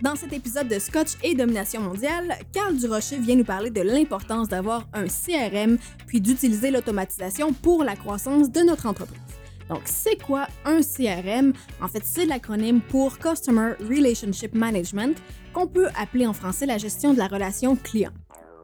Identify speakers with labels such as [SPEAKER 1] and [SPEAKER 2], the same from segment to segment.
[SPEAKER 1] Dans cet épisode de Scotch et Domination mondiale, Carl Durocher vient nous parler de l'importance d'avoir un CRM puis d'utiliser l'automatisation pour la croissance de notre entreprise. Donc, c'est quoi un CRM? En fait, c'est l'acronyme pour Customer Relationship Management, qu'on peut appeler en français la gestion de la relation client.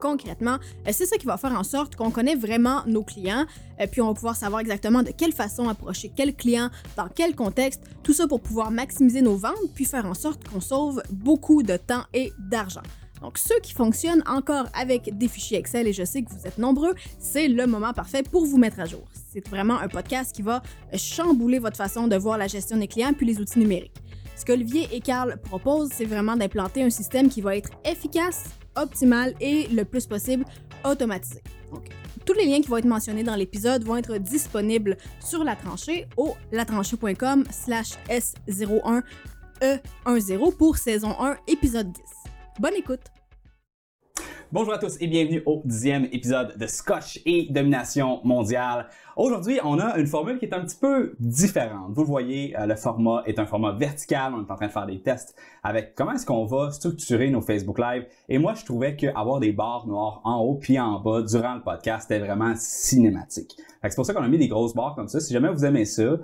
[SPEAKER 1] Concrètement, euh, c'est ça qui va faire en sorte qu'on connaît vraiment nos clients, euh, puis on va pouvoir savoir exactement de quelle façon approcher quel client, dans quel contexte, tout ça pour pouvoir maximiser nos ventes, puis faire en sorte qu'on sauve beaucoup de temps et d'argent. Donc, ceux qui fonctionnent encore avec des fichiers Excel, et je sais que vous êtes nombreux, c'est le moment parfait pour vous mettre à jour. C'est vraiment un podcast qui va chambouler votre façon de voir la gestion des clients puis les outils numériques. Ce qu'Olivier et Carl proposent, c'est vraiment d'implanter un système qui va être efficace, optimal et le plus possible automatisé. Donc, tous les liens qui vont être mentionnés dans l'épisode vont être disponibles sur la tranchée au latranchée.com slash S01E10 pour saison 1, épisode 10. Bonne écoute!
[SPEAKER 2] Bonjour à tous et bienvenue au dixième épisode de Scotch et Domination mondiale. Aujourd'hui, on a une formule qui est un petit peu différente. Vous le voyez, euh, le format est un format vertical. On est en train de faire des tests avec comment est-ce qu'on va structurer nos Facebook Live. Et moi, je trouvais qu'avoir des barres noires en haut puis en bas durant le podcast, c'était vraiment cinématique. C'est pour ça qu'on a mis des grosses barres comme ça. Si jamais vous aimez ça, euh,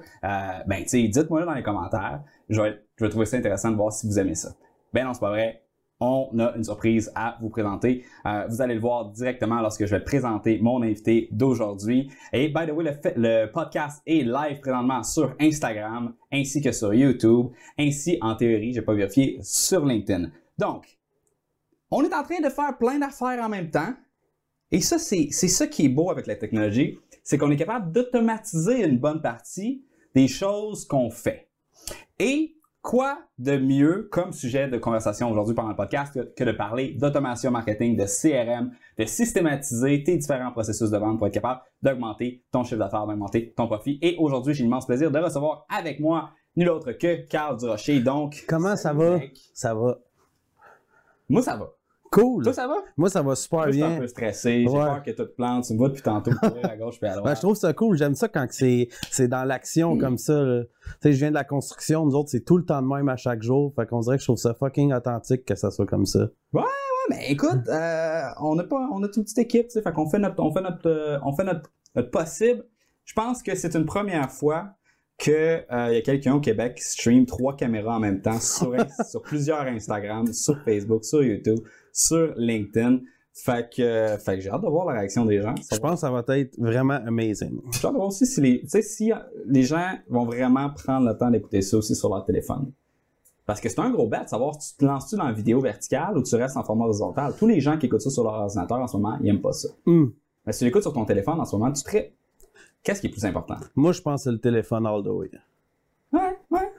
[SPEAKER 2] ben, dites-moi dans les commentaires. Je vais, je vais trouver ça intéressant de voir si vous aimez ça. Ben non, c'est pas vrai on a une surprise à vous présenter. Euh, vous allez le voir directement lorsque je vais présenter mon invité d'aujourd'hui. Et by the way, le, podcast est live présentement sur Instagram ainsi que sur YouTube, ainsi en théorie, j'ai pas vérifié, sur LinkedIn. Donc, on est en train de faire plein d'affaires en même temps. Et ça, c'est ça qui est beau avec la technologie, c'est qu'on est capable d'automatiser une bonne partie des choses qu'on fait. Et Quoi de mieux comme sujet de conversation aujourd'hui pendant le podcast que, de parler d'automation marketing, de CRM, de systématiser tes différents processus de vente pour être capable d'augmenter ton chiffre d'affaires, d'augmenter ton profit. Et aujourd'hui, j'ai l'immense plaisir de recevoir avec moi nul autre que Carl Durocher. Donc,
[SPEAKER 3] comment ça va? Ça va.
[SPEAKER 2] Moi, ça va.
[SPEAKER 3] Cool.
[SPEAKER 2] Toi, ça va?
[SPEAKER 3] Moi, ça va super bien. Je
[SPEAKER 2] suis un peu stressé. J'ai peur que tout plante. Tu me vois depuis tantôt courir à gauche puis à droite.
[SPEAKER 3] Ben, je trouve ça cool. J'aime ça quand c'est, c'est dans l'action comme ça. Tu sais, je viens de la construction. Nous autres, c'est tout le temps de même à chaque jour. Fait qu'on dirait que je trouve ça fucking authentique que ça soit comme ça.
[SPEAKER 2] Ouais, ouais, mais écoute, euh, on a pas, on a toute une petite équipe, tu sais. Fait qu'on fait notre, on fait notre, euh, on fait notre, notre possible. Je pense que c'est une première fois qu'il euh, y a quelqu'un au Québec qui stream trois caméras en même temps sur, sur plusieurs Instagram, sur Facebook, sur YouTube sur LinkedIn. Fait que, fait que j'ai hâte de voir la réaction des gens.
[SPEAKER 3] Je pense que ça va être vraiment amazing.
[SPEAKER 2] J'ai hâte de voir aussi si les, si les gens vont vraiment prendre le temps d'écouter ça aussi sur leur téléphone. Parce que c'est un gros bet de savoir si tu te lances-tu dans la vidéo verticale ou tu restes en format horizontal? Tous les gens qui écoutent ça sur leur ordinateur en ce moment, ils aiment pas ça.
[SPEAKER 3] Hmm.
[SPEAKER 2] Mais si tu l'écoutes sur ton téléphone en ce moment, tu te Qu'est-ce qui est plus important?
[SPEAKER 3] Moi, je pense que c'est le téléphone all the way.
[SPEAKER 2] Ouais, ouais,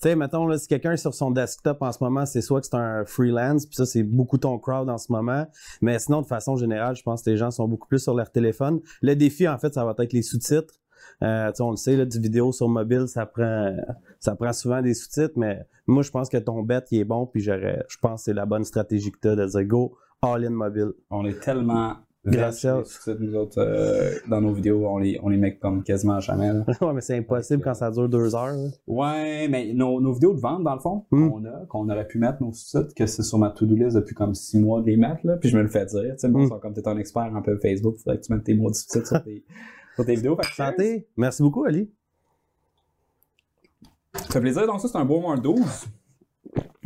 [SPEAKER 3] sais, mettons, là, si quelqu'un est sur son desktop en ce moment, c'est soit que c'est un freelance, puis ça, c'est beaucoup ton crowd en ce moment. Mais sinon, de façon générale, je pense que les gens sont beaucoup plus sur leur téléphone. Le défi, en fait, ça va être les sous-titres. Euh, on le sait, là, du vidéo sur mobile, ça prend, ça prend souvent des sous-titres, mais moi, je pense que ton bet, il est bon, puis je pense que c'est la bonne stratégie que tu as de dire go all in mobile.
[SPEAKER 2] On est tellement Gracias. Nous autres, euh, dans nos vidéos, on les, on les met comme quasiment jamais.
[SPEAKER 3] ouais, mais c'est impossible quand ça dure deux heures.
[SPEAKER 2] Ouais, mais nos, nos, vidéos de vente, dans le fond, hmm. qu'on a, qu'on aurait pu mettre nos sous-titres, que c'est sur ma to-do list depuis comme six mois de les mettre, là, puis je me le fais dire. Tu sais, bon, mm. comme t'es un expert un peu Facebook, il faudrait que tu mettes tes mots de sur tes, sur tes vidéos.
[SPEAKER 3] Santé! Merci beaucoup, Ali.
[SPEAKER 2] Ça fait plaisir. Donc, ça, c'est un beau moins 12.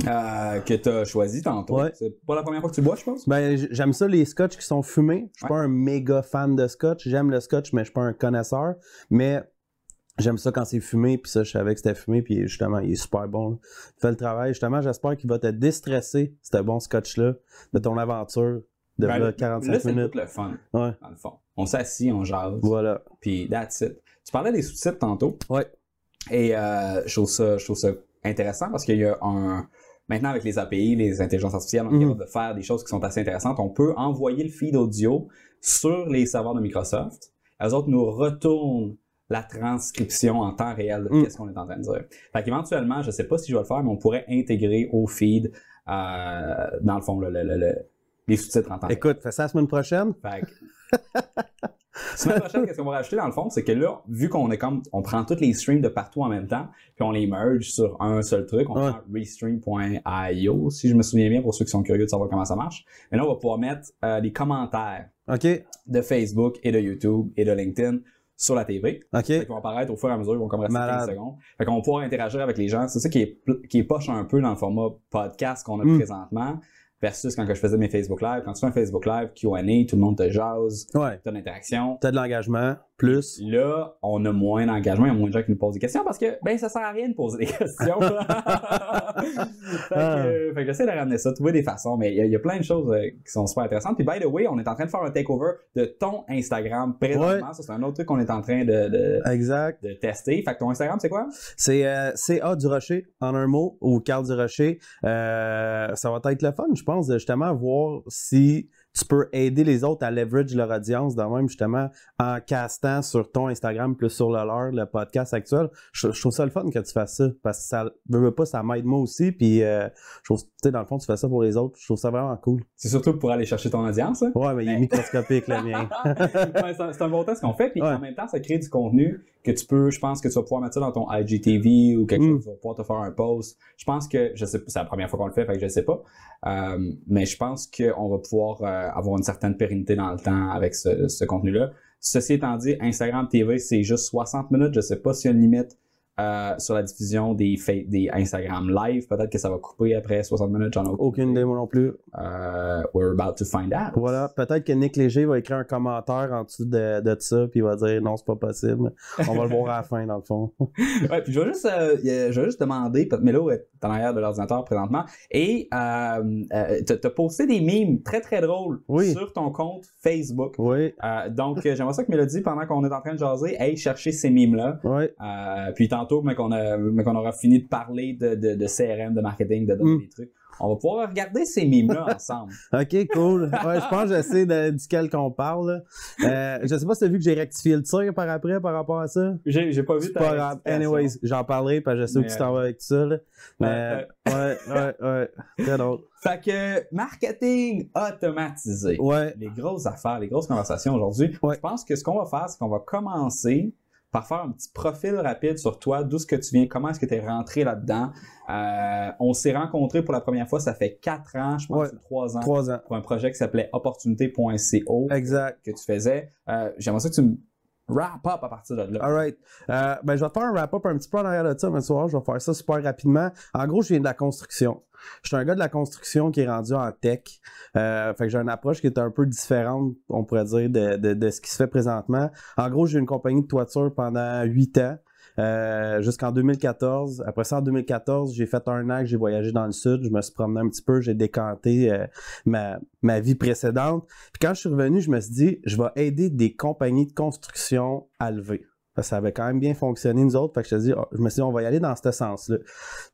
[SPEAKER 2] Euh, que tu as choisi tantôt. C'est pas la première fois que tu bois, je pense?
[SPEAKER 3] Ben, j'aime ça, les scotch qui sont fumés. Je suis pas un méga fan de scotch. J'aime le scotch, mais je suis pas un connaisseur. Mais j'aime ça quand c'est fumé, puis ça, je savais que c'était fumé, puis justement, il est super bon. Tu fais le travail. Justement, j'espère qu'il va te déstresser, ce bon scotch-là, de ton aventure de ben, 45 là, minutes.
[SPEAKER 2] le fun, dans le fond. On s'assit, on jase.
[SPEAKER 3] Voilà.
[SPEAKER 2] Puis that's it. Tu parlais des sous-titres tantôt.
[SPEAKER 3] Ouais.
[SPEAKER 2] Et euh, je trouve ça, je trouve ça intéressant parce qu'il y a un Maintenant, avec les API, les intelligences artificielles, on est capable de faire des choses qui sont assez intéressantes. On peut envoyer le feed audio sur les serveurs de Microsoft. Elles autres nous retournent la transcription en temps réel de mm. ce qu'on est en train de dire. Fait qu'éventuellement, je sais pas si je vais le faire, mais on pourrait intégrer au feed, euh, dans le fond, le, le, le, les sous-titres en temps
[SPEAKER 3] Écoute, fais ça la semaine prochaine.
[SPEAKER 2] Fait Semaine prochaine, qu'est-ce qu'on va rajouter dans le fond, c'est que là, vu qu'on est comme, on prend tous les streams de partout en même temps, puis on les merge sur un seul truc, on
[SPEAKER 3] Ouais.
[SPEAKER 2] prend restream.io, si je me souviens bien, pour ceux qui sont curieux de savoir comment ça marche. Mais là, on va pouvoir mettre euh, les commentaires de Facebook et de YouTube et de LinkedIn sur la TV.
[SPEAKER 3] OK.
[SPEAKER 2] Qu'ils vont apparaître au fur et à mesure, ils vont comme rester
[SPEAKER 3] Malade.
[SPEAKER 2] 15 secondes. Fait qu'on va pouvoir interagir avec les gens. C'est ça qui est, qui est poche un peu dans le format podcast qu'on a
[SPEAKER 3] Mm.
[SPEAKER 2] présentement, versus quand je faisais mes Facebook Live. Quand tu fais un Facebook Live, Q&A, tout le monde te jase,
[SPEAKER 3] Ouais.
[SPEAKER 2] t'as l'interaction.
[SPEAKER 3] T'as de l'engagement, plus.
[SPEAKER 2] Là, on a moins d'engagement, il y a moins de gens qui nous posent des questions parce que, ben, ça sert à rien de poser des questions. fait que, fait que j'essaie de ramener ça, trouver des façons, mais il y, a- il y a plein de choses euh, qui sont super intéressantes. Puis, by the way, on est en train de faire un takeover de ton Instagram présentement. Ça, c'est un autre truc qu'on est en train de, de,
[SPEAKER 3] Exact.
[SPEAKER 2] de tester. Fait que ton Instagram, c'est quoi?
[SPEAKER 3] C'est euh, CA du Rocher, en un mot, ou Carl du Rocher. Euh, ça va être le fun, je pense, de justement voir si tu peux aider les autres à leverage leur audience, de même justement en castant sur ton Instagram plus sur le leur, le podcast actuel. Je, je trouve ça le fun que tu fasses ça, parce que ça veut, veut pas, ça m'aide moi aussi, puis euh, je trouve, tu sais, dans le fond, tu fais ça pour les autres, je trouve ça vraiment cool.
[SPEAKER 2] C'est surtout pour aller chercher ton audience. hein?
[SPEAKER 3] Ouais, mais il est microscopique le mien.
[SPEAKER 2] Ouais, c'est un- bon temps ce qu'on fait, puis
[SPEAKER 3] Ouais.
[SPEAKER 2] en même temps, ça crée du contenu que tu peux, je pense que tu vas pouvoir mettre ça dans ton IGTV ou quelque
[SPEAKER 3] Mm.
[SPEAKER 2] chose, tu vas pouvoir te faire un post. Je pense que, je sais pas, c'est la première fois qu'on le fait, fait que je sais pas, Euh, mais je pense qu'on va pouvoir euh, avoir une certaine pérennité dans le temps avec ce, ce contenu-là. Ceci étant dit, Instagram TV, c'est juste 60 minutes, je sais pas s'il y a une limite. Euh, sur la diffusion des, des Instagram live, peut-être que ça va couper après 60 minutes, j'en ai
[SPEAKER 3] Aucune idée, moi non plus.
[SPEAKER 2] Euh, we're about to find out.
[SPEAKER 3] Voilà, peut-être que Nick Léger va écrire un commentaire en dessous de, de ça, puis il va dire non, c'est pas possible. On va le voir à la fin, dans le fond.
[SPEAKER 2] Ouais, puis je vais juste, euh, je vais juste demander, que Mélo est en arrière de l'ordinateur présentement, et t'as posté des mimes très très drôles
[SPEAKER 3] Oui.
[SPEAKER 2] sur ton compte Facebook.
[SPEAKER 3] Oui,
[SPEAKER 2] donc, j'aimerais ça que Mélodie, pendant qu'on est en train de jaser, aille chercher ces mimes-là.
[SPEAKER 3] oui.
[SPEAKER 2] Puis tantôt, mais qu'on aura fini de parler de, de, de CRM, de marketing, de donner
[SPEAKER 3] Mm.
[SPEAKER 2] des trucs, on va pouvoir regarder ces mimes-là ensemble.
[SPEAKER 3] Ok, cool. Ouais, je pense que je sais duquel qu'on parle. Euh, je sais pas si t'as vu que j'ai rectifié le tir par après par rapport à ça.
[SPEAKER 2] J'ai pas vu ta.
[SPEAKER 3] Anyways, j'en parlerai parce que je sais où tu t'en vas avec ça. Là. Mais,
[SPEAKER 2] Ouais,
[SPEAKER 3] ouais, ouais, ouais. Très drôle.
[SPEAKER 2] Fait que marketing automatisé.
[SPEAKER 3] Ouais,
[SPEAKER 2] les grosses affaires, les grosses conversations aujourd'hui.
[SPEAKER 3] Ouais.
[SPEAKER 2] Je pense que ce qu'on va faire, c'est qu'on va commencer par faire un petit profil rapide sur toi, d'où ce que tu viens, comment est-ce que tu es rentré là-dedans. Euh, on s'est rencontrés pour la première fois, ça fait quatre ans, je pense
[SPEAKER 3] Ouais.
[SPEAKER 2] que c'est trois ans,
[SPEAKER 3] trois ans.
[SPEAKER 2] pour un projet qui s'appelait opportunité.co
[SPEAKER 3] Exact.
[SPEAKER 2] que tu faisais. Euh, J'aimerais ça que tu me wrap up à partir de là.
[SPEAKER 3] Alright. Euh, ben, je vais te faire un wrap-up un petit peu en arrière de ça, mais soir, je vais faire ça super rapidement. En gros, je viens de la construction. Je suis un gars de la construction qui est rendu en tech. Euh, fait que j'ai une approche qui est un peu différente, on pourrait dire, de, de, de ce qui se fait présentement. En gros, j'ai une compagnie de toiture pendant huit ans. Euh, jusqu'en 2014. Après ça, en 2014, j'ai fait un an que j'ai voyagé dans le sud. Je me suis promené un petit peu, j'ai décanté euh, ma, ma vie précédente. Puis quand je suis revenu, je me suis dit, je vais aider des compagnies de construction à lever. Parce que ça avait quand même bien fonctionné, nous autres. Fait que je, te dis, oh, je me suis dit, on va y aller dans ce sens-là.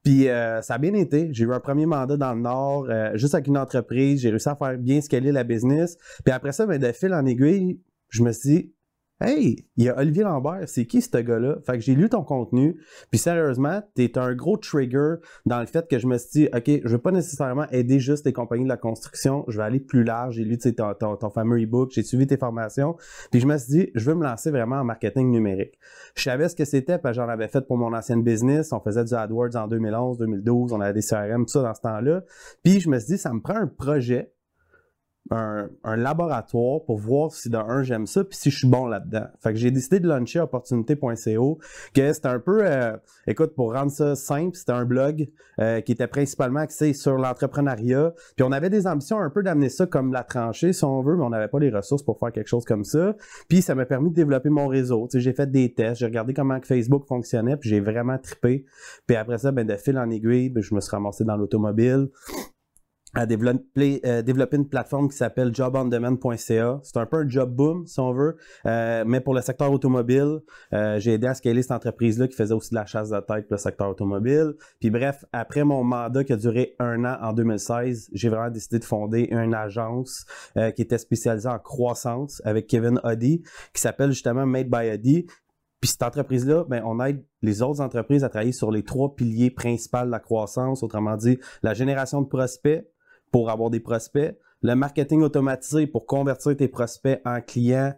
[SPEAKER 3] Puis euh, ça a bien été. J'ai eu un premier mandat dans le Nord, euh, juste avec une entreprise. J'ai réussi à faire bien scaler la business. Puis après ça, ben, de fil en aiguille, je me suis dit, Hey, il y a Olivier Lambert, c'est qui ce gars-là? Fait que j'ai lu ton contenu, puis sérieusement, t'es un gros trigger dans le fait que je me suis dit, OK, je veux pas nécessairement aider juste les compagnies de la construction, je vais aller plus large, j'ai lu ton, ton, ton fameux e-book, j'ai suivi tes formations, puis je me suis dit, je veux me lancer vraiment en marketing numérique. Je savais ce que c'était, parce que j'en avais fait pour mon ancienne business, on faisait du AdWords en 2011, 2012, on avait des CRM, tout ça dans ce temps-là, puis je me suis dit, ça me prend un projet un, laboratoire pour voir si de un j'aime ça puis si je suis bon là-dedans. Fait que j'ai décidé de lancer opportunité.co que c'était un peu euh, écoute pour rendre ça simple, c'était un blog euh, qui était principalement axé sur l'entrepreneuriat. Puis on avait des ambitions un peu d'amener ça comme la tranchée si on veut, mais on n'avait pas les ressources pour faire quelque chose comme ça. Puis ça m'a permis de développer mon réseau. Tu sais, j'ai fait des tests, j'ai regardé comment Facebook fonctionnait, puis j'ai vraiment trippé. Puis après ça ben de fil en aiguille, ben, je me suis ramassé dans l'automobile à développer, euh, développer une plateforme qui s'appelle jobondemand.ca. C'est un peu un job boom, si on veut, euh, mais pour le secteur automobile. Euh, j'ai aidé à scaler cette entreprise-là qui faisait aussi de la chasse de tête pour le secteur automobile. Puis bref, après mon mandat qui a duré un an en 2016, j'ai vraiment décidé de fonder une agence qui était spécialisée en croissance avec Kevin Hoddy, qui s'appelle justement Made by Hoddy. Puis cette entreprise-là, ben, on aide les autres entreprises à travailler sur les trois piliers principaux de la croissance, autrement dit, la génération de prospects, pour avoir des prospects, le marketing automatisé pour convertir tes prospects en clients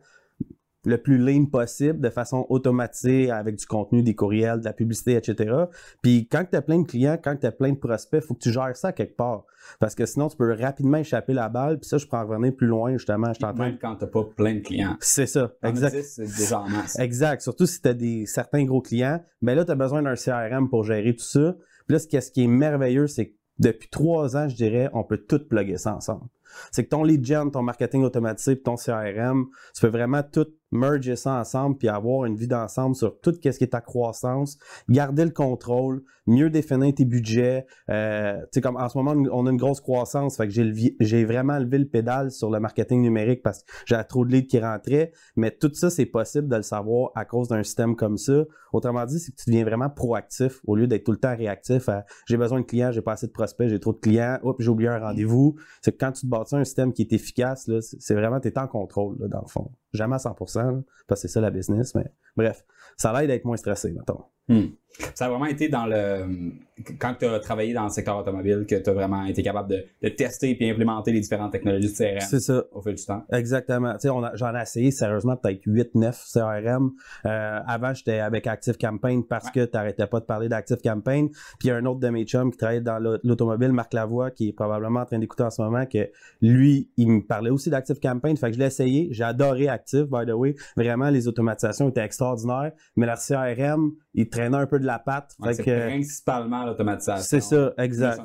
[SPEAKER 3] le plus lean possible, de façon automatisée, avec du contenu, des courriels, de la publicité, etc. Puis quand tu as plein de clients, quand tu as plein de prospects, il faut que tu gères ça quelque part. Parce que sinon, tu peux rapidement échapper la balle. Puis ça, je peux en revenir plus loin, justement. Je
[SPEAKER 2] Même quand t'as pas plein de clients.
[SPEAKER 3] C'est ça,
[SPEAKER 2] En
[SPEAKER 3] exact.
[SPEAKER 2] 10, c'est déjà en masse.
[SPEAKER 3] Exact. Surtout si tu as des, certains gros clients, ben là, tu as besoin d'un CRM pour gérer tout ça. Puis là, ce qui est merveilleux, c'est que depuis trois ans, je dirais, on peut tout plugger ça ensemble. C'est que ton lead gen, ton marketing automatisé, ton CRM, tu peux vraiment tout merger ça ensemble puis avoir une vie d'ensemble sur tout ce qui est ta croissance, garder le contrôle, mieux définir tes budgets. Euh, tu sais, comme en ce moment, on a une grosse croissance, fait que j'ai, levi- j'ai vraiment levé le pédale sur le marketing numérique parce que j'avais trop de leads qui rentraient. Mais tout ça, c'est possible de le savoir à cause d'un système comme ça. Autrement dit, c'est que tu deviens vraiment proactif au lieu d'être tout le temps réactif à j'ai besoin de clients, j'ai pas assez de prospects, j'ai trop de clients, oups, j'ai oublié un rendez-vous. C'est que quand tu te bâtis un système qui est efficace, là, c'est vraiment, tu es en contrôle, là, dans le fond. Jamais à 100%, là, parce c'est ça la business, mais bref, ça l'aide à être moins stressé, mettons.
[SPEAKER 2] Hmm. Ça a vraiment été dans le. Quand tu as travaillé dans le secteur automobile que tu as vraiment été capable de, de tester et implémenter les différentes technologies de CRM
[SPEAKER 3] C'est ça.
[SPEAKER 2] au fil du temps.
[SPEAKER 3] Exactement. J'en ai essayé sérieusement peut-être 8, 9 CRM. Euh, avant, j'étais avec Active Campaign parce que tu n'arrêtais pas de parler d'Active Campaign. Puis il y a un autre de mes chums qui travaille dans l'au- l'automobile, Marc Lavoie, qui est probablement en train d'écouter en ce moment, que lui, il me parlait aussi d'Active Campaign. Fait que je l'ai essayé. J'ai adoré Active, by the way. Vraiment, les automatisations étaient extraordinaires. Mais leur CRM, il traînait un peu de la patte.
[SPEAKER 2] Ouais, c'est principalement l'automatisation.
[SPEAKER 3] c'est ça, exact.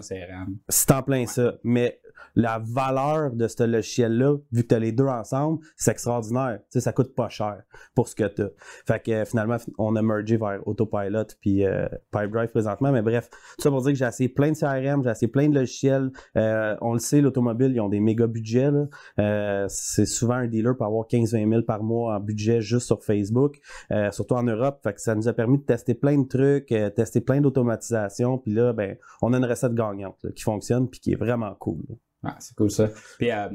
[SPEAKER 3] C'est en plein ça. Mais la valeur de ce logiciel-là, vu que tu as les deux ensemble, c'est extraordinaire. Tu sais, ça coûte pas cher pour ce que tu as. Fait que euh, finalement, on a mergé vers Autopilot puis euh, Pipedrive présentement. Mais bref, tout ça pour dire que j'ai essayé plein de CRM, j'ai essayé plein de logiciels. Euh, on le sait, l'automobile, ils ont des méga budgets. Euh, c'est souvent un dealer peut avoir 15-20 000 par mois en budget juste sur Facebook, euh, surtout en Europe. Fait que ça nous a permis de tester plein de trucs, euh, tester plein d'automatisation. Puis là, ben, on a une recette gagnante là, qui fonctionne puis qui est vraiment cool. là.
[SPEAKER 2] Ouais, c'est cool ça. Puis euh,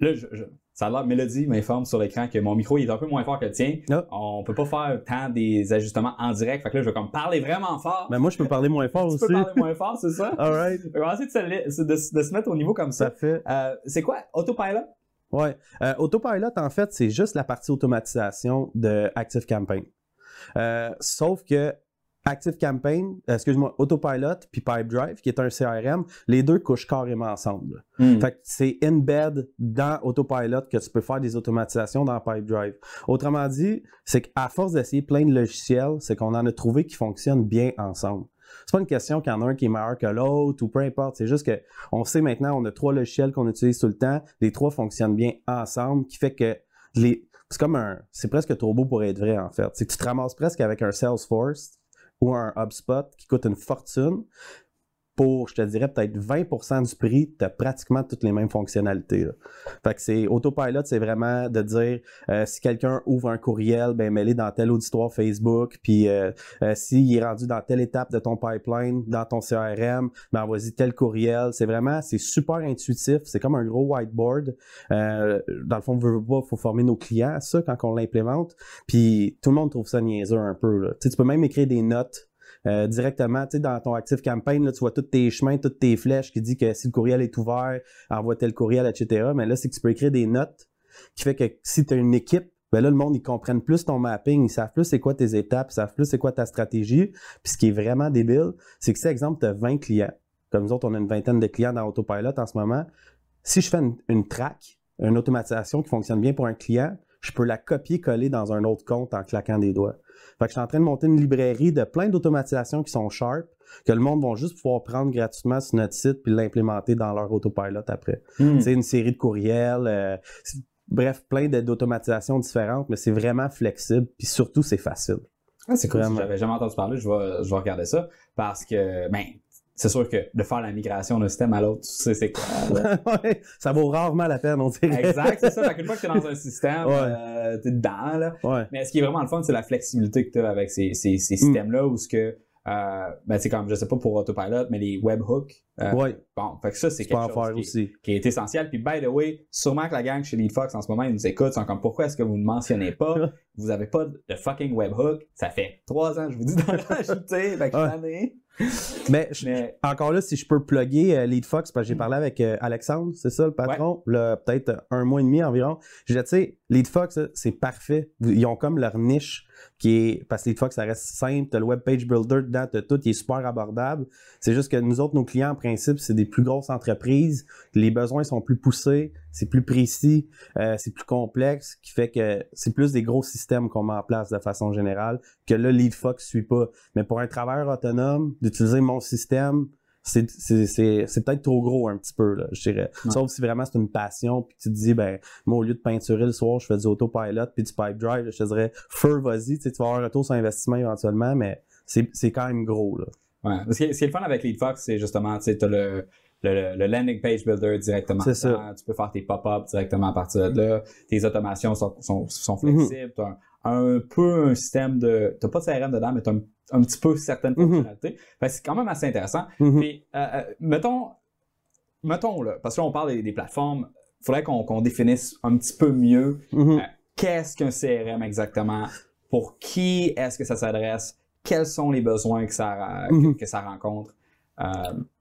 [SPEAKER 2] là, je- je- ça a l'air, Mélodie m'informe sur l'écran que mon micro il est un peu moins fort que le tien.
[SPEAKER 3] Ah.
[SPEAKER 2] On peut pas faire tant des ajustements en direct. Fait que là, je vais comme parler vraiment fort.
[SPEAKER 3] Mais moi, je peux parler moins fort
[SPEAKER 2] tu
[SPEAKER 3] aussi.
[SPEAKER 2] peux parler moins fort, c'est ça?
[SPEAKER 3] All right.
[SPEAKER 2] On va essayer de se, la- de, se- de se mettre au niveau comme
[SPEAKER 3] Ça
[SPEAKER 2] ça.
[SPEAKER 3] fait.
[SPEAKER 2] Euh, c'est quoi Autopilot?
[SPEAKER 3] Ouais. Euh, Autopilot, en fait, c'est juste la partie automatisation de Active Campaign. Euh, sauf que Active Campaign, euh, excuse-moi, Autopilot puis Pipedrive, qui est un CRM, les deux couchent carrément ensemble. Fait que c'est embed dans Autopilot que tu peux faire des automatisations dans Pipedrive. Autrement dit, c'est qu'à force d'essayer plein de logiciels, c'est qu'on en a trouvé qui fonctionnent bien ensemble. C'est pas une question qu'il y en a un qui est meilleur que l'autre ou peu importe. C'est juste que on sait maintenant, on a trois logiciels qu'on utilise tout le temps. Les trois fonctionnent bien ensemble, qui fait que les. C'est comme un. C'est presque trop beau pour être vrai, en fait. C'est que tu te ramasses presque avec un Salesforce ou un HubSpot qui coûte une fortune pour, je te dirais, peut-être 20% du prix, tu as pratiquement toutes les mêmes fonctionnalités. Fait que c'est Autopilot, c'est vraiment de dire euh, si quelqu'un ouvre un courriel, ben mets-le dans tel auditoire Facebook, puis euh, euh, s'il est rendu dans telle étape de ton pipeline, dans ton CRM, ben envoie-y tel courriel. C'est vraiment, c'est super intuitif. C'est comme un gros whiteboard. Dans le fond, veut, veut pas, faut former nos clients à ça quand on l'implémente. Puis tout le monde trouve ça niaiseux un peu. tu peux même écrire des notes euh, directement, tu sais, dans ton Active Campaign, là, tu vois tous tes chemins, toutes tes flèches qui dit que si le courriel est ouvert, envoie tel courriel, etc. Mais là, c'est que tu peux écrire des notes qui fait que si tu as une équipe, ben là, le monde, ils comprennent plus ton mapping, ils savent plus c'est quoi tes étapes, ils savent plus c'est quoi ta stratégie. Puis ce qui est vraiment débile, c'est que si, exemple, tu as 20 clients, comme nous autres, on a une vingtaine de clients dans Autopilot en ce moment, si je fais une track, une automatisation qui fonctionne bien pour un client, je peux la copier-coller dans un autre compte en claquant des doigts. Fait que je suis en train de monter une librairie de plein d'automatisations qui sont sharp, que le monde va juste pouvoir prendre gratuitement sur notre site puis l'implémenter dans leur autopilot après.
[SPEAKER 2] Hmm.
[SPEAKER 3] C'est une série de courriels, euh, bref, plein d'automatisations différentes, mais c'est vraiment flexible puis surtout c'est facile.
[SPEAKER 2] Ah, c'est cool.
[SPEAKER 3] Vraiment.
[SPEAKER 2] J'avais jamais entendu parler. Je vais, je vais regarder ça parce que, ben, c'est sûr que de faire la migration d'un système à l'autre, tu sais c'est quoi.
[SPEAKER 3] Ouais, ça vaut rarement la peine, on dirait.
[SPEAKER 2] exact, c'est ça. Fait qu'une fois que tu es dans un système,
[SPEAKER 3] Ouais.
[SPEAKER 2] euh, t'es dedans, là.
[SPEAKER 3] Ouais.
[SPEAKER 2] Mais ce qui est vraiment le fun, c'est la flexibilité que tu as avec ces, ces,
[SPEAKER 3] Mm.
[SPEAKER 2] ces systèmes-là où ce que, euh, ben, c'est comme, je sais pas pour Autopilot, mais les webhooks. euh,
[SPEAKER 3] Ouais.
[SPEAKER 2] Bon, fait que ça, c'est quelque chose
[SPEAKER 3] faire
[SPEAKER 2] qui,
[SPEAKER 3] aussi.
[SPEAKER 2] qui est essentiel. Puis, by the way, sûrement que la gang chez LeadFox en ce moment, ils nous écoutent, sont comme, pourquoi est-ce que vous ne mentionnez pas? vous avez pas de fucking webhook. Ça fait trois ans, je vous dis, d'en rajouter. Fait que
[SPEAKER 3] Ouais. Mais, je-
[SPEAKER 2] Mais
[SPEAKER 3] encore là, si je peux plugger euh, LeadFox, parce que j'ai parlé avec euh, Alexandre, c'est ça le patron, peut-être un mois et demi environ. Je disais, tu sais, LeadFox, là, c'est parfait. Ils ont comme leur niche qui est. Parce que LeadFox, ça reste simple, t'as le web page builder dedans, t'as tout, il est super abordable. C'est juste que nous autres, nos clients, en principe, c'est des plus grosses entreprises. Les besoins sont plus poussés, c'est plus précis, euh, c'est plus complexe, qui fait que c'est plus des gros systèmes qu'on met en place de façon générale, que là, LeadFox suit pas. Mais pour un travailleur autonome, d'utiliser mon système, c'est c'est- c'est- c'est peut-être trop gros un petit peu, là, je dirais.
[SPEAKER 2] Ouais.
[SPEAKER 3] Sauf si vraiment c'est une passion, puis tu te dis, ben, moi, au lieu de peinturer le soir, je fais du autopilot puis du pipe drive, je te dirais, feu, vas-y, tu vas avoir un retour sur investissement éventuellement, mais c'est quand même gros, là.
[SPEAKER 2] Ouais. Ce qui est, ce qui est le fun avec LeadFox, c'est justement, tu sais, le, le, le landing page builder directement.
[SPEAKER 3] C'est ça.
[SPEAKER 2] Tu peux faire tes pop-up directement à partir de là. Tes automations sont, sont, sont
[SPEAKER 3] Mhm.
[SPEAKER 2] flexibles. Un peu un système de, t'as pas de CRM dedans, mais t'as un, un petit peu certaines
[SPEAKER 3] Mhm.
[SPEAKER 2] fonctionnalités. C'est quand même assez intéressant. Puis, euh, euh, mettons, mettons là, parce que là, on parle des, des plateformes, il faudrait qu'on définisse un petit peu mieux
[SPEAKER 3] Mhm.
[SPEAKER 2] euh, qu'est-ce qu'un CRM exactement, pour qui est-ce que ça s'adresse, quels sont les besoins que ça, que-
[SPEAKER 3] Mhm.
[SPEAKER 2] que, ça rencontre, euh,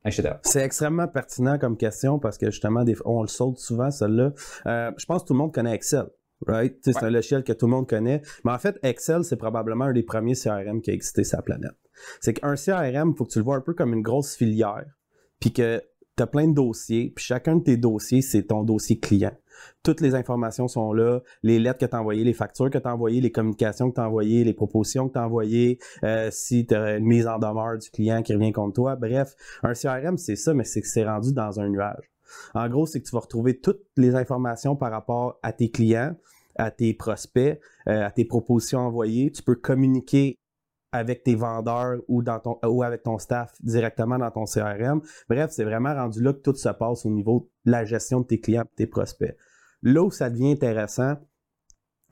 [SPEAKER 2] etc.
[SPEAKER 3] C'est extrêmement pertinent comme question parce que justement, des on le saute souvent, celle-là. Euh, je pense que tout le monde connaît Excel. Right? C'est un logiciel que tout le monde connaît. Mais en fait, Excel, c'est probablement un des premiers CRM qui a existé sur la planète. C'est qu'un CRM, il faut que tu le vois un peu comme une grosse filière. Puis que tu as plein de dossiers. Puis chacun de tes dossiers, c'est ton dossier client. Toutes les informations sont là, les lettres que tu as envoyées, les factures que tu as envoyées, les communications que tu as envoyées, les propositions que tu as envoyées, euh, si tu as une mise en demeure du client qui revient contre toi. Bref, un CRM, c'est ça, mais c'est que c'est rendu dans un nuage. En gros, c'est que tu vas retrouver toutes les informations par rapport à tes clients, à tes prospects, euh, à tes propositions envoyées. Tu peux communiquer avec tes vendeurs ou, avec ton staff directement dans ton CRM. Bref, c'est vraiment rendu là que tout se passe au niveau de la gestion de tes clients et de tes prospects. Là où ça devient intéressant,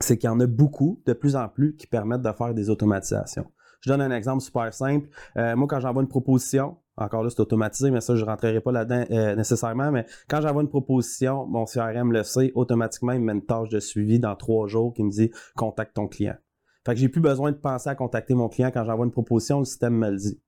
[SPEAKER 3] c'est qu'il y en a beaucoup, de plus en plus, qui permettent de faire des automatisations. Je donne un exemple super simple. Euh, moi, quand j'envoie une proposition, encore là, c'est automatisé, mais ça, je ne rentrerai pas là-dedans euh, nécessairement, mais quand j'envoie une proposition, mon CRM le sait, automatiquement, il me met une tâche de suivi dans trois jours qui me dit « contacte ton client ». Fait que j'ai plus besoin de penser à contacter mon client quand j'envoie une proposition, le système me le dit.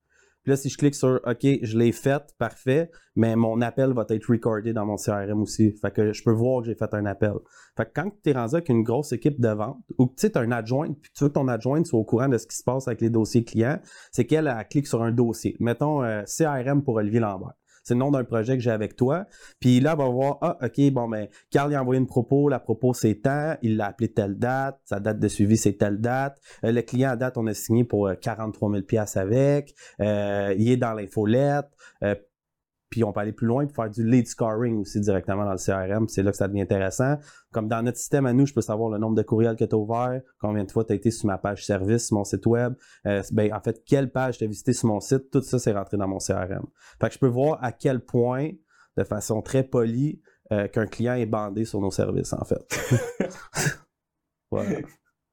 [SPEAKER 3] Puis là, si je clique sur OK, je l'ai faite, parfait, mais mon appel va être recordé dans mon CRM aussi. Fait que je peux voir que j'ai fait un appel. Fait que quand tu es rendu avec une grosse équipe de vente, ou que tu as un adjoint, puis tu veux que ton adjointe soit au courant de ce qui se passe avec les dossiers clients, c'est qu'elle elle clique sur un dossier. Mettons euh, CRM pour Olivier Lambert. C'est le nom d'un projet que j'ai avec toi. Puis là, elle va voir, ah, OK, bon, ben, Carl il a envoyé une propos, la propos c'est tant, il l'a appelé telle date, sa date de suivi c'est telle date. Euh, le client à date, on a signé pour euh, 43 000 avec. Euh, il est dans l'infolette. Puis on peut aller plus loin et faire du lead scoring aussi directement dans le CRM. C'est là que ça devient intéressant. Comme dans notre système à nous, je peux savoir le nombre de courriels que tu as ouvert, combien de fois tu as été sur ma page service, sur mon site web. Euh, ben, en fait, quelle page tu as visité sur mon site. Tout ça, c'est rentré dans mon CRM. Fait que je peux voir à quel point, de façon très polie, euh, qu'un client est bandé sur nos services, en fait. voilà.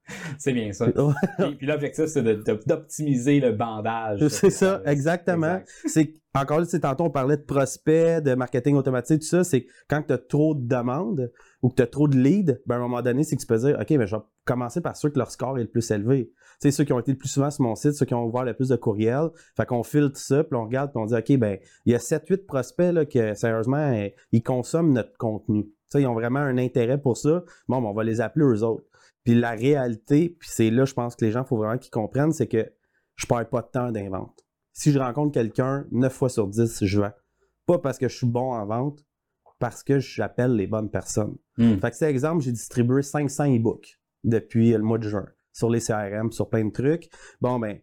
[SPEAKER 2] C'est bien ça. Puis, puis l'objectif, c'est d'optimiser le bandage.
[SPEAKER 3] C'est ça, exactement.
[SPEAKER 2] Exact.
[SPEAKER 3] C'est encore là, tantôt on parlait de prospects, de marketing automatique, tout ça, c'est quand tu as trop de demandes ou que tu as trop de leads, ben à un moment donné, c'est que tu peux dire OK, mais je vais commencer par ceux que leur score est le plus élevé. Tu sais, ceux qui ont été le plus souvent sur mon site, ceux qui ont ouvert le plus de courriels. Fait qu'on filtre ça, puis on regarde, puis on dit OK, ben il y a 7-8 prospects là, que sérieusement, eh, ils consomment notre contenu. Ils ont vraiment un intérêt pour ça. Bon, ben, on va les appeler eux autres. Puis la réalité, puis c'est là, je pense que les gens, il faut vraiment qu'ils comprennent, c'est que je perds pas de temps d'invente. Si je rencontre quelqu'un, 9 fois sur 10, je vends. Pas parce que je suis bon en vente, parce que j'appelle les bonnes personnes.
[SPEAKER 2] Hmm.
[SPEAKER 3] Fait que, c'est exemple, j'ai distribué 500 e-books depuis le mois de juin sur les CRM, sur plein de trucs. Bon, ben,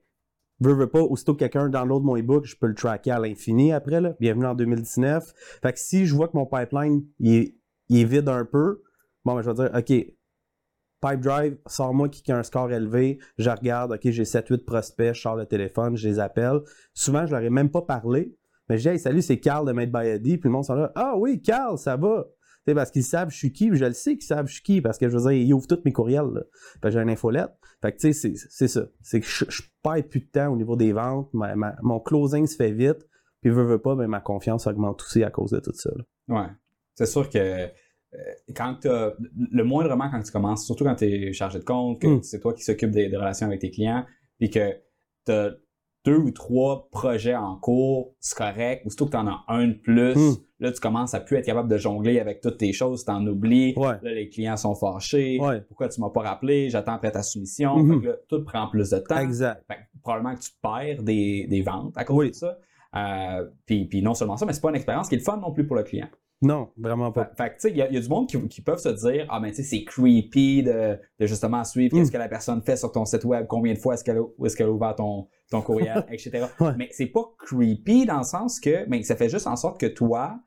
[SPEAKER 3] veux, veux pas, aussitôt que quelqu'un download mon e-book, je peux le tracker à l'infini après, là. Bienvenue en 2019. Fait que si je vois que mon pipeline, il est, il est vide un peu, bon, ben, je vais dire, OK, Pipedrive, sors-moi qui a un score élevé, je regarde, OK, j'ai 7-8 prospects, je sors le téléphone, je les appelle. Souvent, je leur ai même pas parlé, mais je dis, hey, salut, c'est Carl de Made by Eddie, puis le monde sont là, ah oui, Carl, ça va. Tu sais, parce qu'ils savent je suis qui, puis je le sais qu'ils savent je suis qui, parce que je veux dire, ils ouvrent tous mes courriels. J'ai une infolette. Fait que tu sais, c'est- ça. C'est que je, perds plus de temps au niveau des ventes. Mon closing se fait vite, puis veux, veux pas, mais ma confiance augmente aussi à cause de tout ça.
[SPEAKER 2] Ouais. C'est sûr que quand t'as- le moindrement quand tu commences, surtout quand tu es chargé de compte, que
[SPEAKER 3] Mm.
[SPEAKER 2] c'est toi qui s'occupe des, des relations avec tes clients, puis que t'as deux ou trois projets en cours, c'est correct. Aussitôt que tu en as un de plus,
[SPEAKER 3] Mm.
[SPEAKER 2] là, tu commences à plus être capable de jongler avec toutes tes choses, t'en oublies.
[SPEAKER 3] Ouais.
[SPEAKER 2] Là, les clients sont fâchés.
[SPEAKER 3] Ouais.
[SPEAKER 2] Pourquoi tu m'as pas rappelé? J'attends après ta soumission. Fait que là, tout prend plus de temps.
[SPEAKER 3] Exact.
[SPEAKER 2] Fait que probablement que tu perds des, des ventes à cause
[SPEAKER 3] Oui.
[SPEAKER 2] de ça. Euh, puis, puis non seulement ça, mais c'est pas une expérience qui est le fun non plus pour le client.
[SPEAKER 3] Non, vraiment pas.
[SPEAKER 2] fait que, tu sais, il y, a- il y a du monde qui, qui peuvent se dire Ah, ben, tu sais, c'est creepy de, de justement suivre
[SPEAKER 3] Mm.
[SPEAKER 2] qu'est-ce que la personne fait sur ton site web, combien de fois est-ce qu'elle a, ouvert ton, ton courriel, etc.
[SPEAKER 3] Ouais.
[SPEAKER 2] Mais c'est pas creepy dans le sens que, ça fait juste en sorte que toi,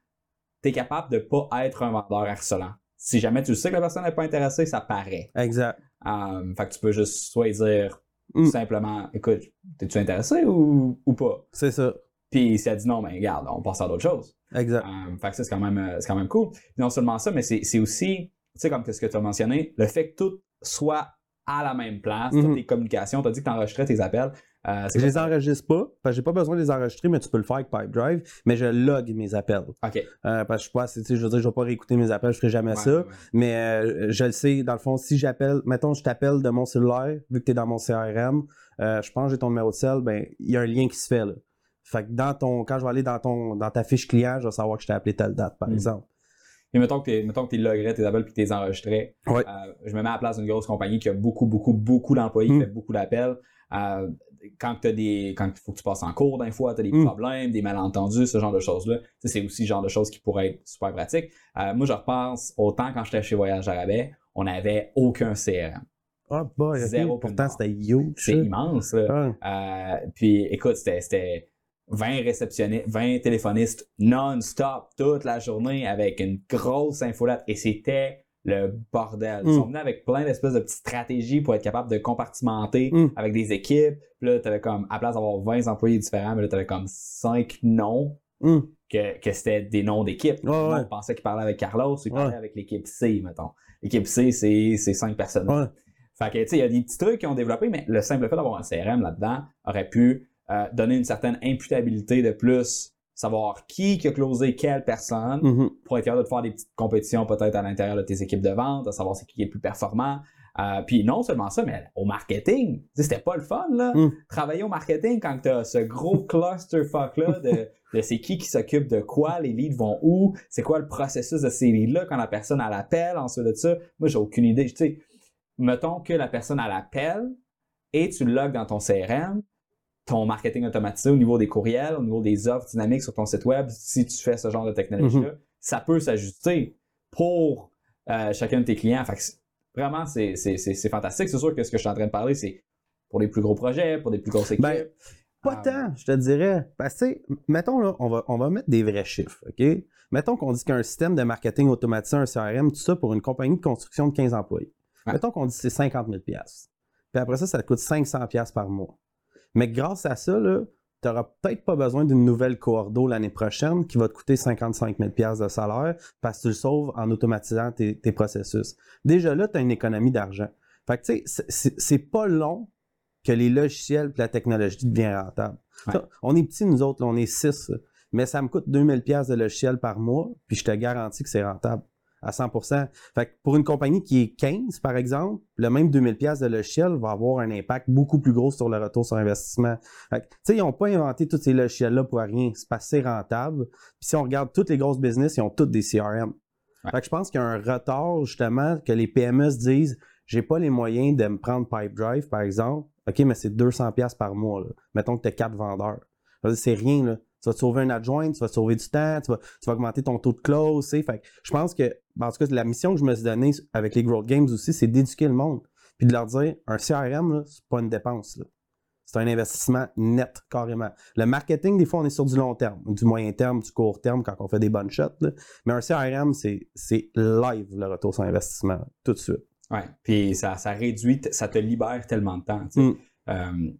[SPEAKER 2] t'es capable de pas être un vendeur harcelant. Si jamais tu sais que la personne n'est pas intéressée, ça paraît.
[SPEAKER 3] Exact.
[SPEAKER 2] Euh, fait que tu peux juste soit dire
[SPEAKER 3] Mm.
[SPEAKER 2] simplement Écoute, t'es-tu intéressé ou, ou pas?
[SPEAKER 3] C'est ça.
[SPEAKER 2] Puis si elle dit non, ben regarde, on passe à d'autres choses.
[SPEAKER 3] Exact.
[SPEAKER 2] Euh, fait que ça, c'est quand même, euh, c'est quand même cool. Non seulement ça, mais c'est aussi, tu sais, comme ce que tu as mentionné, le fait que tout soit à la même place,
[SPEAKER 3] Mhm.
[SPEAKER 2] toutes tes communications, tu as dit que tu enregistrais tes appels. Euh,
[SPEAKER 3] Je les enregistre pas, parce que j'ai pas besoin de les enregistrer, mais tu peux le faire avec Pipedrive, mais je log mes appels.
[SPEAKER 2] OK.
[SPEAKER 3] Euh, parce que je suis pas assez, je veux dire, je vais pas réécouter mes appels, je ferai jamais
[SPEAKER 2] Ouais,
[SPEAKER 3] ça.
[SPEAKER 2] ouais.
[SPEAKER 3] Mais euh, je le sais, dans le fond, si j'appelle, mettons, je t'appelle de mon cellulaire, vu que tu es dans mon CRM, je pense que j'ai ton numéro de cell, ben, il y a un lien qui se fait, là. Fait que dans ton, quand je vais aller dans ton, dans ta fiche client, je vais savoir que je t'ai appelé telle date, par
[SPEAKER 2] Mm.
[SPEAKER 3] exemple.
[SPEAKER 2] Et mettons que tu mettons que loguerais tes appels puis tu les enregistrais.
[SPEAKER 3] Ouais.
[SPEAKER 2] Euh, je me mets à la place d'une grosse compagnie qui a beaucoup, beaucoup, beaucoup d'employés, qui
[SPEAKER 3] Mm.
[SPEAKER 2] fait beaucoup d'appels. Euh, quand tu des. Quand il faut que tu passes en cours d'un fois, tu as des
[SPEAKER 3] Mm.
[SPEAKER 2] problèmes, des malentendus, ce genre de choses-là. C'est aussi le genre de choses qui pourraient être super pratiques. Euh, moi, je repense autant quand j'étais chez Voyage Arabais, on n'avait aucun CRM.
[SPEAKER 3] Ah, boy, ok.
[SPEAKER 2] Zéro
[SPEAKER 3] Pourtant, c'était huge.
[SPEAKER 2] C'est
[SPEAKER 3] ça.
[SPEAKER 2] immense. là.
[SPEAKER 3] Ah,
[SPEAKER 2] puis écoute, c'était 20 réceptionnistes, 20 téléphonistes non-stop toute la journée avec une grosse infolette et c'était le bordel. Ils
[SPEAKER 3] Mm.
[SPEAKER 2] sont venus avec plein d'espèces de petites stratégies pour être capable de compartimenter
[SPEAKER 3] Mm.
[SPEAKER 2] avec des équipes. Puis là, t'avais comme, à place d'avoir 20 employés différents, mais là, t'avais comme 5 noms
[SPEAKER 3] hum,
[SPEAKER 2] que, que c'était des noms d'équipes.
[SPEAKER 3] Ouais,
[SPEAKER 2] On
[SPEAKER 3] ouais.
[SPEAKER 2] pensait qu'il parlait avec Carlos, il parlait
[SPEAKER 3] Ouais.
[SPEAKER 2] avec l'équipe C, mettons. L'équipe C, c'est, c'est 5 personnes. Fait que, tu sais, il y a des petits trucs qui ont développé, mais le simple fait d'avoir un CRM là-dedans aurait pu euh, donner une certaine imputabilité de plus, savoir qui qui a closé quelle personne,
[SPEAKER 3] Mhm.
[SPEAKER 2] pour être capable de faire des petites compétitions peut-être à l'intérieur de tes équipes de vente, à savoir c'est qui est le plus performant. Euh, puis non seulement ça, mais au marketing, tu c'était pas le fun, là.
[SPEAKER 3] Mm.
[SPEAKER 2] Travailler au marketing quand t'as ce gros clusterfuck-là de, de c'est qui qui s'occupe de quoi, les leads vont où, c'est quoi le processus de ces leads-là quand la personne a l'appel, ensuite de ça. Moi, j'ai aucune idée. Tu sais, mettons que la personne a l'appel et tu le logs dans ton CRM, ton marketing automatisé au niveau des courriels, au niveau des offres dynamiques sur ton site web, si tu fais ce genre de technologie-là, ça peut s'ajuster pour euh, chacun de tes clients. Fait que vraiment, c'est fantastique. C'est sûr que ce que je suis en train de parler, c'est pour des plus gros projets, pour des plus grosses équipes.
[SPEAKER 3] Ben, Pas
[SPEAKER 2] Ah,
[SPEAKER 3] tant, je te dirais. Parce que, tu sais, mettons, là, on va, on va mettre des vrais chiffres, OK? Mettons qu'on dit qu'un système de marketing automatisé, un CRM, tout ça, pour une compagnie de construction de 15 employés.
[SPEAKER 2] Ouais.
[SPEAKER 3] Mettons qu'on dit que c'est 50 000 Puis après ça, ça te coûte 500 par mois. Mais grâce à ça, tu n'auras peut-être pas besoin d'une nouvelle coordo l'année prochaine qui va te coûter 55 000 de salaire parce que tu le sauves en automatisant tes, tes processus. Déjà là, tu as une économie d'argent. Fait que, tu sais, c'est- pas long que les logiciels et la technologie deviennent rentables.
[SPEAKER 2] Ouais.
[SPEAKER 3] Ça, On est petits, nous autres, là, on est six, mais ça me coûte 2000 pièces de logiciel par mois, puis je te garantis que c'est rentable à 100%. Fait que pour une compagnie qui est 15, par exemple, le même 2000 pièces de logiciel va avoir un impact beaucoup plus gros sur le retour sur investissement. Fait que, tu sais, ils n'ont pas inventé tous ces logiciels-là pour rien. C'est c'est rentable. Puis si on regarde toutes les grosses business, ils ont toutes des CRM.
[SPEAKER 2] Ouais.
[SPEAKER 3] Fait que je pense qu'il y a un retard, justement, que les PME se disent j'ai pas les moyens de me prendre Pipedrive, par exemple. OK, mais c'est 200$ piastres par mois. Là. Mettons que tu as quatre vendeurs. C'est rien. Là. Tu vas te sauver un adjoint, tu vas te sauver du temps, tu vas, tu vas augmenter ton taux de close. Fait que je pense que, ben, en tout cas, la mission que je me suis donnée avec les Growth Games aussi, c'est d'éduquer le monde. Puis de leur dire un CRM, c'est pas une dépense. là. C'est un investissement net, carrément. Le marketing, des fois, on est sur du long terme, du moyen terme, du court terme quand on fait des bonnes shots. là. Mais un CRM, c'est c'est live le retour sur investissement, tout de suite.
[SPEAKER 2] Ouais. Puis ça, ça réduit, ça te libère tellement de temps.
[SPEAKER 3] Mm.
[SPEAKER 2] Euh,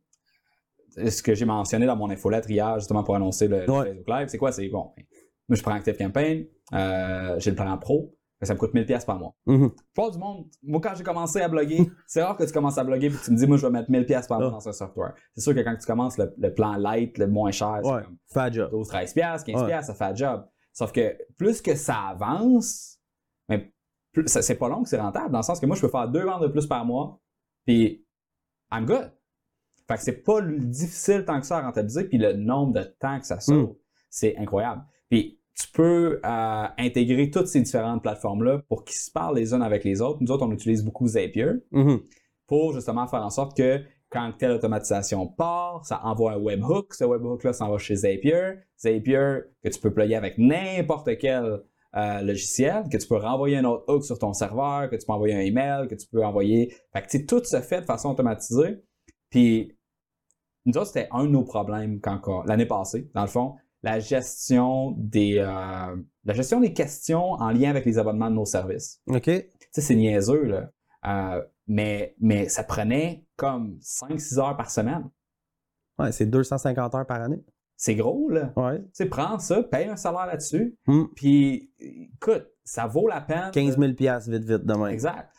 [SPEAKER 2] ce que j'ai mentionné dans mon infolettre hier, justement pour annoncer le, le
[SPEAKER 3] Ouais.
[SPEAKER 2] Facebook Live, c'est quoi? C'est bon. ben, Moi, je prends ActiveCampaign, euh, j'ai le plan pro, ça me coûte 1000$ piastres par mois.
[SPEAKER 3] Mhm.
[SPEAKER 2] Pas du monde. Moi, quand j'ai commencé à bloguer, c'est rare que tu commences à bloguer et que tu me dis, moi, je vais mettre 1000$ piastres par mois
[SPEAKER 3] Ah.
[SPEAKER 2] dans un software. C'est sûr que quand tu commences le, le plan light, le moins cher, c'est
[SPEAKER 3] Ouais,
[SPEAKER 2] comme
[SPEAKER 3] fat job.
[SPEAKER 2] 12, 13 piastres, 15
[SPEAKER 3] Ouais.
[SPEAKER 2] piastres, ça fait le job. Sauf que plus que ça avance, mais c'est pas long que c'est rentable, dans le sens que moi, je peux faire deux ventes de plus par mois, puis I'm good. Fait que c'est pas difficile tant que ça à rentabiliser, puis le nombre de temps que ça sauve, c'est incroyable. Puis tu peux euh, intégrer toutes ces différentes plateformes-là pour qu'ils se parlent les unes avec les autres. Nous autres, on utilise beaucoup Zapier
[SPEAKER 3] Mhm.
[SPEAKER 2] pour justement faire en sorte que quand telle automatisation part, ça envoie un webhook. Ce webhook-là s'en va chez Zapier. Zapier, que tu peux plugger avec n'importe quel euh, logiciel, que tu peux renvoyer un autre hook sur ton serveur, que tu peux envoyer un email, que tu peux envoyer. Fait que tu sais, tout se fait de façon automatisée. Puis, nous autres, c'était un de nos problèmes quand, quand- l'année passée, dans le fond, la gestion des euh, la gestion des questions en lien avec les abonnements de nos services
[SPEAKER 3] OK.
[SPEAKER 2] tu sais, c'est niaiseux, là. Euh, mais, mais ça prenait comme 5-6 heures par semaine.
[SPEAKER 3] Ouais, c'est 250 heures par année.
[SPEAKER 2] C'est gros, là.
[SPEAKER 3] Ouais.
[SPEAKER 2] Tu sais, prends ça, paye un salaire là-dessus,
[SPEAKER 3] Hmm.
[SPEAKER 2] puis écoute, ça vaut la peine.
[SPEAKER 3] 15 000 piastres, vite, vite, demain.
[SPEAKER 2] Exact.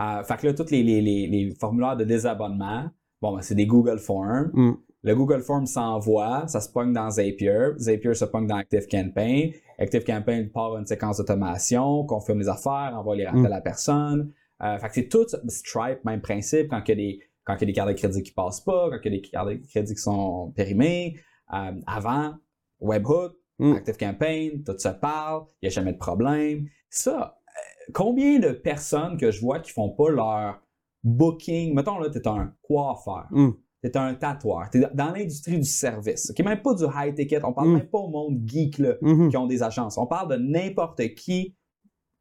[SPEAKER 2] Euh, fait que là, tous les, les, les, les formulaires de désabonnement, bon, ben, c'est des Google Forms.
[SPEAKER 3] Hmm.
[SPEAKER 2] Le Google Form s'envoie, ça se pogne dans Zapier. Zapier se pogne dans ActiveCampaign. ActiveCampaign part une séquence d'automation, confirme les affaires, envoie les rappels
[SPEAKER 3] Mm.
[SPEAKER 2] à la personne. Euh, fait que c'est tout Stripe, même principe, quand il y a des, quand il y a des cartes de crédit qui passent pas, quand il y a des cartes de crédit qui sont périmées. Euh, avant, Webhook,
[SPEAKER 3] Mm.
[SPEAKER 2] ActiveCampaign, tout se parle, il n'y a jamais de problème. Ça, euh, combien de personnes que je vois qui font pas leur booking, mettons là, tu es un coiffeur,
[SPEAKER 3] Hmm.
[SPEAKER 2] tu es un tatoueur, tu es dans l'industrie du service, qui même pas du high ticket, on parle
[SPEAKER 3] Mm.
[SPEAKER 2] même pas au monde geek là,
[SPEAKER 3] Mhm.
[SPEAKER 2] qui ont des agences, on parle de n'importe qui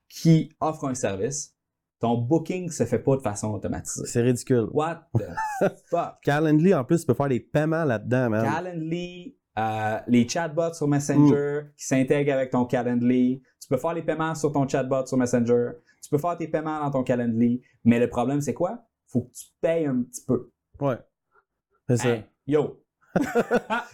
[SPEAKER 2] qui offre un service. Ton booking se fait pas de façon automatisée.
[SPEAKER 3] C'est ridicule.
[SPEAKER 2] What the fuck?
[SPEAKER 3] Calendly, en plus, tu peux faire des paiements là-dedans, man.
[SPEAKER 2] Calendly, euh, les chatbots sur Messenger
[SPEAKER 3] Mm.
[SPEAKER 2] qui s'intègrent avec ton Calendly. Tu peux faire les paiements sur ton chatbot sur Messenger. Tu peux faire tes paiements dans ton Calendly. Mais le problème, c'est quoi? Faut que tu payes un petit peu.
[SPEAKER 3] Ouais. C'est ça.
[SPEAKER 2] Hey, yo!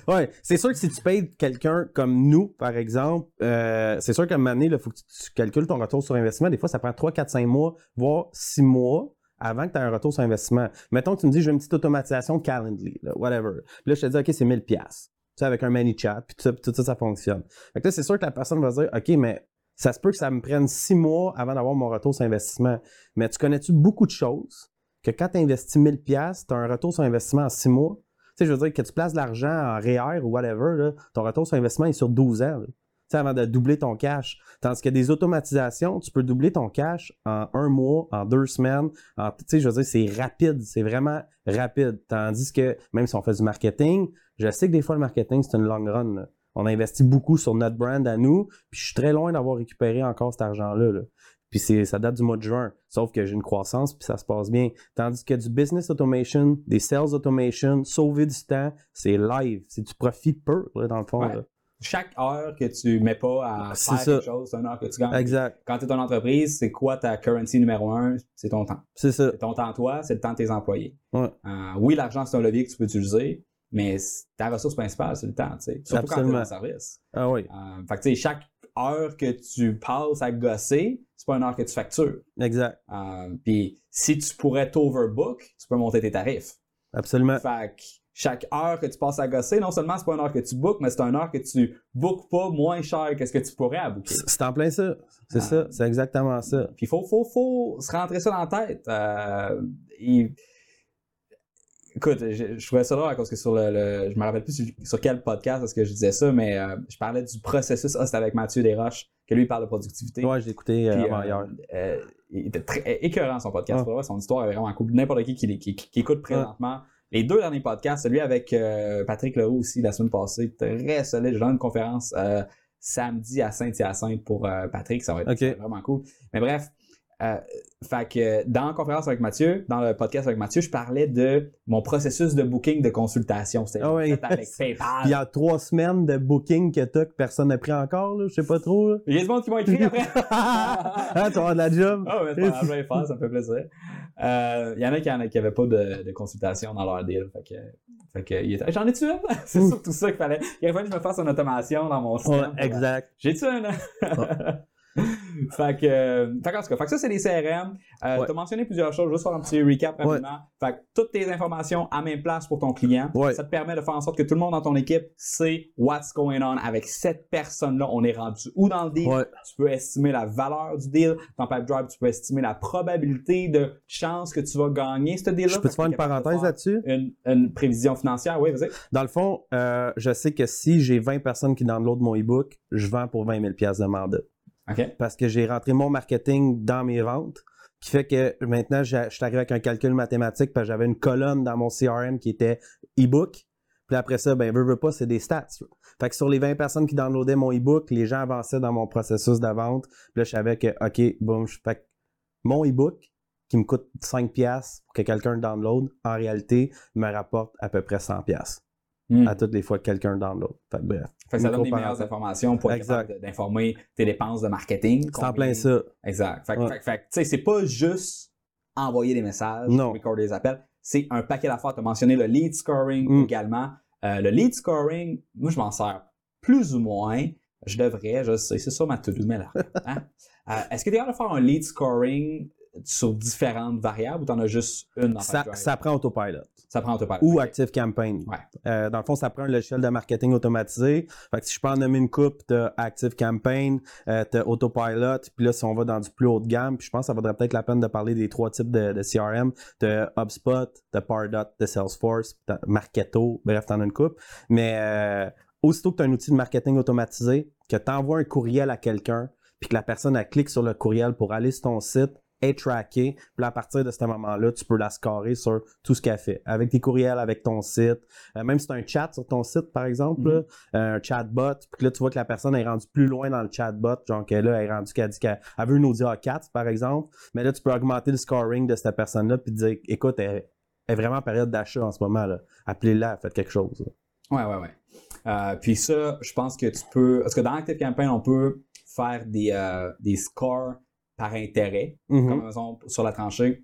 [SPEAKER 3] Ouais, c'est sûr que si tu payes quelqu'un comme nous, par exemple, euh, c'est sûr qu'à un moment donné, il faut que tu, calcules ton retour sur investissement. Des fois, ça prend 3, 4, 5 mois, voire 6 mois avant que tu aies un retour sur investissement. Mettons que tu me dis, j'ai une petite automatisation de Calendly, là, whatever. Là, je te dis, OK, c'est 1000$. pièces. Tu sais, avec un ManyChat, puis tout ça, puis tout ça, ça fonctionne. Fait que là, c'est sûr que la personne va dire, OK, mais ça se peut que ça me prenne 6 mois avant d'avoir mon retour sur investissement. Mais tu connais-tu beaucoup de choses que quand tu investis 1000$, pièces, tu as un retour sur investissement en 6 mois? Tu sais, je veux dire, que tu places de l'argent en REER ou whatever, ton retour sur investissement est sur 12 ans. avant de doubler ton cash. Tandis que des automatisations, tu peux doubler ton cash en un mois, en deux semaines. Tu sais, je veux dire, c'est rapide. C'est vraiment rapide. Tandis que, même si on fait du marketing, je sais que des fois, le marketing, c'est une long run. On investit beaucoup sur notre brand à nous, puis je suis très loin d'avoir récupéré encore cet argent-là. là. Puis c'est, ça date du mois de juin. Sauf que j'ai une croissance, puis ça se passe bien. Tandis que du business automation, des sales automation, sauver du temps, c'est live. C'est du profit pur, là, dans le fond.
[SPEAKER 2] Ouais.
[SPEAKER 3] là.
[SPEAKER 2] Chaque heure que tu mets pas à faire
[SPEAKER 3] ça.
[SPEAKER 2] quelque chose, c'est une heure que tu gagnes.
[SPEAKER 3] Exact.
[SPEAKER 2] Quand tu es une entreprise, c'est quoi ta currency numéro un? C'est ton temps.
[SPEAKER 3] C'est ça.
[SPEAKER 2] C'est ton temps toi, c'est le temps de tes employés.
[SPEAKER 3] Ouais.
[SPEAKER 2] Euh, oui, l'argent, c'est un levier que tu peux utiliser, mais ta ressource principale, c'est le temps, tu sais. Surtout quand tu es
[SPEAKER 3] Absolument.
[SPEAKER 2] dans le service.
[SPEAKER 3] Ah oui,
[SPEAKER 2] Euh, fait que, tu sais, chaque heure que tu passes à gosser, c'est pas une heure que tu factures.
[SPEAKER 3] exact.
[SPEAKER 2] Euh, Puis si tu pourrais t'overbook, tu peux monter tes tarifs.
[SPEAKER 3] Absolument.
[SPEAKER 2] Fait que chaque heure que tu passes à gosser, non seulement c'est pas une heure que tu bookes, mais c'est une heure que tu bookes pas moins cher que ce que tu pourrais à booker.
[SPEAKER 3] C'est en plein ça. C'est
[SPEAKER 2] Ah.
[SPEAKER 3] ça. C'est exactement ça.
[SPEAKER 2] Puis il faut, faut, faut se rentrer ça dans la tête. Euh, Écoute, je, je trouvais ça drôle à cause que sur le, le- Je me rappelle plus sur, sur quel podcast est-ce que je disais ça, mais euh, je parlais du processus. Ah, c'était avec Mathieu Desroches, que lui il parle de productivité.
[SPEAKER 3] Ouais, j'ai écouté euh,
[SPEAKER 2] Puis, euh,
[SPEAKER 3] hier.
[SPEAKER 2] euh, il était très écœurant son podcast.
[SPEAKER 3] Ah.
[SPEAKER 2] Pour vrai, son histoire est vraiment cool. N'importe qui qui, qui- qui écoute présentement. Les deux derniers podcasts, celui avec euh, Patrick Leroux aussi la semaine passée, très solide. J'ai donné une conférence euh, samedi à Saint-Hyacinthe pour euh, Patrick. Ça va être
[SPEAKER 3] Ok.
[SPEAKER 2] ça va être vraiment cool. Mais bref, euh, fait que dans la conférence avec Mathieu, dans le podcast avec Mathieu, je parlais de mon processus de booking de consultation. C'était
[SPEAKER 3] Ah
[SPEAKER 2] fait avec PayPal.
[SPEAKER 3] Puis il y a trois semaines de booking que t'as que personne n'a pris encore, là. Je sais pas trop, là.
[SPEAKER 2] Il y a des gens qui m'ont écrit après.
[SPEAKER 3] ah, tu vas avoir de la job.
[SPEAKER 2] Ah, je vais faire, ça me fait plaisir. Euh, Il y en a qui n'avaient pas de, de consultation dans leur deal. Fait que, fait J'en ai-tu une? c'est surtout ça qu'il fallait. Il fallu que je me fasse une automation dans mon
[SPEAKER 3] Ouais,
[SPEAKER 2] système.
[SPEAKER 3] exact.
[SPEAKER 2] J'ai-tu une? fait que, euh, fait qu'en tout cas, fait que ça, c'est les CRM. Euh,
[SPEAKER 3] Ouais.
[SPEAKER 2] Tu as mentionné plusieurs choses, juste faire un petit recap rapidement. Fait que toutes tes informations à même place pour ton client.
[SPEAKER 3] Ouais.
[SPEAKER 2] Ça te permet de faire en sorte que tout le monde dans ton équipe sait what's going on avec cette personne-là. On est rendu où dans le deal? Tu peux estimer la valeur du deal. Dans Pipedrive, tu peux estimer la probabilité de chance que tu vas gagner ce deal-là.
[SPEAKER 3] Je peux te faire une parenthèse là-dessus?
[SPEAKER 2] Une, une prévision financière, oui, vas-y.
[SPEAKER 3] Dans le fond, euh, je sais que si j'ai 20 personnes qui downloadent mon e-book, je vends pour 20 000 de mandat. Parce que j'ai rentré mon marketing dans mes ventes, qui fait que maintenant, je suis arrivé avec un calcul mathématique parce que j'avais une colonne dans mon CRM qui était e-book. Puis après ça, ben, veux, veux pas, c'est des stats. Fait que sur les 20 personnes qui downloadaient mon e-book, les gens avançaient dans mon processus de vente. Puis là, je savais que, OK, boum, fait que mon e-book, qui me coûte 5 pièces pour que quelqu'un le download, en réalité, me rapporte à peu près 100
[SPEAKER 2] Hmm.
[SPEAKER 3] à toutes les fois que quelqu'un download. Fait que bref.
[SPEAKER 2] Fait que ça donne des
[SPEAKER 3] Micro-parenthèse.
[SPEAKER 2] meilleures informations pour être d'informer tes dépenses de marketing.
[SPEAKER 3] C'est en plein ça.
[SPEAKER 2] Exact. Fait,
[SPEAKER 3] Ouais.
[SPEAKER 2] fait fait c'est pas juste envoyer des messages,
[SPEAKER 3] Non.
[SPEAKER 2] recorder des appels. C'est un paquet d'affaires. Tu as mentionné le lead scoring
[SPEAKER 3] Mm.
[SPEAKER 2] également. Euh, le lead scoring, moi, je m'en sers plus ou moins. Je devrais, je sais, c'est ça ma to-do, mais là. hein? Euh, Est-ce que tu es capable de faire un lead scoring sur différentes variables ou tu en as juste une dans
[SPEAKER 3] Ça, ça prend Autopilot.
[SPEAKER 2] Ça prend autopilot.
[SPEAKER 3] ou. Active Campaign.
[SPEAKER 2] Ouais.
[SPEAKER 3] Euh, dans le fond, ça prend un logiciel de marketing automatisé. Fait que si je peux en nommer une coupe, t'as Active Campaign, euh, t'as Autopilot, puis là, si on va dans du plus haut de gamme, puis je pense que ça vaudrait peut-être la peine de parler des trois types de, de CRM. T'as HubSpot, t'as Pardot, t'as Salesforce, t'as Marketo, bref, t'en as une coupe. Mais euh, aussitôt que tu as un outil de marketing automatisé, que tu envoies un courriel à quelqu'un, puis que la personne elle clique sur le courriel pour aller sur ton site, est trackée, puis à partir de ce moment-là, tu peux la scorer sur tout ce qu'elle fait, avec tes courriels, avec ton site, Euh, même si tu as un chat sur ton site, par exemple, là, euh, un chatbot, puis là, tu vois que la personne est rendue plus loin dans le chatbot, genre que là, elle est rendue qu'elle dit qu'elle elle veut une Audio 4, par exemple, mais là, tu peux augmenter le scoring de cette personne-là, puis dire, écoute, elle, elle est vraiment en période d'achat en ce moment, là. appelez-la, faites quelque chose. là.
[SPEAKER 2] Ouais, ouais, ouais. Euh, puis ça, je pense que tu peux. Parce que dans Active Campaign, on peut faire des, euh, des scores par intérêt.
[SPEAKER 3] Mhm.
[SPEAKER 2] Comme raison sur la tranchée.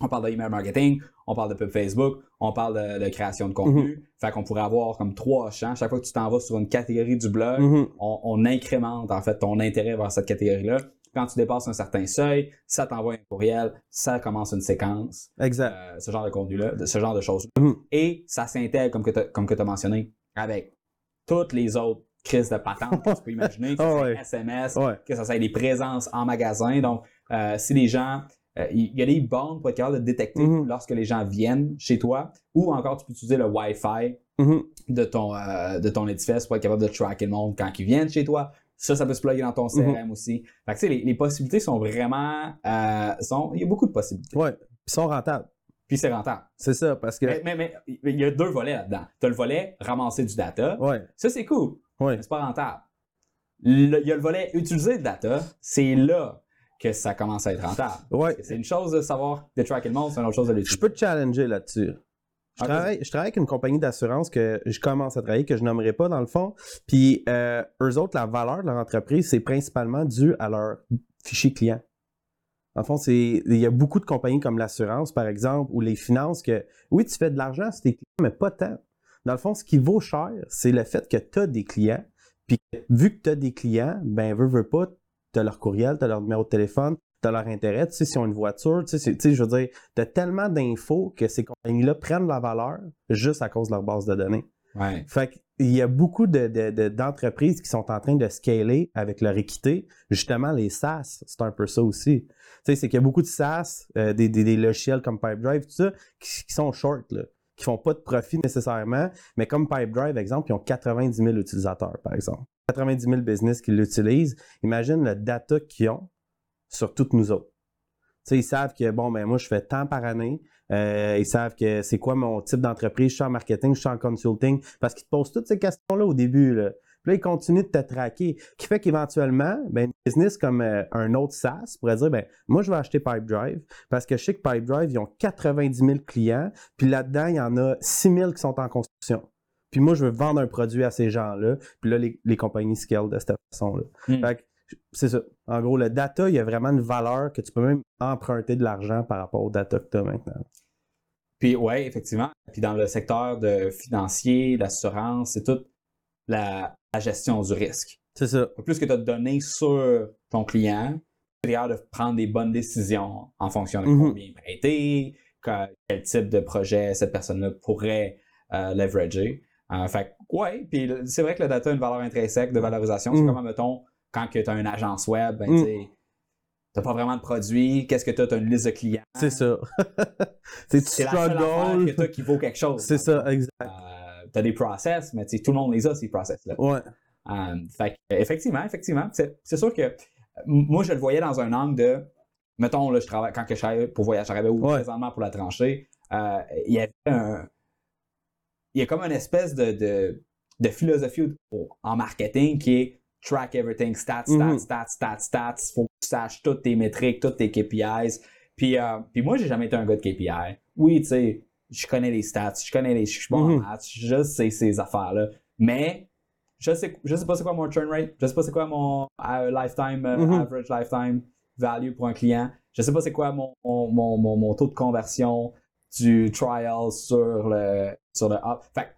[SPEAKER 2] On parle de email marketing, on parle de pub Facebook, on parle de, de création de contenu.
[SPEAKER 3] Mhm.
[SPEAKER 2] Fait qu'on pourrait avoir comme trois champs. Chaque fois que tu t'en vas sur une catégorie du blog,
[SPEAKER 3] Mhm.
[SPEAKER 2] on, on incrémente en fait ton intérêt vers cette catégorie-là. Quand tu dépasses un certain seuil, ça t'envoie un courriel, ça commence une séquence
[SPEAKER 3] Exact.
[SPEAKER 2] euh, ce genre de contenu-là, ce genre de choses.
[SPEAKER 3] Mhm.
[SPEAKER 2] Et ça s'intègre, comme que t'as- comme que tu as mentionné, avec toutes les autres crises de patentes que tu peux imaginer, que ça soit
[SPEAKER 3] ouais.
[SPEAKER 2] SMS,
[SPEAKER 3] Ouais.
[SPEAKER 2] que ça soit des présences en magasin. Donc, euh, si les gens, euh, il y a des bornes pour être capable de détecter
[SPEAKER 3] Mhm.
[SPEAKER 2] lorsque les gens viennent chez toi, ou encore tu peux utiliser le Wi-Fi
[SPEAKER 3] Mhm.
[SPEAKER 2] de ton, euh, de ton édifice pour être capable de tracker le monde quand ils viennent chez toi. Ça, ça peut se plugger dans ton CRM aussi. Fait que, tu sais, les, les possibilités sont vraiment... sont, il y a beaucoup de possibilités.
[SPEAKER 3] Puis ils sont rentables.
[SPEAKER 2] Puis c'est rentable.
[SPEAKER 3] C'est ça, parce que.
[SPEAKER 2] Mais, mais, mais il y a deux volets là-dedans. Tu as le volet ramasser du data.
[SPEAKER 3] Ouais.
[SPEAKER 2] Ça, c'est cool, Mais c'est pas rentable. Le- Il y a le volet utiliser le data. C'est là que ça commence à être rentable.
[SPEAKER 3] Ouais.
[SPEAKER 2] C'est une chose de savoir de tracker le monde, c'est une autre chose de
[SPEAKER 3] Je
[SPEAKER 2] l'utiliser.
[SPEAKER 3] peux te challenger là-dessus. Je travaille, je travaille avec une compagnie d'assurance que je commence à travailler, que je nommerai pas dans le fond. Puis euh, eux autres, la valeur de leur entreprise, c'est principalement dû à leur fichier client. Dans le fond, c'est, il y a beaucoup de compagnies comme l'assurance, par exemple, ou les finances que, oui, tu fais de l'argent sur tes clients, mais pas tant. Dans le fond, ce qui vaut cher, c'est le fait que tu as des clients. Puis vu que tu as des clients, ben, veux, veux pas, tu as leur courriel, tu as leur numéro de téléphone, tu as leur intérêt, tu sais, s'ils ont une voiture, tu sais, c'est- tu sais, je veux dire, tu as tellement d'infos que ces compagnies-là prennent la valeur juste à cause de leur base de données.
[SPEAKER 2] Ouais.
[SPEAKER 3] Fait qu'il y a beaucoup de- de- de- d'entreprises qui sont en train de scaler avec leur équité. Justement, les SaaS, c'est un peu ça aussi. Tu sais, c'est qu'il y a beaucoup de SaaS, euh, des, des- des logiciels comme Pipedrive, tout ça, qui, qui sont short, là, qui font pas de profit nécessairement, mais comme Pipedrive, exemple, ils ont 90 000 utilisateurs, par exemple. 90 000 business qui l'utilisent. Imagine le data qu'ils ont sur toutes nous autres. Ils savent que, bon, ben moi, je fais tant par année. Euh, ils savent que c'est quoi mon type d'entreprise. Je suis en marketing, je suis en consulting. Parce qu'ils te posent toutes ces questions-là au début. Là. Puis là, ils continuent de te traquer. Qui fait qu'éventuellement, ben, une business comme euh, un autre SaaS pourrait dire, ben, moi, je vais acheter Pipedrive parce que je sais que Pipedrive, ils ont 90 000 clients. Puis là-dedans, il y en a 6 000 qui sont en construction. Puis moi, je veux vendre un produit à ces gens-là. Puis là, les, les compagnies scale de cette façon-là.
[SPEAKER 2] Hmm.
[SPEAKER 3] Fait que, c'est ça. En gros, le data, il y a vraiment une valeur que tu peux même emprunter de l'argent par rapport au data que tu as maintenant.
[SPEAKER 2] Puis ouais, effectivement. Puis dans le secteur de financier, l'assurance, c'est toute la, la gestion du risque.
[SPEAKER 3] C'est ça.
[SPEAKER 2] plus que tu as donné sur ton client, tu es capable de prendre des bonnes décisions en fonction de
[SPEAKER 3] Mhm.
[SPEAKER 2] combien prêter, que- quel type de projet cette personne-là pourrait euh, leverager. Euh, fait ouais, puis c'est vrai que le data a une valeur intrinsèque de valorisation. C'est
[SPEAKER 3] Mhm.
[SPEAKER 2] comme, mettons, quand tu as une agence web, ben,
[SPEAKER 3] Mhm.
[SPEAKER 2] tu t'as pas vraiment de produits. Qu'est-ce que tu as? Tu as une liste de clients.
[SPEAKER 3] C'est ça. c'est
[SPEAKER 2] la seule que tu qui vaut quelque chose.
[SPEAKER 3] C'est ça, exact.
[SPEAKER 2] Euh, t'as des process, mais tout le monde les a, ces process-là.
[SPEAKER 3] Ouais.
[SPEAKER 2] Euh, fait que, effectivement, effectivement. C'est sûr que moi, je le voyais dans un angle de, mettons, là, je travaille, quand que je pour Voyage Arabais ou
[SPEAKER 3] Ouais.
[SPEAKER 2] présentement pour la tranchée, euh, il y avait un. Il y a comme une espèce de, de, de philosophie en marketing qui est track everything, stats, stats,
[SPEAKER 3] Mhm.
[SPEAKER 2] stats, stats, stats. Faut que tu saches toutes tes métriques, toutes tes KPIs. Puis, euh, puis moi, j'ai jamais été un gars de KPI. Oui, tu sais, je connais les stats, je connais les. Je suis bon en
[SPEAKER 3] Mhm.
[SPEAKER 2] maths, je sais ces affaires-là. Mais je sais, je sais pas c'est quoi mon churn rate, je sais pas c'est quoi mon euh, lifetime, euh,
[SPEAKER 3] Mhm.
[SPEAKER 2] average lifetime value pour un client, je sais pas c'est quoi mon, mon, mon, mon taux de conversion du trial sur le, sur le up. Fait,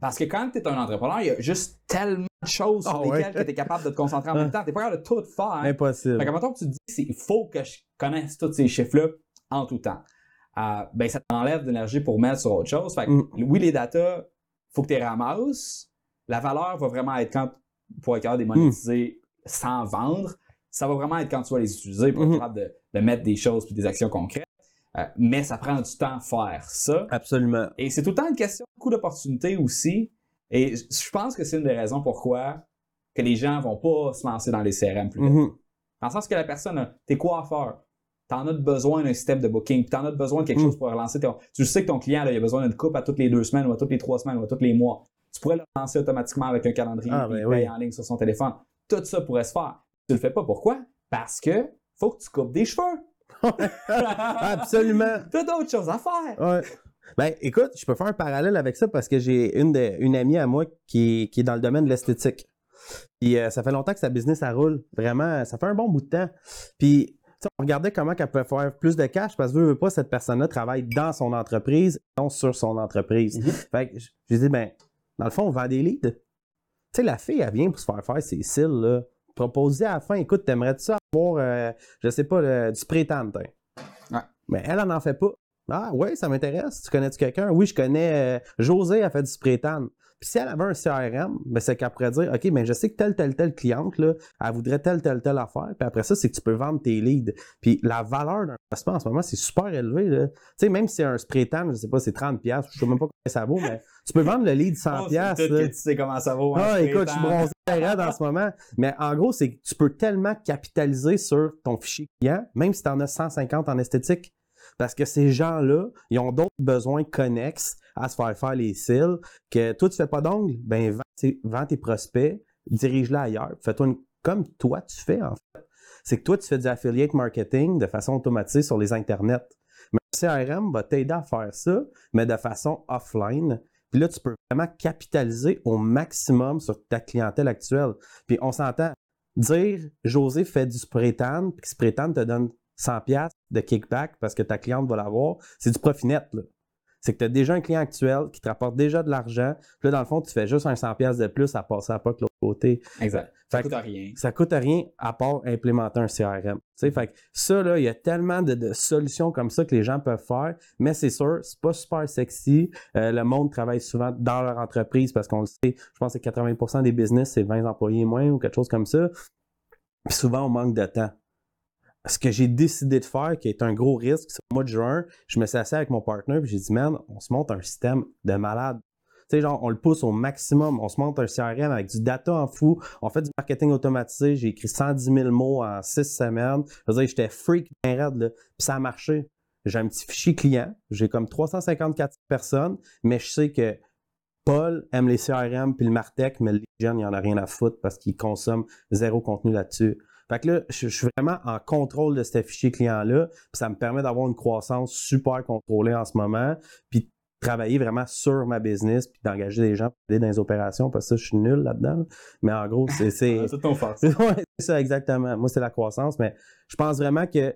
[SPEAKER 2] parce que quand tu es un entrepreneur, il y a juste tellement de choses sur
[SPEAKER 3] Ah ouais.
[SPEAKER 2] lesquelles tu es capable de te concentrer en même temps. Tu pas capable de tout faire. hein.
[SPEAKER 3] Impossible.
[SPEAKER 2] Fait que maintenant que tu te dis il faut que je connaisse tous ces chiffres-là en tout temps, ben ça t'enlève d'énergie pour mettre sur autre chose. Fait que,
[SPEAKER 3] Mm.
[SPEAKER 2] oui, les data, faut que tu les ramasses. La valeur va vraiment être quand pour être capable de les monétiser sans vendre. Ça va vraiment être quand tu vas les utiliser pour être
[SPEAKER 3] Mhm.
[SPEAKER 2] capable de, de mettre des choses puis des actions concrètes. Euh, mais ça prend du temps à faire ça.
[SPEAKER 3] Absolument.
[SPEAKER 2] Et c'est tout le temps une question de coût d'opportunité aussi. Et je pense que c'est une des raisons pourquoi que les gens vont pas se lancer dans les CRM plus vite.
[SPEAKER 3] Mhm.
[SPEAKER 2] Dans le sens que la personne, t'es coiffeur, t'en as besoin d'un système de booking, puis t'en as besoin de quelque
[SPEAKER 3] Mm.
[SPEAKER 2] chose pour relancer ton... Tu sais que ton client, là, il a besoin d'une coupe à toutes les deux semaines, ou à toutes les trois semaines, ou à tous les mois. Tu pourrais le lancer automatiquement avec un calendrier,
[SPEAKER 3] Ah, ben oui.
[SPEAKER 2] en ligne sur son téléphone. Tout ça pourrait se faire. Tu le fais pas, pourquoi? Parce que faut que tu coupes des cheveux.
[SPEAKER 3] Absolument.
[SPEAKER 2] T'as d'autres choses à faire.
[SPEAKER 3] Ouais. Ben, écoute, je peux faire un parallèle avec ça parce que j'ai une, de- une amie à moi qui, est- qui est dans le domaine de l'esthétique. Puis euh, ça fait longtemps que sa business, ça roule. Vraiment, ça fait un bon bout de temps. Puis, on regardait comment elle pouvait faire plus de cash parce que, veut, veut pas, cette personne-là travaille dans son entreprise, non sur son entreprise.
[SPEAKER 2] Mhm.
[SPEAKER 3] Fait que, je lui dit, ben, dans le fond, on vend des leads. Tu sais, la fille, elle vient pour se faire faire ses cils, là. Proposer à la fin, écoute, t'aimerais-tu ça avoir, euh, je sais pas, du tiens?
[SPEAKER 2] Ouais.
[SPEAKER 3] Mais elle, elle n'en fait pas. Ah, ouais, ça m'intéresse. Tu connais-tu quelqu'un? Oui, je connais. euh, José a fait du spray tan. Puis si elle avait un CRM, ben c'est qu'elle pourrait dire, OK, ben je sais que telle, telle, telle cliente, là, elle voudrait telle, telle, telle affaire. Puis après ça, c'est que tu peux vendre tes leads. Puis la valeur d'un prospect en ce moment, c'est super élevé. là. Tu sais, même si c'est un spray tan, je sais pas, c'est 30$, piastres, je sais même pas combien ça vaut, mais tu peux vendre le lead 100$.
[SPEAKER 2] Oh,
[SPEAKER 3] là.
[SPEAKER 2] que tu sais comment ça vaut. hein,
[SPEAKER 3] Ah, écoute, je suis bronzé en ce moment. Mais en gros, c'est que tu peux tellement capitaliser sur ton fichier client, même si tu en as 150 en esthétique. Parce que ces gens-là, ils ont d'autres besoins connexes à se faire faire les cils, que toi, tu fais pas d'ongles, ben vends, tes- prospects, dirige-les ailleurs. Fais-toi une... comme toi, tu fais, en fait. C'est que toi, tu fais du affiliate marketing de façon automatisée sur les internets. Mais le CRM va t'aider à faire ça, mais de façon offline. Puis là, tu peux vraiment capitaliser au maximum sur ta clientèle actuelle. Puis on s'entend, dire José fait du spray tan, puis que spray tan te donne 100$ piastres de kickback parce que ta cliente va l'avoir, c'est du profit net. là. C'est que tu as déjà un client actuel qui te rapporte déjà de l'argent. Puis là, dans le fond, tu fais juste un 100$ piastres de plus à passer à pas de l'autre côté.
[SPEAKER 2] Exact. Ça
[SPEAKER 3] Fait
[SPEAKER 2] coûte
[SPEAKER 3] que-
[SPEAKER 2] rien.
[SPEAKER 3] ça coûte rien à part implémenter un CRM. Fait que ça, là, il y a tellement de, de solutions comme ça que les gens peuvent faire, mais c'est sûr, c'est pas super sexy. Euh, le monde travaille souvent dans leur entreprise parce qu'on le sait, je pense que 80% des business, c'est 20 employés moins ou quelque chose comme ça. Puis souvent, on manque de temps. Ce que j'ai décidé de faire, qui est un gros risque, c'est au mois de juin, je me suis assis avec mon partenaire et j'ai dit, man, on se monte un système de malade. Tu sais, genre, on le pousse au maximum. On se monte un CRM avec du data en fou. On fait du marketing automatisé. J'ai écrit 110 000 mots en 6 semaines. Je veux j'étais freak bien raide, là. Puis ça a marché. J'ai un petit fichier client. J'ai comme 354 personnes, mais je sais que Paul aime les CRM puis le Martech, mais les jeunes, il n'y en a rien à foutre parce qu'ils consomment zéro contenu là-dessus. Fait que là, je, je suis vraiment en contrôle de ce fichier client-là, puis ça me permet d'avoir une croissance super contrôlée en ce moment, puis travailler vraiment sur ma business, puis d'engager des gens pour aider dans les opérations, parce que ça, je suis nul là-dedans. là. Mais en gros, c'est... c'est-
[SPEAKER 2] ton force.
[SPEAKER 3] ouais, c'est ça, exactement. Moi, c'est la croissance, mais je pense vraiment que.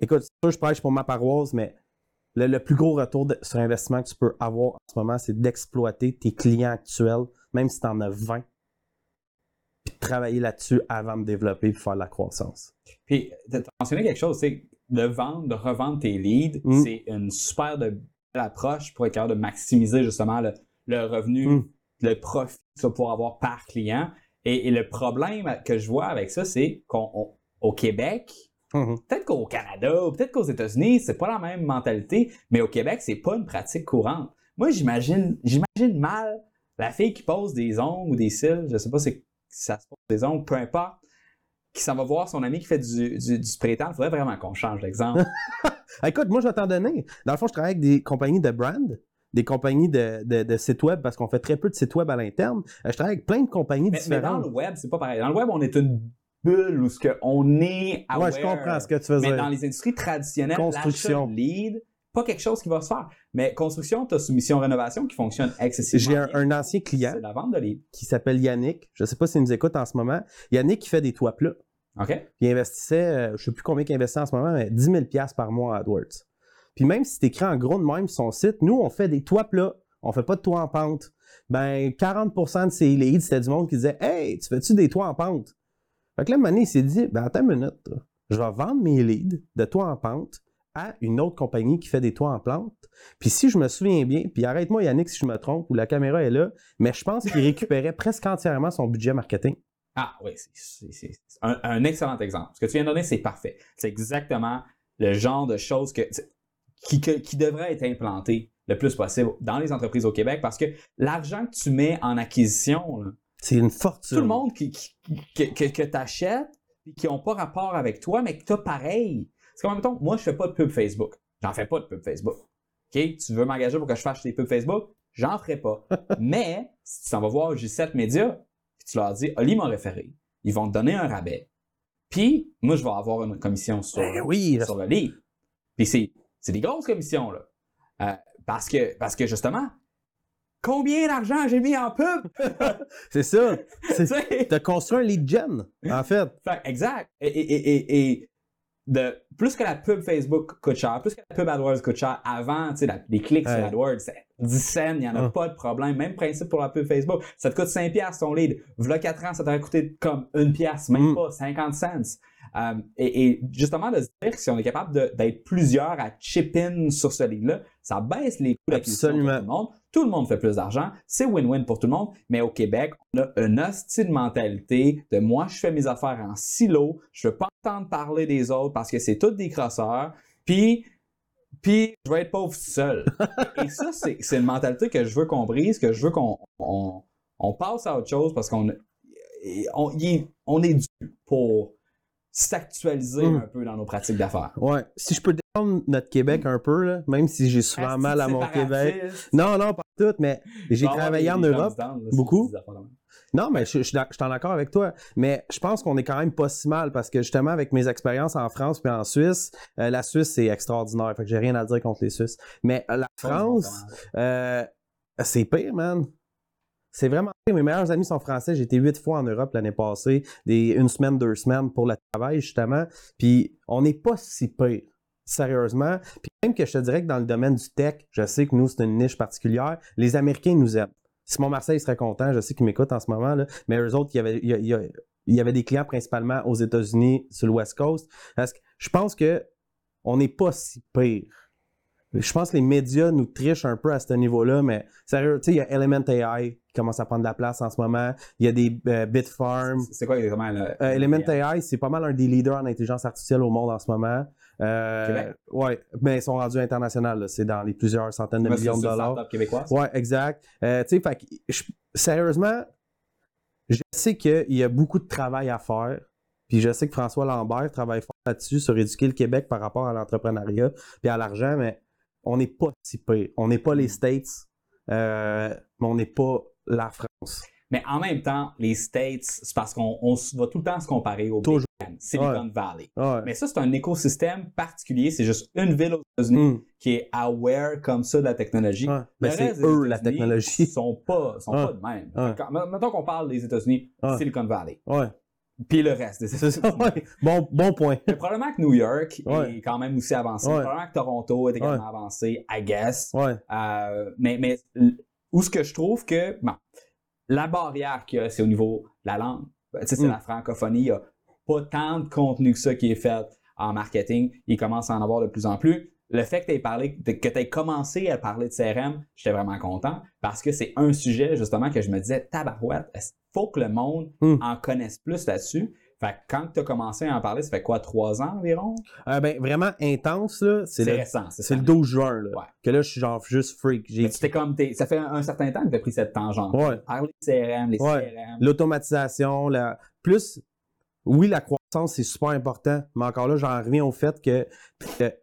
[SPEAKER 3] Écoute, c'est sûr, je prêche pour ma paroisse, mais le, le plus gros retour de- sur investissement que tu peux avoir en ce moment, c'est d'exploiter tes clients actuels, même si tu en as 20. Travailler là-dessus avant de développer et faire de la croissance.
[SPEAKER 2] Puis, tu as mentionné quelque chose, c'est de vendre, de revendre tes leads,
[SPEAKER 3] Mm.
[SPEAKER 2] c'est une super de, belle approche pour être capable de maximiser justement le, le revenu,
[SPEAKER 3] Mm.
[SPEAKER 2] le profit que tu vas pouvoir avoir par client. Et, et le problème que je vois avec ça, c'est qu'au Québec,
[SPEAKER 3] Mhm.
[SPEAKER 2] peut-être qu'au Canada ou peut-être qu'aux États-Unis, c'est pas la même mentalité, mais au Québec, c'est pas une pratique courante. Moi, j'imagine, j'imagine mal la fille qui pose des ongles ou des cils, je sais pas si ça se pose des ongles, peu importe, qui s'en va voir son ami qui fait du, du, du tan. Il faudrait vraiment qu'on change l'exemple.
[SPEAKER 3] Ah, Écoute, moi, je vais t'en donner. Dans le fond, je travaille avec des compagnies de brand, des compagnies de, de, de sites web, parce qu'on fait très peu de sites web à l'interne. Euh, Je travaille avec plein de compagnies
[SPEAKER 2] mais, mais dans
[SPEAKER 3] différentes.
[SPEAKER 2] le web, c'est pas pareil. Dans le web, on est une bulle où ce que on est aware.
[SPEAKER 3] Ouais, je comprends ce que tu veux
[SPEAKER 2] Mais
[SPEAKER 3] dire.
[SPEAKER 2] dans les industries traditionnelles,
[SPEAKER 3] Construction.
[SPEAKER 2] l'achat de lead, pas quelque chose qui va se faire. Mais construction, tu as soumission rénovation qui fonctionne excessivement.
[SPEAKER 3] J'ai un, ancien client
[SPEAKER 2] C'est la vente de
[SPEAKER 3] qui s'appelle Yannick. Je sais pas s'il nous écoute en ce moment. Yannick qui fait des toits plats.
[SPEAKER 2] OK?
[SPEAKER 3] Il investissait, euh, je sais plus combien il investit en ce moment, mais 10 000 par mois à AdWords. Puis même si c'est écrit en gros de même sur son site, nous, on fait des toits plats. On fait pas de toits en pente. Ben, 40% de ses leads, c'était du monde qui disait Hey, tu fais-tu des toits en pente? Fait que là, Mané, il s'est dit Ben, attends une minute. là. Je vais vendre mes leads de toits en pente à une autre compagnie qui fait des toits en plante. Puis si je me souviens bien, puis arrête-moi Yannick si je me trompe ou la caméra est là, mais je pense qu'il récupérait presque entièrement son budget marketing.
[SPEAKER 2] Ah oui, c'est- un, un excellent exemple. Ce que tu viens de donner, c'est parfait. C'est exactement le genre de choses que, qui, que- qui devrait être implanté le plus possible dans les entreprises au Québec parce que l'argent que tu mets en acquisition,
[SPEAKER 3] C'est une fortune.
[SPEAKER 2] tout le monde qui, qui- que, que, que tu achètes et qui n'ont pas rapport avec toi, mais que tu as pareil. C'est comme, mettons, moi, je fais pas de pub Facebook. J'en fais pas de pub Facebook. OK? Tu veux m'engager pour que je fasse des pubs Facebook? J'en ferai pas. mais, si tu t'en vas voir J7 Média, puis tu leur dis, Oli m'a référé. Ils vont te donner un rabais. Puis, moi, je vais avoir une commission sur,
[SPEAKER 3] Ben oui,
[SPEAKER 2] sur le lead. Puis c'est, c'est des grosses commissions, là. Euh, parce, que, parce que, justement, combien d'argent j'ai mis en pub?
[SPEAKER 3] c'est ça. C'est-? T'as construit un lead gen, en fait.
[SPEAKER 2] Fait, exact. Et, et, et, et- et de, plus que la pub Facebook coûte cher, plus que la pub AdWords coûte cher, avant, tu sais, les clics sur. AdWords, c'est 10 cents, il n'y en a
[SPEAKER 3] Ah.
[SPEAKER 2] pas de problème. Même principe pour la pub Facebook. Ça te coûte 5 piastres ton lead. V'là 4 ans, ça t'aurait coûté comme 1 piastre, même
[SPEAKER 3] Mm.
[SPEAKER 2] pas 50 cents. Euh, et, et justement, de se dire que si on est capable d'être plusieurs à chip in sur ce lead-là, ça baisse les coûts d'acquisition pour tout le monde. Tout le monde fait plus d'argent. C'est win-win pour tout le monde. Mais au Québec, on a une hostie de mentalité de moi, je fais mes affaires en silo. Je veux pas entendre parler des autres parce que c'est tous des crosseurs. Puis, puis je vais être pauvre seul. Et ça, c'est une mentalité que je veux qu'on brise, que je veux qu'on on, on passe à autre chose parce qu'on on est dû pour s'actualiser
[SPEAKER 3] Mm.
[SPEAKER 2] un peu dans nos pratiques d'affaires.
[SPEAKER 3] Ouais. Si je peux défendre notre Québec un peu, là, même si j'ai souvent
[SPEAKER 2] Asti
[SPEAKER 3] mal à mon Québec. Non, non, pas tout, mais j'ai travaillé en Europe.
[SPEAKER 2] là,
[SPEAKER 3] beaucoup. Non, mais je, je suis en accord avec toi. Mais je pense qu'on est quand même pas si mal parce que justement, avec mes expériences en France puis en Suisse, euh, la Suisse, c'est extraordinaire. Fait que j'ai rien à dire contre les Suisses. Mais euh, la France, euh, c'est pire, man. C'est vraiment. Mes meilleurs amis sont français. J'ai été huit fois en Europe l'année passée, une semaine, deux semaines pour le travail, justement. Puis on n'est pas si pire. Sérieusement. Puis même que je te dirais que dans le domaine du tech, je sais que nous, c'est une niche particulière. Les Américains nous aiment. Simon Marseille serait content, je sais qu'il m'écoute en ce moment, mais eux autres, il y, avait, des clients principalement aux États-Unis, sur le West Coast. Parce que je pense que on n'est pas si pire. Je pense que les médias nous trichent un peu à ce niveau-là, mais sérieux, tu sais, il y a Element AI qui commence à prendre de la place en ce moment. Il y a des euh, Bitfarm.
[SPEAKER 2] C'est- quoi exactement.
[SPEAKER 3] Euh, Element AI, c'est pas mal un des leaders en intelligence artificielle au monde en ce moment. Euh,
[SPEAKER 2] Québec?
[SPEAKER 3] Ouais, mais ils sont rendus internationaux. C'est dans les plusieurs centaines de millions de dollars.
[SPEAKER 2] startup québécoise.
[SPEAKER 3] Ouais, exact. Euh, tu sais, fait que je- sérieusement, je sais qu'il y a beaucoup de travail à faire. Puis je sais que François Lambert travaille fort là-dessus sur éduquer le Québec par rapport à l'entrepreneuriat puis à l'argent, mais on n'est pas pire. On n'est pas les States, euh, mais on n'est pas la France.
[SPEAKER 2] Mais en même temps, les States, c'est parce qu'on va tout le temps se comparer au
[SPEAKER 3] Toujours.
[SPEAKER 2] Big Silicon Valley.
[SPEAKER 3] Ouais.
[SPEAKER 2] Mais ça, c'est un écosystème particulier. C'est juste une ville aux États-Unis
[SPEAKER 3] Hum,
[SPEAKER 2] qui est aware comme ça de la technologie.
[SPEAKER 3] ouais. Mais c'est eux, la technologie.
[SPEAKER 2] sont pas, sont pas de même. Quand- mettons qu'on parle des États-Unis. Silicon Valley. Puis le reste
[SPEAKER 3] c'est ça. Ouais. Bon, bon point.
[SPEAKER 2] Mais probablement que New York
[SPEAKER 3] Ouais.
[SPEAKER 2] est quand même aussi avancé.
[SPEAKER 3] Ouais.
[SPEAKER 2] Probablement que Toronto est également avancé, I guess. Euh, mais, mais où ce que je trouve que bon, la barrière qu'il y a, c'est au niveau de la langue. ben, tu sais, c'est
[SPEAKER 3] Mm.
[SPEAKER 2] la francophonie, il y a pas tant de contenu que ça qui est fait en marketing. Il commence à en avoir de plus en plus. Le fait que tu aies parlé, que tu commencé à parler de CRM, j'étais vraiment content parce que c'est un sujet justement que je me disais, tabarouette, il faut que le monde
[SPEAKER 3] Mm.
[SPEAKER 2] en connaisse plus là-dessus? Fait que quand tu as commencé à en parler, ça fait quoi, trois ans environ?
[SPEAKER 3] Euh, ben, vraiment intense, là, c'est
[SPEAKER 2] récent, c'est
[SPEAKER 3] le 12 juin, là.
[SPEAKER 2] Ouais.
[SPEAKER 3] Que là, je suis genre juste freak.
[SPEAKER 2] Comme, ça fait un, un certain temps que tu as pris cette tangente.
[SPEAKER 3] Ouais.
[SPEAKER 2] Parler de CRM, les
[SPEAKER 3] Ouais.
[SPEAKER 2] CRM.
[SPEAKER 3] l'automatisation, la... plus, oui, la croissance, c'est super important, mais encore là, j'en reviens au fait que, que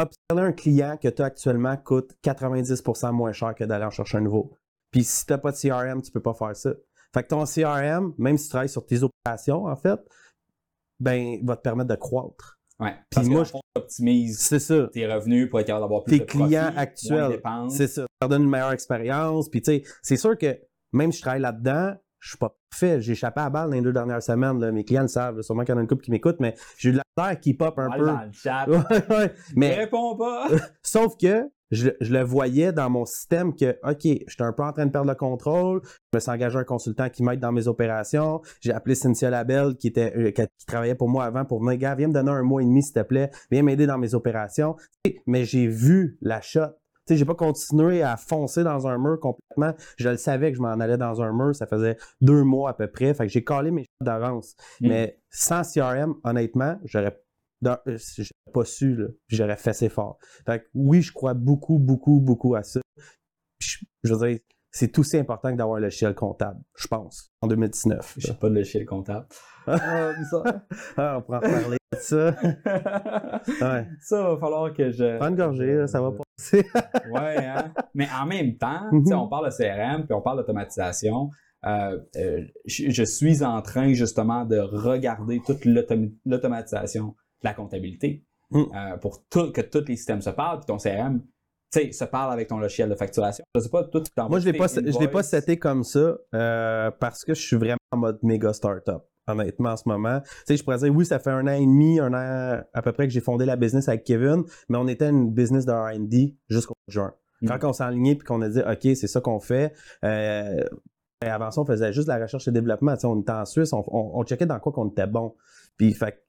[SPEAKER 3] upseller un client que tu as actuellement coûte 90% moins cher que d'aller en chercher un nouveau. Puis si tu n'as pas de CRM, tu peux pas faire ça. Fait que ton CRM, même si tu travailles sur tes opérations, en fait, ben, va te permettre de croître.
[SPEAKER 2] Ouais. Parce
[SPEAKER 3] moi,
[SPEAKER 2] je optimise tes revenus pour être capable d'avoir plus
[SPEAKER 3] Tes
[SPEAKER 2] de profit,
[SPEAKER 3] clients
[SPEAKER 2] de
[SPEAKER 3] actuels. C'est ça. Ça leur donne une meilleure expérience. Puis, tu sais, c'est sûr que même si je travaille là-dedans, je suis pas parfait. J'ai échappé à la balle dans les deux dernières semaines. là. Mes clients le savent. là. Sûrement qu'il y en a une couple qui m'écoute, mais j'ai eu de la à keep up un
[SPEAKER 2] Allez
[SPEAKER 3] peu.
[SPEAKER 2] dans le chat.
[SPEAKER 3] Ouais, ouais.
[SPEAKER 2] Ne
[SPEAKER 3] Mais
[SPEAKER 2] réponds pas.
[SPEAKER 3] sauf que je, je le voyais dans mon système que, OK, j'étais un peu en train de perdre le contrôle. Je me suis engagé un consultant qui m'aide dans mes opérations. J'ai appelé Cynthia Labelle, qui, était, euh, qui, qui travaillait pour moi avant, pour venir, gars, viens me donner un mois et demi, s'il te plaît. Viens m'aider dans mes opérations. Mais j'ai vu la shot. Sais, j'ai pas continué à foncer dans un mur complètement. Je le savais que je m'en allais dans un mur. Ça faisait deux mois à peu près. Fait que j'ai collé mes shots d'avance.
[SPEAKER 2] Mm.
[SPEAKER 3] Mais sans CRM, honnêtement, j'aurais euh, pas su, là, j'aurais fait assez fort. Fait que oui, je crois beaucoup, beaucoup, beaucoup à ça. Puis je, veux dire, c'est aussi important que d'avoir le logiciel comptable, je pense, en 2019.
[SPEAKER 2] Je sais pas de logiciel comptable.
[SPEAKER 3] Ah, on pourra en parler de ça. Ouais.
[SPEAKER 2] Ça, va falloir que je.
[SPEAKER 3] Prends une gorgée, là, ça va passer.
[SPEAKER 2] Ouais, hein? Mais en même temps,
[SPEAKER 3] Mhm.
[SPEAKER 2] sais, on parle de CRM, puis on parle d'automatisation. Euh, euh, je, je suis en train justement de regarder toute l'autom- l'automatisation de la comptabilité
[SPEAKER 3] Mm.
[SPEAKER 2] euh, pour tout- que tous les systèmes se parlent, puis ton CRM se parle avec ton logiciel de facturation. Je sais pas, tout
[SPEAKER 3] Moi, je je l'ai pas seté comme ça parce que je suis vraiment en mode méga startup. Honnêtement, en ce moment. Tu sais, je pourrais dire, oui, ça fait un an et demi, un an à peu près que j'ai fondé la business avec Kevin, mais on était une business de R&D jusqu'au juin.
[SPEAKER 2] Mm.
[SPEAKER 3] Quand on s'est aligné puis qu'on a dit, OK, c'est ça qu'on fait, euh, et avant ça, on faisait juste la recherche et développement. Tu sais, on était en Suisse, on, on, on checkait dans quoi qu'on était bon. Puis, fait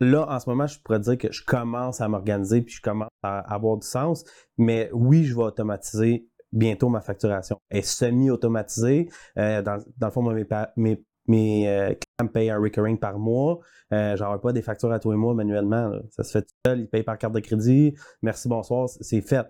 [SPEAKER 3] là, en ce moment, je pourrais dire que je commence à m'organiser puis je commence à avoir du sens. Mais oui, je vais automatiser bientôt ma facturation. Elle est semi-automatisée. Euh, dans, dans le fond, mes, mes, mes euh, clients me payent un recurring par mois. Euh, J'envoie pas des factures à tous les mois manuellement. Ça se fait tout seul. Ils payent par carte de crédit. Merci, bonsoir. C'est fait.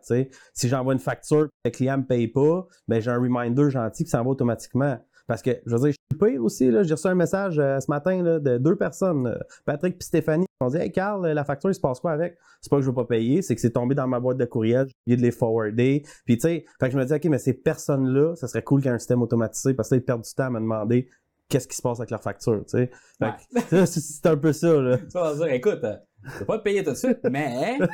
[SPEAKER 3] Si j'envoie une facture et le client me paye pas, ben j'ai un reminder gentil qui s'en va automatiquement. Parce que, je veux dire, je suis pire aussi. J'ai reçu un message euh, ce matin de deux personnes, euh, Patrick et Stéphanie, qui ont dit Hey Carl, la facture, il se passe quoi avec? C'est pas que je veux pas payer, c'est que c'est tombé dans ma boîte de courriel, j'ai oublié de les forwarder. Puis, tu sais, je me dis Ok, mais ces personnes-là, ça serait cool qu'il y ait un système automatisé parce que ils perdent du temps à me demander qu'est-ce qui se passe avec leur facture. tu sais. C'est- un peu ça. Là.
[SPEAKER 2] Tu vas dire, écoute, euh, je vais pas te payer tout de suite, mais tu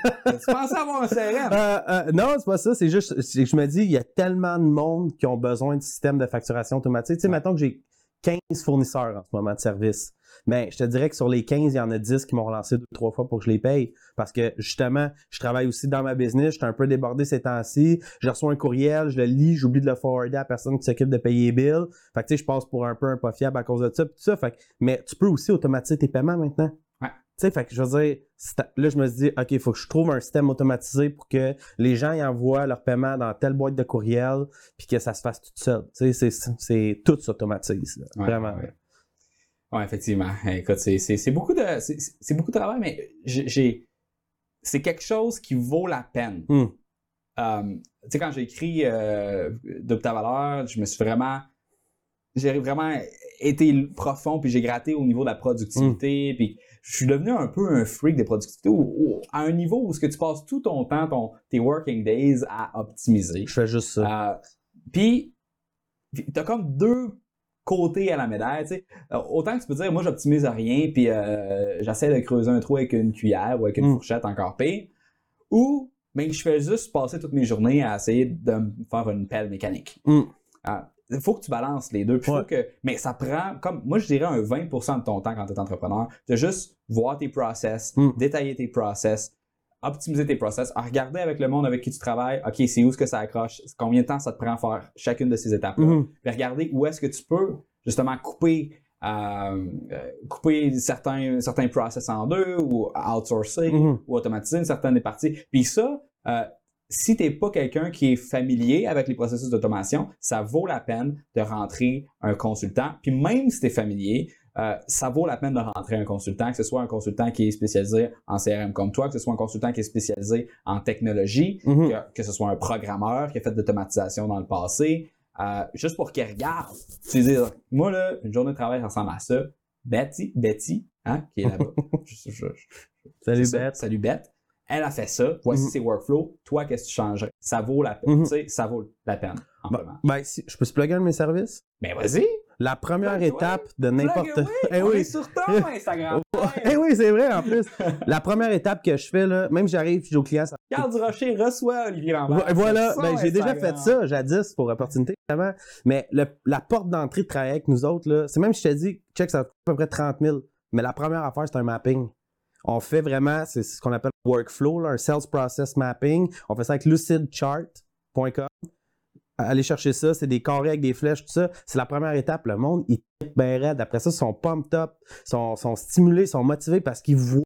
[SPEAKER 2] pensais avoir un CRM?
[SPEAKER 3] Euh, euh, non, c'est pas ça. C'est juste, que je me dis, il y a tellement de monde qui ont besoin de systèmes de facturation automatique. Tu sais,
[SPEAKER 2] Ouais.
[SPEAKER 3] mettons que j'ai 15 fournisseurs en ce moment de services. Mais je te dirais que sur les 15, il y en a 10 qui m'ont relancé deux, trois fois pour que je les paye. Parce que justement, je travaille aussi dans ma business. Je suis un peu débordé ces temps-ci. Je reçois un courriel, je le lis, j'oublie de le forwarder à la personne qui s'occupe de payer les bills. Fait que tu sais, je passe pour un peu un pas fiable à cause de ça. tout ça. Mais tu peux aussi automatiser tes paiements maintenant. Tu sais, fait que je veux dire, là, je me suis dit, OK, il faut que je trouve un système automatisé pour que les gens y envoient leur paiement dans telle boîte de courriel, puis que ça se fasse tout seul. Tu sais, c'est- tout s'automatise.
[SPEAKER 2] Ouais,
[SPEAKER 3] Vraiment.
[SPEAKER 2] ouais. Ouais, effectivement. Écoute, c'est- beaucoup de c'est beaucoup de travail, mais j'ai- c'est quelque chose qui vaut la peine.
[SPEAKER 3] Hmm.
[SPEAKER 2] Euh, tu sais, quand j'ai écrit euh, ta valeur, je me suis vraiment j'ai vraiment été profond puis j'ai gratté au niveau de la productivité
[SPEAKER 3] Hmm.
[SPEAKER 2] puis je suis devenu un peu un freak de productivité ou- ou à un niveau où ce que tu passes tout ton temps ton tes working days à optimiser
[SPEAKER 3] Je fais juste ça.
[SPEAKER 2] euh, Puis, t'as comme deux côtés à la médaille, tu sais. Euh, Autant que tu peux dire, moi, j'optimise rien, puis euh, j'essaie de creuser un trou avec une cuillère ou avec une
[SPEAKER 3] Mm.
[SPEAKER 2] fourchette encore pire. Ou, mais je fais juste passer toutes mes journées à essayer de me faire une pelle mécanique.
[SPEAKER 3] Mm.
[SPEAKER 2] Il faut que tu balances les deux. Puis faut
[SPEAKER 3] Ouais.
[SPEAKER 2] que, mais ça prend, comme moi je dirais un 20% de ton temps quand tu es entrepreneur, de juste voir tes process,
[SPEAKER 3] Mm.
[SPEAKER 2] détailler tes process, optimiser tes process, à regarder avec le monde avec qui tu travailles, OK, c'est où est-ce que ça accroche, combien de temps ça te prend à faire chacune de ces étapes-là,
[SPEAKER 3] Mhm.
[SPEAKER 2] puis regarder où est-ce que tu peux justement couper euh, euh, couper certains, certains process en deux ou outsourcer
[SPEAKER 3] Mhm.
[SPEAKER 2] ou automatiser une certaine des parties. Puis ça, euh, si t'es pas quelqu'un qui est familier avec les processus d'automation, ça vaut la peine de rentrer un consultant. Puis même si tu es familier, euh, ça vaut la peine de rentrer un consultant, que ce soit un consultant qui est spécialisé en CRM comme toi, que ce soit un consultant qui est spécialisé en technologie,
[SPEAKER 3] Mhm.
[SPEAKER 2] que, que ce soit un programmeur qui a fait de l'automatisation dans le passé, euh, juste pour qu'il regarde. Tu dire, moi, là, une journée de travail ressemble à ça. Betty, Betty, hein, qui est là-bas.
[SPEAKER 3] Salut. Beth.
[SPEAKER 2] Salut Beth. Elle a fait ça. Voici
[SPEAKER 3] Mhm.
[SPEAKER 2] ses workflows. Toi, qu'est-ce que tu changerais? Ça vaut la peine.
[SPEAKER 3] Mhm.
[SPEAKER 2] Tu sais, ça vaut la peine,
[SPEAKER 3] Ben,
[SPEAKER 2] amplement.
[SPEAKER 3] ben, si, je peux se plugger un de mes services?
[SPEAKER 2] Mais vas-y!
[SPEAKER 3] La première étape de n'importe... Eh
[SPEAKER 2] On
[SPEAKER 3] oui.
[SPEAKER 2] est sur ton Instagram.
[SPEAKER 3] Eh oui, c'est vrai, en plus. La première étape que je fais, là, même j'arrive, je dis au client, ça
[SPEAKER 2] Carl Durocher reçoit Olivier Lambert.
[SPEAKER 3] Vo- Voilà, ben, j'ai déjà fait ça jadis pour opportunité, évidemment. Mais le- la porte d'entrée de travailler avec nous autres, là, c'est même si je te dis, check, ça coûte à peu près 30 000. Mais la première affaire, c'est un mapping. On fait vraiment, c'est ce qu'on appelle workflow, là, un sales process mapping. On fait ça avec lucidchart.com. Allez chercher ça, c'est des carrés avec des flèches, tout ça. C'est la première étape. Le monde, il bien raide. Après ça, ils sont pumped up, sont, sont stimulés, sont motivés parce qu'ils voient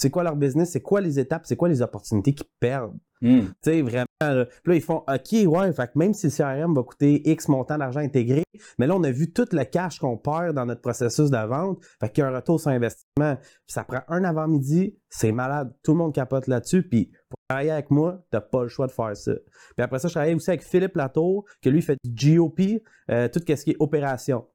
[SPEAKER 3] c'est quoi leur business, c'est quoi les étapes, c'est quoi les opportunités qu'ils perdent?
[SPEAKER 2] Hmm.
[SPEAKER 3] Tu sais, vraiment. là. Puis là, ils font OK, ouais, fait que même si le CRM va coûter X montant d'argent intégré, mais là, on a vu tout le cash qu'on perd dans notre processus de vente. Fait qu'il y a un retour sur investissement. Puis ça prend un avant-midi, c'est malade. Tout le monde capote là-dessus. Puis pour travailler avec moi, t'as pas le choix de faire ça. Puis après ça, je travaille aussi avec Philippe Latour, que lui fait du GOP, euh, tout ce qui est opération.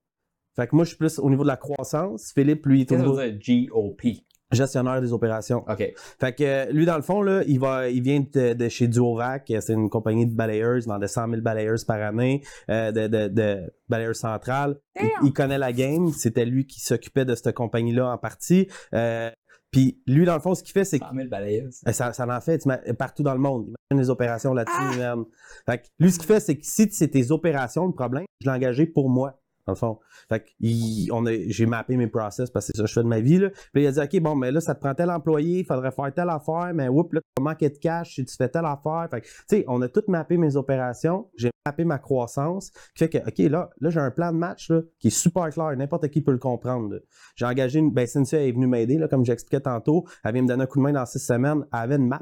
[SPEAKER 3] Fait que moi, je suis plus au niveau de la croissance. Philippe, lui, il est au niveau
[SPEAKER 2] GOP?
[SPEAKER 3] Gestionnaire des opérations.
[SPEAKER 2] OK.
[SPEAKER 3] Fait que lui, dans le fond, là, il, va, il vient de, de chez Duovac. C'est une compagnie de balayeuses, dans de 100 000 balayeuses par année, euh, de, de, de balayeuses centrales. Il, il connaît la game. C'était lui qui s'occupait de cette compagnie-là en partie. Euh, Puis lui, dans le fond, ce qu'il fait, c'est que
[SPEAKER 2] 100 000 balayeuses.
[SPEAKER 3] euh, ça, ça en fait partout dans le monde. Imagine les opérations là-dessus, man. Fait que lui, ce qu'il fait, c'est que si c'est tes opérations le problème, je l'ai engagé pour moi, dans le fond. Fait que il- on j'ai mappé mes process parce que c'est ça que je fais de ma vie. Là. Puis il a dit, OK, bon, mais là, ça te prend tel employé, il faudrait faire telle affaire, mais oups, là, tu manquer de cash si tu fais telle affaire. Fait que, tu sais, on a tout mappé mes opérations, j'ai mappé ma croissance, qui fait que, OK, là, là j'ai un plan de match là, qui est super clair, n'importe qui peut le comprendre. J'ai engagé une. Ben, Cynthia est venue m'aider, comme j'expliquais tantôt. Elle vient me donner un coup de main dans six semaines. Elle avait une map.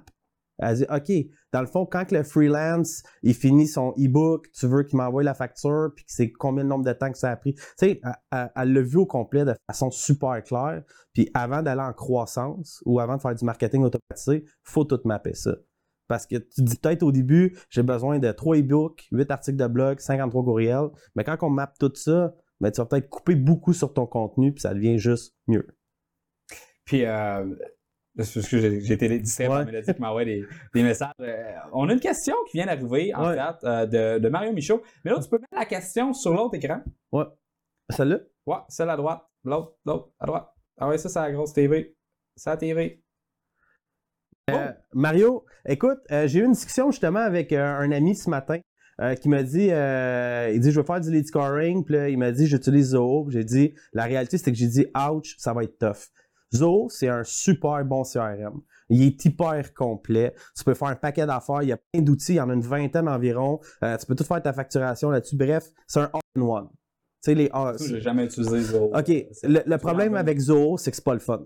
[SPEAKER 3] Elle a dit OK, dans le fond, quand le freelance il finit son e-book, tu veux qu'il m'envoie la facture, puis c'est combien le nombre de temps que ça a pris? Tu sais, elle- l'a vu au complet de façon super claire. Puis avant d'aller en croissance ou avant de faire du marketing automatisé, faut tout mapper ça. Parce que tu dis peut-être au début, j'ai besoin de 3 e-books, 8 articles de blog, 53 courriels. Mais quand on mappe tout ça, ben, tu vas peut-être couper beaucoup sur ton contenu, puis ça devient juste mieux.
[SPEAKER 2] Puis, euh, c'est parce que j'ai été distrait par. Mélodie qui m'envoie des, des messages. Euh, on a une question qui vient d'arriver, en
[SPEAKER 3] Ouais.
[SPEAKER 2] fait, euh, de, de Mario Michaud. Mais là, tu peux mettre la question sur l'autre écran.
[SPEAKER 3] Ouais. Celle-là?
[SPEAKER 2] Ouais, celle à droite. L'autre, l'autre, à droite. Ah ouais, ça, c'est la grosse TV. C'est la TV.
[SPEAKER 3] Euh, Mario, écoute, j'ai eu une discussion justement avec un ami ce matin qui m'a dit, il dit, je veux faire du lead scoring, puis là, il m'a dit, j'utilise Zoho. J'ai dit, la réalité, c'est que j'ai dit, ouch, ça va être tough. Zoho, c'est un super bon CRM. Il est hyper complet. Tu peux faire un paquet d'affaires. Il y a plein d'outils. Il y en a une vingtaine environ. Euh, tu peux tout faire ta facturation là-dessus. Bref, c'est un all-in-one. Tu sais, les... ah,
[SPEAKER 2] j'ai jamais utilisé Zoho.
[SPEAKER 3] OK. Le, problème avec Zoho, c'est que c'est pas le fun.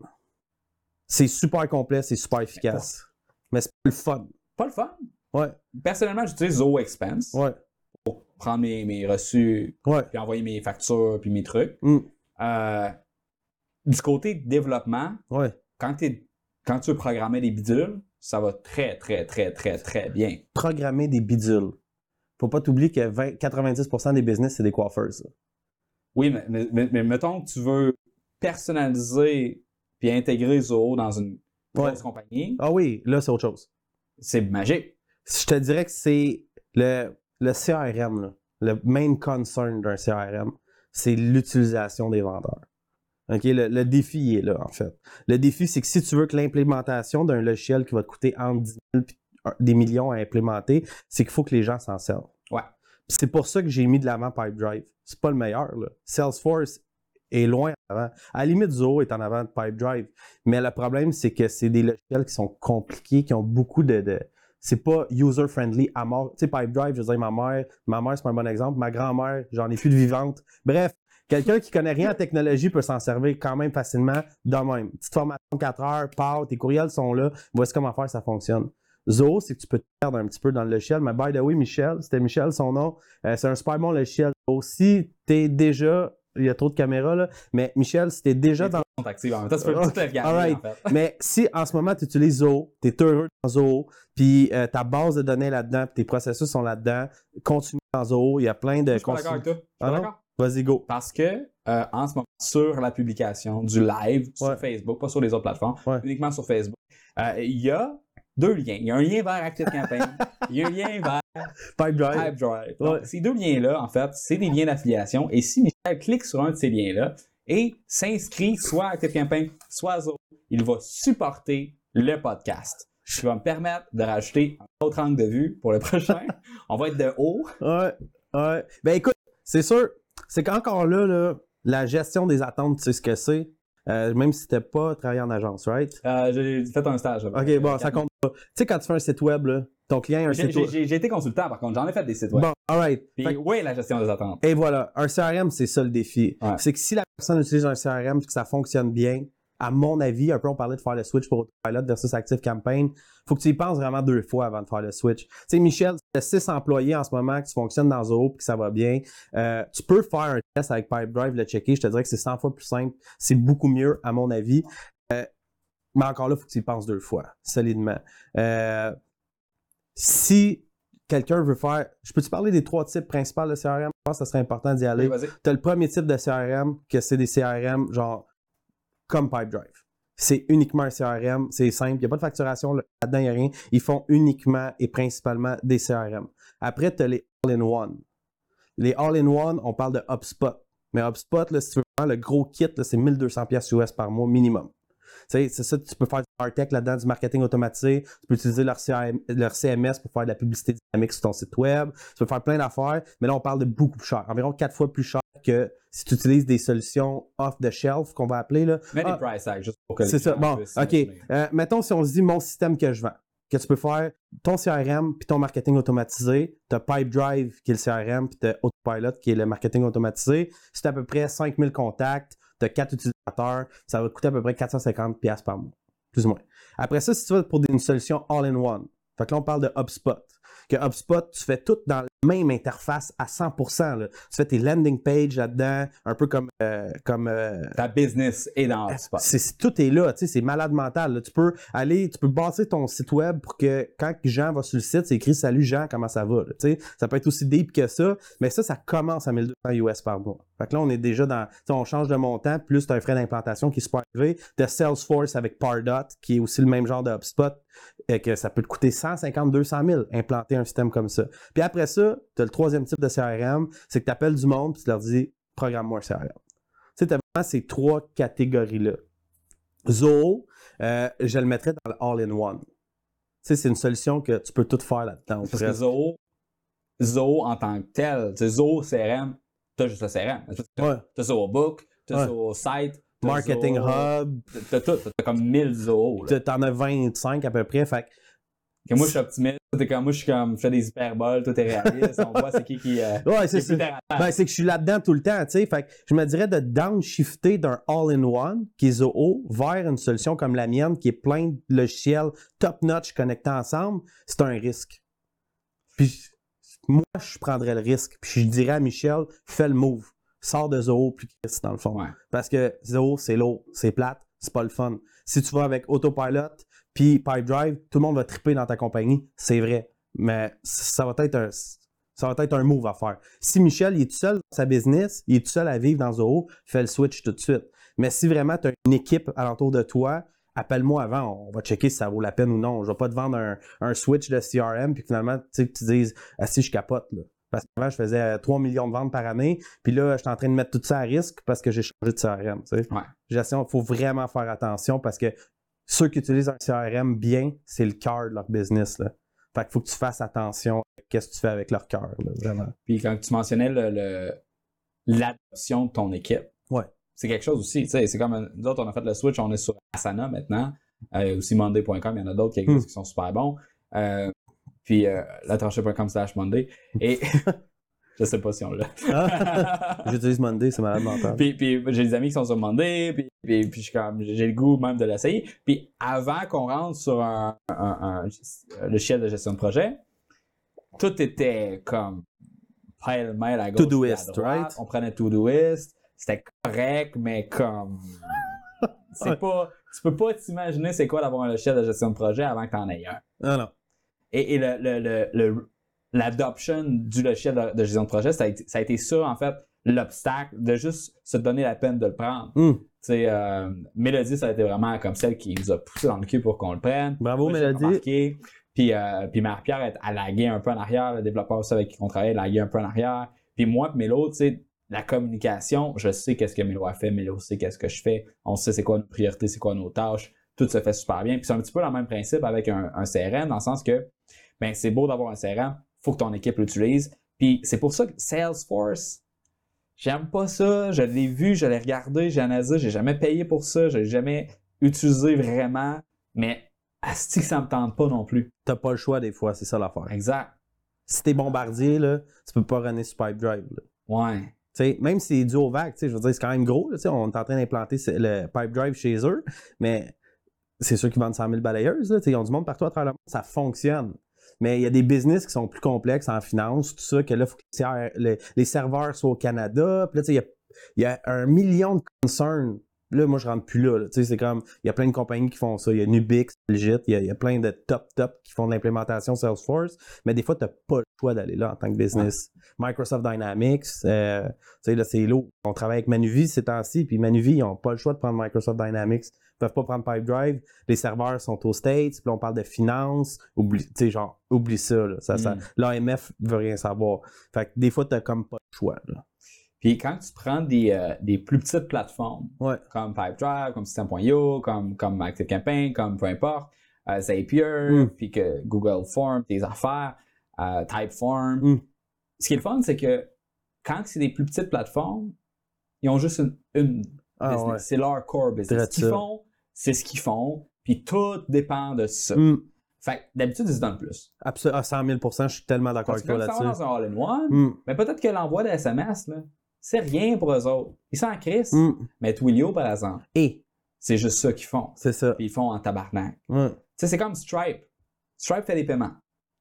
[SPEAKER 3] C'est super complet, c'est super efficace. Mais c'est pas le fun.
[SPEAKER 2] Pas le fun?
[SPEAKER 3] Ouais,
[SPEAKER 2] Personnellement, j'utilise Zoho Expense
[SPEAKER 3] ouais,
[SPEAKER 2] pour prendre mes, mes reçus,
[SPEAKER 3] ouais.
[SPEAKER 2] puis envoyer mes factures, puis mes trucs.
[SPEAKER 3] Mm.
[SPEAKER 2] Euh, du côté développement,
[SPEAKER 3] Ouais.
[SPEAKER 2] quand, tu veux programmer des bidules, ça va très, très, très, très, très bien.
[SPEAKER 3] Programmer des bidules. Faut pas t'oublier que 20 90% des business, c'est des coiffeurs. ça.
[SPEAKER 2] Oui, mais, mais, mais- mais mettons que tu veux personnaliser puis intégrer Zoho dans une
[SPEAKER 3] Ouais.
[SPEAKER 2] grosse compagnie,
[SPEAKER 3] Ah oui, là, c'est autre chose.
[SPEAKER 2] c'est magique.
[SPEAKER 3] Je te dirais que c'est le, le CRM, là. le main concern d'un CRM, c'est l'utilisation des vendeurs. OK, le, le défi est là, en fait. Le défi, c'est que si tu veux que l'implémentation d'un logiciel qui va te coûter entre 10 000 puis un- des millions à implémenter, c'est qu'il faut que les gens s'en servent.
[SPEAKER 2] Ouais.
[SPEAKER 3] C'est pour ça que j'ai mis de l'avant Pipedrive. C'est pas le meilleur. Là. Salesforce est loin avant. À la limite, Zoho est en avant de Pipedrive. Mais le problème, c'est que c'est des logiciels qui sont compliqués, qui ont beaucoup de. de- c'est pas user-friendly à mort. Tu sais, Pipedrive, je veux dire, ma mère, ma mère, c'est pas un bon exemple. Ma grand-mère, j'en ai plus de vivante. Bref, Quelqu'un qui connaît rien en technologie peut s'en servir quand même facilement de même. Petite formation de 4 heures, part, tes courriels sont là, voici comment faire, ça fonctionne. Zoho, c'est que tu peux te perdre un petit peu dans le logiciel, mais by the way, Michel, c'était Michel son nom, euh, c'est un super bon logiciel. Si t'es déjà, il y a trop de caméras là, mais Michel, si t'es déjà dans
[SPEAKER 2] en même temps. Tu peux tout regarder,
[SPEAKER 3] Alright.
[SPEAKER 2] en fait.
[SPEAKER 3] mais si en ce moment tu utilises Zoho, tu es heureux dans Zoho, puis euh, ta base de données là-dedans, puis tes processus sont là-dedans, continue dans Zoho, il y a plein de
[SPEAKER 2] Je suis pas d'accord avec toi. Je suis
[SPEAKER 3] Ah
[SPEAKER 2] pas d'accord.
[SPEAKER 3] Vas-y, go.
[SPEAKER 2] Parce que euh, en ce moment, sur la publication du live sur
[SPEAKER 3] Ouais.
[SPEAKER 2] Facebook, pas sur les autres plateformes,
[SPEAKER 3] Ouais.
[SPEAKER 2] uniquement sur Facebook, euh, il y a deux liens. Il y a un lien vers ActiveCampaign, il y a un lien vers
[SPEAKER 3] Pipe Drive.
[SPEAKER 2] PipeDrive. Donc,
[SPEAKER 3] Ouais.
[SPEAKER 2] Ces deux liens-là, en fait, c'est des liens d'affiliation. Et si Michel clique sur un de ces liens-là et s'inscrit soit à ActiveCampaign, soit à Zoho, il va supporter le podcast. Ce qui va me permettre de rajouter un autre angle de vue pour le prochain. On va être de haut.
[SPEAKER 3] Ouais, ouais. Ben écoute, c'est sûr, c'est qu'encore là, là, la gestion des attentes, tu sais ce que c'est. Euh, même si t'as pas travaillé en agence, right?
[SPEAKER 2] Euh, J'ai fait un stage.
[SPEAKER 3] Ok, bon, ça compte pas. Tu sais, quand tu fais un site web, là, ton client a un site web.
[SPEAKER 2] j'ai- été consultant, par contre. J'en ai fait des sites web.
[SPEAKER 3] Bon, alright.
[SPEAKER 2] Puis, oui, la gestion des attentes.
[SPEAKER 3] Et voilà, un CRM, c'est ça le défi.
[SPEAKER 2] Ouais.
[SPEAKER 3] C'est que si la personne utilise un CRM et que ça fonctionne bien, à mon avis, un peu on parlait de faire le switch pour Autopilot versus Active Campaign, faut que tu y penses vraiment deux fois avant de faire le switch. Tu sais, Michel, tu as six employés en ce moment que tu fonctionnes dans Zoho et que ça va bien. Euh, tu peux faire un test avec Pipedrive, le checker. Je te dirais que c'est 100 fois plus simple. C'est beaucoup mieux, à mon avis. Euh, mais encore là, il faut que tu y penses deux fois, solidement. Euh, si quelqu'un veut faire. Je peux-tu parler des trois types principaux de CRM? Je pense que ce serait important d'y aller.
[SPEAKER 2] Oui.
[SPEAKER 3] Tu as le premier type de CRM, que c'est des CRM genre comme Pipedrive. C'est uniquement un CRM, c'est simple, il n'y a pas de facturation là-dedans, il n'y a rien. Ils font uniquement et principalement des CRM. Après, tu as les All-in-One. Les All-in-One, on parle de HubSpot. Mais HubSpot, si tu veux vraiment le gros kit, c'est 1200 pièces US par mois minimum. C'est ça, tu peux faire du là-dedans, du marketing automatisé. Tu peux utiliser leur, leur CMS pour faire de la publicité dynamique sur ton site web. Tu peux faire plein d'affaires, mais là, on parle de beaucoup plus cher. Environ quatre fois plus cher que si tu utilises des solutions off-the-shelf, qu'on va appeler. Là. Ah,
[SPEAKER 2] des price tags, juste pour que
[SPEAKER 3] c'est ça. Bon, OK. Euh, mettons si on se dit mon système que je vends, que tu peux faire ton CRM puis ton marketing automatisé, tu as Pipedrive qui est le CRM puis tu as Autopilot qui est le marketing automatisé. C'est à peu près 5000 contacts, tu as 4 utilisateurs, ça va te coûter à peu près 450 pièces par mois, plus ou moins. Après ça, si tu vas pour une solution all-in-one, fait que là on parle de HubSpot. Que HubSpot, tu fais tout dans même interface à 100%. là. Tu fais tes landing pages là-dedans, un peu comme, euh, comme euh,
[SPEAKER 2] Ta business est dans HubSpot.
[SPEAKER 3] c'est, tout est là, tu sais, c'est malade mental. là. Tu peux aller, tu peux bâtir ton site web pour que quand Jean va sur le site, c'est écrit Salut Jean, comment ça va? Tu sais, ça peut être aussi deep que ça, mais ça, ça commence à 1200 US par mois. Fait que là, on est déjà dans, tu sais, on change de montant, plus tu as un frais d'implantation qui est super élevé. Tu as Salesforce avec Pardot, qui est aussi le même genre de HubSpot, et que ça peut te coûter 150, 200 000 implanter un système comme ça. Puis après ça, tu as le troisième type de CRM, c'est que tu appelles du monde, puis tu leur dis programme-moi un CRM. Tu sais, tu as vraiment ces trois catégories-là. Zoho, euh, je le mettrais dans le all-in-one. Tu sais, c'est une solution que tu peux tout faire là-dedans.
[SPEAKER 2] Parce que. Zoho, Zoho en tant que tel, tu sais, Zoho CRM, t'as juste le CRM. T'as
[SPEAKER 3] Ouais.
[SPEAKER 2] t'as Zoho Book, t'as
[SPEAKER 3] Ouais.
[SPEAKER 2] Zoho Site,
[SPEAKER 3] Marketing
[SPEAKER 2] Zoho-
[SPEAKER 3] Hub,
[SPEAKER 2] T'as tout, t'as comme 1000 Zoho.
[SPEAKER 3] tu- t'en as 25 à peu près. Fait que
[SPEAKER 2] moi, je suis optimiste. T'es comme, moi, je suis comme, je fais des hyperboles, tout est réaliste. on voit c'est qui qui. Euh,
[SPEAKER 3] Ouais, c'est ça. Ben, c'est que je suis là-dedans tout le temps, tu sais. Fait que je me dirais de downshifter d'un all-in-one, qui est Zoho, vers une solution comme la mienne, qui est plein de logiciels top-notch connectés ensemble, c'est un risque. Puis moi, je prendrais le risque. Puis je dirais à Michel, fais le move. Sors de Zoho plus Chris, dans le fond.
[SPEAKER 2] Ouais.
[SPEAKER 3] Parce que Zoho, c'est lourd, c'est plate, c'est pas le fun. Si tu vas avec Autopilot puis Pipedrive, tout le monde va triper dans ta compagnie, c'est vrai. Mais ça va être un ça va être un move à faire. Si Michel il est tout seul dans sa business, il est tout seul à vivre dans Zoho, fais le switch tout de suite. Mais si vraiment tu as une équipe alentour de toi, appelle-moi avant, on va checker si ça vaut la peine ou non. Je vais pas te vendre un, un switch de CRM puis finalement tu sais, que tu dises ah si je capote là. Parce qu'avant, je faisais euh, 3 millions de ventes par année, puis là, je suis en train de mettre tout ça à risque parce que j'ai changé de CRM. tu sais.
[SPEAKER 2] Ouais.
[SPEAKER 3] Gestion, il faut vraiment faire attention parce que ceux qui utilisent un CRM bien, c'est le cœur de leur business. Là. Fait qu'il faut que tu fasses attention à qu'est-ce que tu fais avec leur cœur, vraiment.
[SPEAKER 2] Puis quand tu mentionnais l'adoption de ton équipe,
[SPEAKER 3] Ouais.
[SPEAKER 2] c'est quelque chose aussi. C'est comme un- nous autres, on a fait le switch, on est sur Asana maintenant. Euh, aussi Monday.com, il y en a d'autres qui existent
[SPEAKER 3] Hmm.
[SPEAKER 2] qui sont super bons. Euh, puis euh, latranché.com slash Monday. Et Je sais pas si on l'a.
[SPEAKER 3] Ah. J'utilise Monday, c'est malade mental.
[SPEAKER 2] puis, puis j'ai des amis qui sont sur Monday, puis, puis, j'ai le goût même de l'essayer. Puis avant qu'on rentre sur un, un, un, logiciel de gestion de projet, tout était comme pile-mêle à gauche.
[SPEAKER 3] Todoist, right?
[SPEAKER 2] On prenait Todoist. C'était correct, mais comme. C'est pas. Tu peux pas t'imaginer c'est quoi d'avoir un logiciel de gestion de projet avant que t'en aies un.
[SPEAKER 3] Ah non.
[SPEAKER 2] Et, et le, le, le, le- l'adoption du logiciel de, de gestion de projet, ça a, été, ça a été ça, en fait, l'obstacle de juste se donner la peine de le prendre. Euh, Mélodie, ça a été vraiment comme celle qui nous a poussé dans le cul pour qu'on le prenne.
[SPEAKER 3] Bravo,
[SPEAKER 2] Moi,
[SPEAKER 3] Mélodie.
[SPEAKER 2] Puis, euh, puis Marie-Pierre, elle, laguait un peu en arrière. Le développeur aussi avec qui on travaillait, laguait un peu en arrière. Puis moi, puis Mélo, tu sais, la communication, je sais qu'est-ce que Mélo a fait, Mélo sait qu'est-ce que je fais. On sait c'est quoi nos priorités, c'est quoi nos tâches. Tout se fait super bien. Puis c'est un petit peu le même principe avec un, un CRM, dans le sens que, ben, c'est beau d'avoir un CRM, faut que ton équipe l'utilise. Puis c'est pour ça que Salesforce, j'aime pas ça. Je l'ai vu, je l'ai regardé, j'ai analysé, j'ai jamais payé pour ça, j'ai jamais utilisé vraiment. Mais asti que ça me tente pas non plus.
[SPEAKER 3] T'as pas le choix des fois, c'est ça l'affaire.
[SPEAKER 2] Exact.
[SPEAKER 3] Si t'es bombardier, là, tu peux pas runner sur Pipedrive. là.
[SPEAKER 2] Ouais.
[SPEAKER 3] Tu sais, même si c'est dû au sais, je veux dire, c'est quand même gros. là, tu sais, on est en train d'implanter le Pipedrive chez eux, mais c'est ceux qui vendent 100 000 balayeuses. Là, tu sais, ils ont du monde partout à travers le monde. Ça fonctionne. Mais il y a des business qui sont plus complexes en finance, tout ça, que là, il faut que les serveurs soient au Canada. Puis là, tu sais, il y a, il y a un million de concerns. Là, moi, je rentre plus là. là. Tu sais, c'est comme, il y a plein de compagnies qui font ça. Il y a Nubix, Legit, il y a, il y a plein de top, top qui font de l'implémentation Salesforce. Mais des fois, tu n'as pas le choix d'aller là en tant que business. Microsoft Dynamics, euh, tu sais, là, c'est lourd. On travaille avec Manuvie ces temps-ci, puis Manuvie, ils n'ont pas le choix de prendre Microsoft Dynamics. Ils peuvent pas prendre Pipedrive. Les serveurs sont aux States, puis on parle de finance. Oublie, genre, oublie ça, là. Ça, ça-
[SPEAKER 2] Mm.
[SPEAKER 3] L'AMF veut rien savoir. Fait que des fois, tu comme pas le choix, là.
[SPEAKER 2] Puis quand tu prends des, euh, des plus petites plateformes,
[SPEAKER 3] Ouais.
[SPEAKER 2] comme Pipedrive, comme System.io, comme, comme ActiveCampaign, comme peu importe, euh, Zapier,
[SPEAKER 3] Mm.
[SPEAKER 2] puis que Google Form, tes affaires, euh, Typeform.
[SPEAKER 3] Mm.
[SPEAKER 2] Ce qui est le fun, c'est que quand c'est des plus petites plateformes, ils ont juste une, une
[SPEAKER 3] Ah,
[SPEAKER 2] business.
[SPEAKER 3] ouais.
[SPEAKER 2] C'est leur core business. Ce qu'ils font, c'est ce qu'ils font, puis tout dépend de ça.
[SPEAKER 3] Mm.
[SPEAKER 2] Fait que d'habitude, ils se donnent plus.
[SPEAKER 3] Absol- à 100 000 je suis tellement d'accord avec toi là-dessus.
[SPEAKER 2] dans un all-in-one,
[SPEAKER 3] Mm.
[SPEAKER 2] mais peut-être que l'envoi de SMS, c'est rien pour eux autres. Ils s'en crissent.
[SPEAKER 3] Mm.
[SPEAKER 2] Mais Twilio, par exemple,
[SPEAKER 3] Et,
[SPEAKER 2] c'est juste ça qu'ils font.
[SPEAKER 3] c'est ça.
[SPEAKER 2] Puis ils font en tabarnak. Tu sais, c'est comme Stripe. Stripe fait des paiements.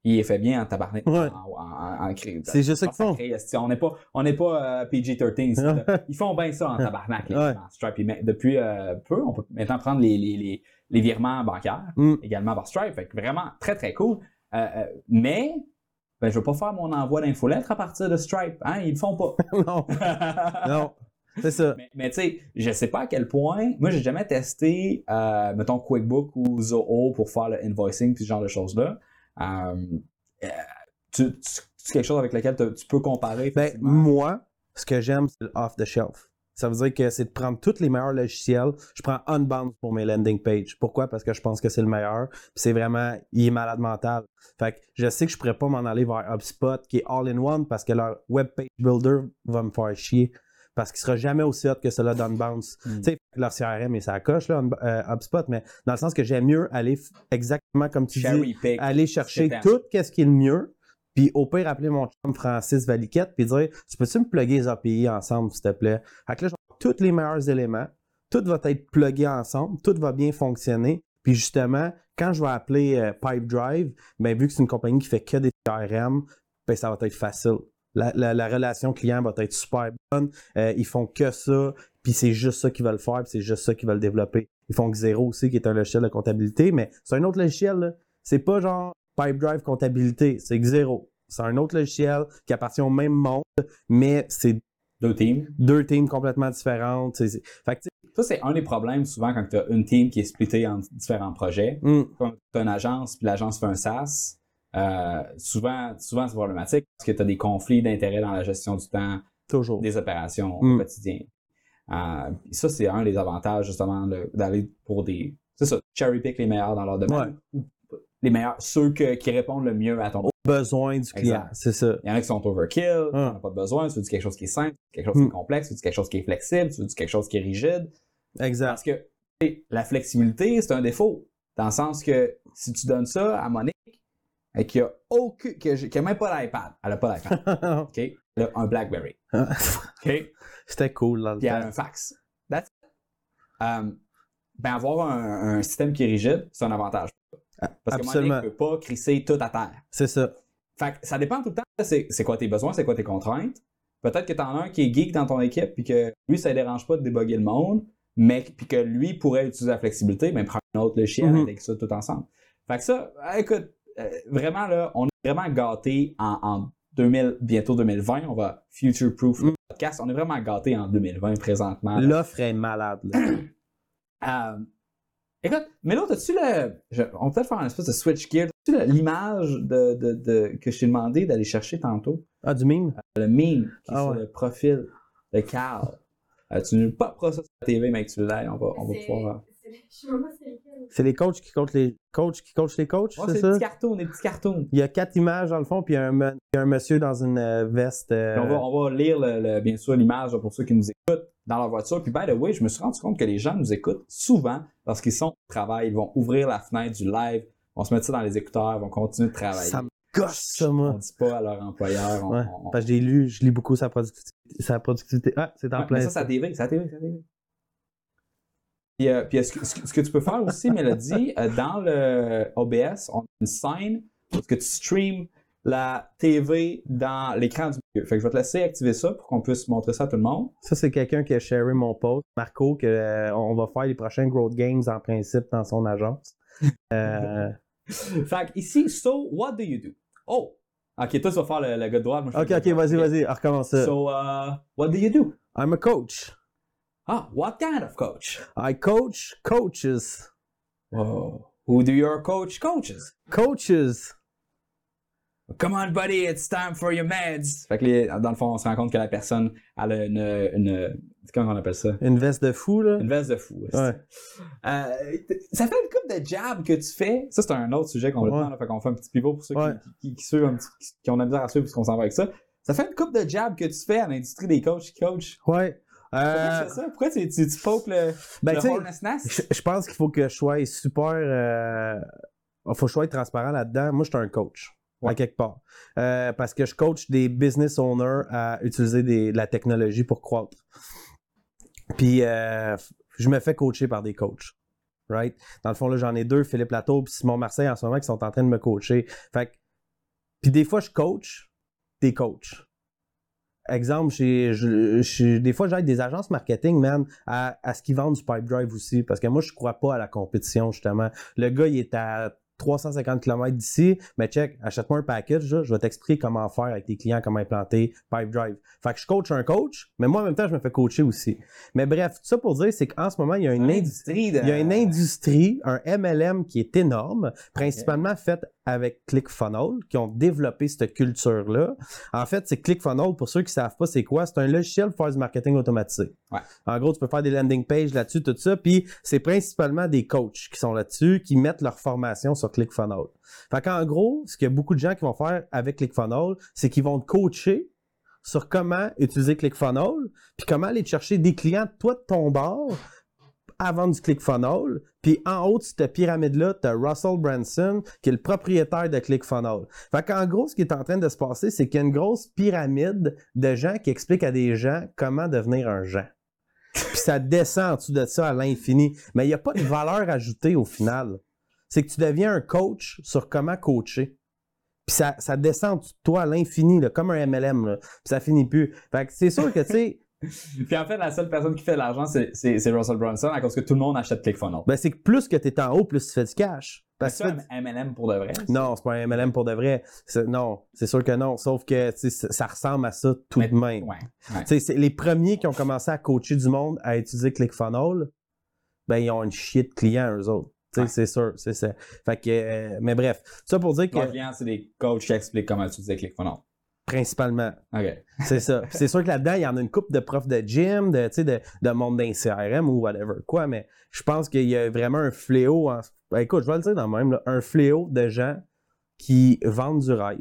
[SPEAKER 2] Il est fait bien en tabarnak.
[SPEAKER 3] Ouais.
[SPEAKER 2] En, en, en, en cré-
[SPEAKER 3] C'est juste ça qu'ils font.
[SPEAKER 2] On n'est pas, on pas euh, PG-13. ici, là. Ils font bien ça en tabarnak. les
[SPEAKER 3] Ouais.
[SPEAKER 2] paiements. Stripe, depuis euh, peu, on peut maintenant prendre les, les, les, les virements bancaires
[SPEAKER 3] Mm.
[SPEAKER 2] également par Stripe. Fait que vraiment très, très cool. Euh, mais, ben, je ne veux pas faire mon envoi d'infolettre à partir de Stripe. Hein? Ils le font pas.
[SPEAKER 3] non, non. C'est ça.
[SPEAKER 2] Mais, mais tu sais, je sais pas à quel point. Moi, j'ai jamais testé, euh, mettons, QuickBook ou Zoho pour faire le invoicing puis ce genre de choses-là. Euh, euh, tu, tu- c'est quelque chose avec lequel tu peux comparer
[SPEAKER 3] Ben, moi, ce que j'aime, c'est off-the-shelf. Ça veut dire que c'est de prendre tous les meilleurs logiciels. Je prends Unbound pour mes landing pages. Pourquoi? Parce que je pense que c'est le meilleur. C'est vraiment, il est malade mental. Fait que je sais que je pourrais pas m'en aller vers HubSpot, qui est all-in-one, parce que leur web page builder va me faire chier. Parce qu'il sera jamais aussi hot que celui d'Unbound.
[SPEAKER 2] Mm.
[SPEAKER 3] Tu sais, leur CRM et ça coche, là, euh, HubSpot, mais dans le sens que j'aime mieux aller exactement comme tu dis,
[SPEAKER 2] Cherry pick.
[SPEAKER 3] aller chercher tout qu'est-ce qui est le mieux, puis au pire appeler mon chum Francis Valiquette puis dire tu peux-tu me plugger les API ensemble s'il te plaît? Fait que là, je vais avoir tous les meilleurs éléments, tout va être plugué ensemble, tout va bien fonctionner. Puis justement, quand je vais appeler euh, Pipedrive, ben vu que c'est une compagnie qui fait que des CRM, ben ça va être facile. La, la- la relation client va être super bonne. Euh, ils font que ça, puis c'est juste ça qu'ils veulent faire, puis c'est juste ça qu'ils veulent développer. Ils font Xero aussi, qui est un logiciel de comptabilité, mais c'est un autre logiciel. C'est pas genre Pipedrive comptabilité, c'est Xero. C'est un autre logiciel qui appartient au même monde, mais c'est
[SPEAKER 2] Deux teams.
[SPEAKER 3] deux teams complètement différentes. C'est- Fait que,
[SPEAKER 2] Ça, c'est un des problèmes souvent quand tu as une team qui est splittée en différents projets.
[SPEAKER 3] hum,
[SPEAKER 2] Quand tu as une agence, puis l'agence fait un SaaS, euh, souvent, souvent c'est problématique parce que tu as des conflits d'intérêts dans la gestion du temps,
[SPEAKER 3] toujours.
[SPEAKER 2] des opérations
[SPEAKER 3] Mm.
[SPEAKER 2] au quotidien. Euh, ça, c'est un des avantages, justement, d'aller pour des. C'est ça, cherry pick les meilleurs dans leur domaine. Les meilleurs, ceux que- qui répondent le mieux à ton.
[SPEAKER 3] Besoin du client, c'est ça.
[SPEAKER 2] Il y en a qui sont overkill, tu
[SPEAKER 3] Mm.
[SPEAKER 2] n'en as pas besoin, tu veux dire quelque chose qui est simple, quelque chose qui est complexe, tu veux dire quelque chose qui est flexible, tu veux dire quelque chose qui est rigide.
[SPEAKER 3] Exact.
[SPEAKER 2] Parce que la flexibilité, c'est un défaut. Dans le sens que si tu donnes ça à Monique, euh, qui a aucun, qui a, qui a même pas d'iPad. Elle a pas d'iPad. OK? Un BlackBerry. OK?
[SPEAKER 3] C'était cool dans le
[SPEAKER 2] Puis elle a un fax. That's it. Euh, ben, avoir un, un système qui est rigide, c'est un avantage. Parce que
[SPEAKER 3] Absolument.
[SPEAKER 2] ne peut pas crisser tout à terre.
[SPEAKER 3] C'est ça.
[SPEAKER 2] Fait que ça dépend tout le temps. C'est quoi tes besoins, c'est quoi tes contraintes. Peut-être que t'en as un qui est geek dans ton équipe, puis que lui, ça ne dérange pas de débugger le monde, mais puis que lui pourrait utiliser la flexibilité, mais prendre un autre logiciel
[SPEAKER 3] Mhm.
[SPEAKER 2] avec ça tout ensemble. Fait que ça, écoute, euh, vraiment là, on est vraiment gâtés en, en 2000, bientôt 2020. On va future-proof le
[SPEAKER 3] Mhm.
[SPEAKER 2] podcast. On est vraiment gâtés en 2020 présentement.
[SPEAKER 3] L'offre est malade. là.
[SPEAKER 2] Euh, écoute, mais là, as-tu le. je- on peut peut-être faire un espèce de switch gear. As-tu l'image de, de, de- que je t'ai demandé d'aller chercher tantôt?
[SPEAKER 3] Ah, du meme?
[SPEAKER 2] Le meme qui est
[SPEAKER 3] Ah
[SPEAKER 2] sur
[SPEAKER 3] ouais.
[SPEAKER 2] le profil de Carl. Euh, tu ne pas ça sur la TV, mais que tu l'aies, on va, on va pouvoir.
[SPEAKER 1] Je sais même pas c'est lequel.
[SPEAKER 3] C'est les coachs qui coachent les coachs qui coachent les coachs,
[SPEAKER 2] Ouais,
[SPEAKER 3] c'est
[SPEAKER 2] c'est des
[SPEAKER 3] ça?
[SPEAKER 2] petits cartoons, des petits cartoons.
[SPEAKER 3] Il y a quatre images dans le fond, puis il y a un, me- il y a un monsieur dans une euh, veste. euh,
[SPEAKER 2] On, va, on va lire le- le- bien sûr l'image pour ceux qui nous écoutent dans leur voiture. Puis, by the way, je me suis rendu compte que les gens nous écoutent souvent lorsqu'ils sont au travail. Ils vont ouvrir la fenêtre du live, vont se mettre ça dans les écouteurs, vont continuer de travailler.
[SPEAKER 3] Ça me gosse, ça,
[SPEAKER 2] On
[SPEAKER 3] moi.
[SPEAKER 2] dit pas à leur employeur. on-
[SPEAKER 3] Ouais.
[SPEAKER 2] on-
[SPEAKER 3] Parce que j'ai lu, je lis beaucoup sa productivité. Sa productivité. Ah, c'est en
[SPEAKER 2] Ouais,
[SPEAKER 3] plein.
[SPEAKER 2] mais ça, c'est à TV, c'est à TV. Puis, euh, puis ce que- ce que tu peux faire aussi, Mélodie, euh, dans le OBS, on a une scène est-ce que tu streams la TV dans l'écran du milieu. Fait que je vais te laisser activer ça pour qu'on puisse montrer ça à tout le monde.
[SPEAKER 3] Ça, c'est quelqu'un qui a sharé mon post. Marco, que, euh, on va faire les prochains Growth Games en principe dans son agence.
[SPEAKER 2] Fait que ici, so, what do you do? Oh! Ok, toi, tu vas faire le, le gars de droite. moi, je
[SPEAKER 3] ok, ok, vas-y, vas-y, recommence ça.
[SPEAKER 2] So, uh, what do you do?
[SPEAKER 3] I'm a coach.
[SPEAKER 2] Ah, what kind of coach?
[SPEAKER 3] I coach coaches.
[SPEAKER 2] Whoa. Who do your coach coaches?
[SPEAKER 3] Coaches.
[SPEAKER 2] Come on, buddy, it's time for your meds. Fait que les- dans le fond, on se rend compte que la personne elle a une, une comment on appelle ça?
[SPEAKER 3] Une veste de fou, là.
[SPEAKER 2] Une veste de fou.
[SPEAKER 3] Ouais.
[SPEAKER 2] Euh, ça fait une coupe de jab que tu fais. Ça, c'est un autre sujet complètement.
[SPEAKER 3] Ouais.
[SPEAKER 2] Là, fait qu'on fait un petit pivot pour ceux qui-
[SPEAKER 3] Ouais.
[SPEAKER 2] qui, qui, qui suivent un petit- qui- qui ont la misère à suivre puisqu'on s'en va avec ça. Ça fait une coupe de jab que tu fais à l'industrie des coachs qui coachent.
[SPEAKER 3] Ouais.
[SPEAKER 2] Pourquoi
[SPEAKER 3] Euh,
[SPEAKER 2] ça? Pourquoi tu, tu, tu pokes le,
[SPEAKER 3] ben,
[SPEAKER 2] le
[SPEAKER 3] je, je pense qu'il faut que je sois super. Euh, il faut que je sois transparent là-dedans. Moi, je suis un coach.
[SPEAKER 2] Ouais.
[SPEAKER 3] À quelque part. Euh, parce que je coach des business owners à utiliser des- de la technologie pour croître. Puis, euh, je me fais coacher par des coachs. Right? Dans le fond, là, j'en ai deux, Philippe Latour et Simon Marseille en ce moment, qui sont en train de me coacher. Fait que- puis des fois, je coach des coachs. Exemple, j'ai- des fois, j'aide des agences marketing, man, à, à ce qu'ils vendent du pipe drive aussi. Parce que moi, je crois pas à la compétition, justement. Le gars, il est à 350 km d'ici, mais check, achète-moi un package, là, je vais t'expliquer comment faire avec tes clients, comment implanter Pipe Drive. Fait que je coach un coach, mais moi, en même temps, je me fais coacher aussi. Mais bref, tout ça pour dire, c'est qu'en ce moment, il y a une industrie.
[SPEAKER 2] industrie de.
[SPEAKER 3] Il y a une industrie, un MLM qui est énorme, principalement faite avec ClickFunnels, qui ont développé cette culture-là. En fait, c'est ClickFunnels, pour ceux qui ne savent pas c'est quoi, c'est un logiciel pour faire du marketing automatisé.
[SPEAKER 2] Ouais.
[SPEAKER 3] En gros, tu peux faire des landing pages là-dessus, tout ça, puis c'est principalement des coachs qui sont là-dessus, qui mettent leur formation sur ClickFunnels. Fait qu'en gros, ce qu'il y a beaucoup de gens qui vont faire avec ClickFunnels, c'est qu'ils vont te coacher sur comment utiliser ClickFunnels, puis comment aller te chercher des clients, toi, de ton bord, vendre du ClickFunnels. Puis en haut de cette pyramide-là, tu as Russell Branson, qui est le propriétaire de ClickFunnels. Fait qu'en gros, ce qui est en train de se passer, c'est qu'il y a une grosse pyramide de gens qui expliquent à des gens comment devenir un Jean. Puis ça descend en dessous de ça à l'infini. Mais il n'y a pas de valeur ajoutée au final. C'est que tu deviens un coach sur comment coacher. Puis ça, ça descend de toi à l'infini, comme un MLM. Puis ça finit plus. Fait que c'est sûr que, tu sais,
[SPEAKER 2] Puis en fait, la seule personne qui fait de l'argent, c'est, c'est, c'est Russell Brunson à cause que tout le monde achète ClickFunnels.
[SPEAKER 3] ben, c'est que plus que tu es en haut, plus tu fais du cash. Parce
[SPEAKER 2] c'est
[SPEAKER 3] que
[SPEAKER 2] un MLM pour de vrai?
[SPEAKER 3] Non, c'est pas un MLM pour de vrai. C'est- Non, c'est sûr que non. Sauf que ça ressemble à ça tout
[SPEAKER 2] Mais-
[SPEAKER 3] de même.
[SPEAKER 2] Ouais. ouais.
[SPEAKER 3] C'est les premiers qui ont commencé à coacher du monde à utiliser ClickFunnels, ben ils ont une chier de clients eux autres.
[SPEAKER 2] Ouais.
[SPEAKER 3] c'est sûr, c'est ça. Fait que, euh, mais bref, ça pour dire que
[SPEAKER 2] Leurs clients, c'est des coachs qui expliquent comment utiliser ClickFunnels.
[SPEAKER 3] Principalement, c'est ça. C'est sûr que là-dedans, il y en a une couple de profs de gym, de, de, de monde d'un CRM ou whatever, quoi. Mais je pense qu'il y a vraiment un fléau. En... Ben, écoute, je vais le dire dans le même, là, un fléau de gens qui vendent du rêve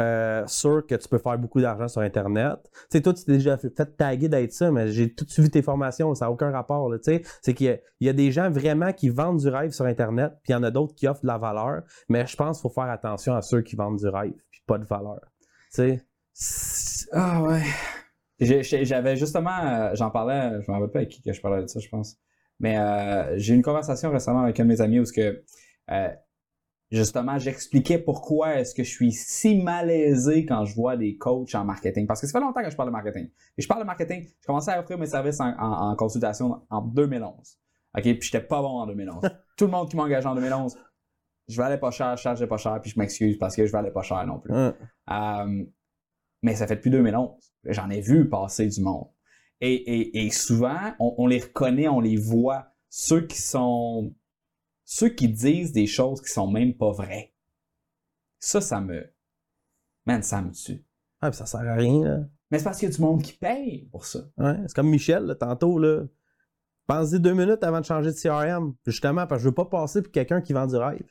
[SPEAKER 3] euh, sûr que tu peux faire beaucoup d'argent sur Internet. Tu sais, toi, tu t'es déjà fait, fait taguer d'être ça, mais j'ai tout suivi tes formations, ça n'a aucun rapport. Tu sais, c'est qu'il y, a- il y a des gens vraiment qui vendent du rêve sur Internet, puis il y en a d'autres qui offrent de la valeur. Mais je pense qu'il faut faire attention à ceux qui vendent du rêve, puis pas de valeur. Tu sais,
[SPEAKER 2] Ah ouais. J'avais justement, euh, j'en parlais, je me rappelle pas avec qui que je parlais de ça, je pense. Mais euh, j'ai eu une conversation récemment avec un de mes amis où ce que euh, justement j'expliquais pourquoi est-ce que je suis si malaisé quand je vois des coachs en marketing. Parce que ça fait longtemps que je parle de marketing. Et je parle de marketing, j'ai commencé à offrir mes services en, en- en consultation en 2011. OK, puis j'étais pas bon en 2011. Tout le monde qui m'engageait en 2011, je valais pas cher, je chargeais pas cher, puis je m'excuse parce que je valais pas cher non plus. Euh, mais ça fait depuis 2011. J'en ai vu passer du monde. Et, et- et souvent, on, on les reconnaît, on les voit. Ceux qui sont. Ceux qui disent des choses qui sont même pas vraies. Ça, ça me. Man, ça me tue.
[SPEAKER 3] Ah, puis ça sert à rien. Là.
[SPEAKER 2] Mais c'est parce qu'il y a du monde qui paye pour ça.
[SPEAKER 3] Ouais, c'est comme Michel, là, tantôt. Là. Pensez deux minutes avant de changer de CRM. Justement, parce que je veux pas passer pour quelqu'un qui vend du rêve.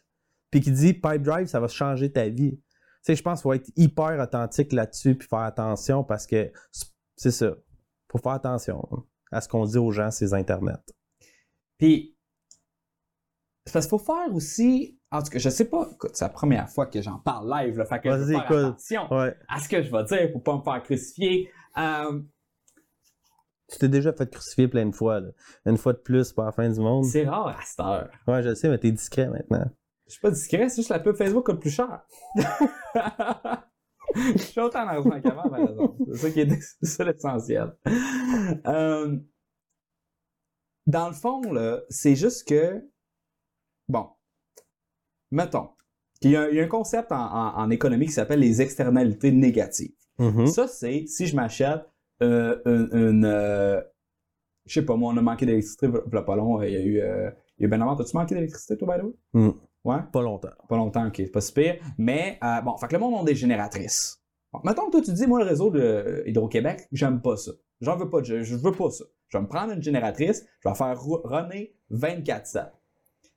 [SPEAKER 3] Puis qui dit Pipe Drive, ça va changer ta vie. Tu sais, je pense qu'il faut être hyper authentique là-dessus puis faire attention parce que c'est- ça. Faut faire attention hein, à ce qu'on dit aux gens sur Internet.
[SPEAKER 2] Puis, c'est parce qu'il faut faire aussi. En tout cas, je sais pas. Écoute, c'est la première fois que j'en parle live, là. Fait que je
[SPEAKER 3] Vas-y,
[SPEAKER 2] faire
[SPEAKER 3] écoute.
[SPEAKER 2] attention
[SPEAKER 3] Ouais.
[SPEAKER 2] à ce que je vais dire pour pas me faire crucifier. Euh,
[SPEAKER 3] Tu t'es déjà fait crucifier plein de fois. Là. Une fois de plus, pas la fin du monde.
[SPEAKER 2] c'est rare à cette heure.
[SPEAKER 3] Ouais, je sais, mais t'es discret maintenant.
[SPEAKER 2] Je suis pas discret, c'est juste la pub Facebook coûte plus cher. Je suis autant argent qu'avant, par exemple. C'est ça qui est ça l'essentiel. Euh, dans le fond, là, c'est juste que, bon, mettons, il y a, un- il y a un concept en, en- en économie qui s'appelle les externalités négatives.
[SPEAKER 3] Mhm.
[SPEAKER 2] Ça, c'est si je m'achète euh, une. une, euh, je sais pas, moi, on a manqué d'électricité, il pas long, il y a eu. euh, il y a eu ben avant, t'as-tu manqué d'électricité, toi, by the way?
[SPEAKER 3] Mm.
[SPEAKER 2] Ouais?
[SPEAKER 3] Pas longtemps.
[SPEAKER 2] Pas longtemps, ok, c'est pas si pire. Mais, euh, bon, fait que le monde a des génératrices. Bon, mettons que toi, tu dis, moi, le réseau de euh, Hydro-Québec, j'aime pas ça. J'en veux pas, je, je veux pas ça. Je vais me prendre une génératrice, je vais faire ru- runner 24-7.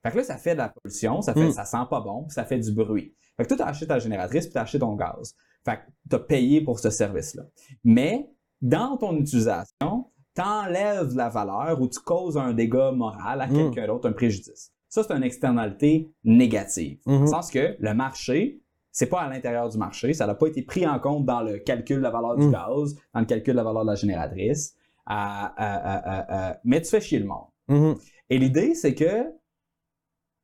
[SPEAKER 2] Fait que là, ça fait de la pollution, ça fait,
[SPEAKER 3] Mm.
[SPEAKER 2] ça sent pas bon, ça fait du bruit. Fait que toi, t'as acheté ta génératrice puis t'as acheté ton gaz. Fait que t'as payé pour ce service-là. Mais, dans ton utilisation, t'enlèves la valeur ou tu causes un dégât moral à
[SPEAKER 3] Mm.
[SPEAKER 2] quelqu'un d'autre, un préjudice. Ça, c'est une externalité négative. Dans
[SPEAKER 3] Mhm.
[SPEAKER 2] le sens que le marché, c'est pas à l'intérieur du marché, ça n'a pas été pris en compte dans le calcul de la valeur du
[SPEAKER 3] Mm.
[SPEAKER 2] gaz, dans le calcul de la valeur de la génératrice. Euh, euh, euh, euh, euh, mais tu fais chier le monde.
[SPEAKER 3] Mhm.
[SPEAKER 2] Et l'idée, c'est que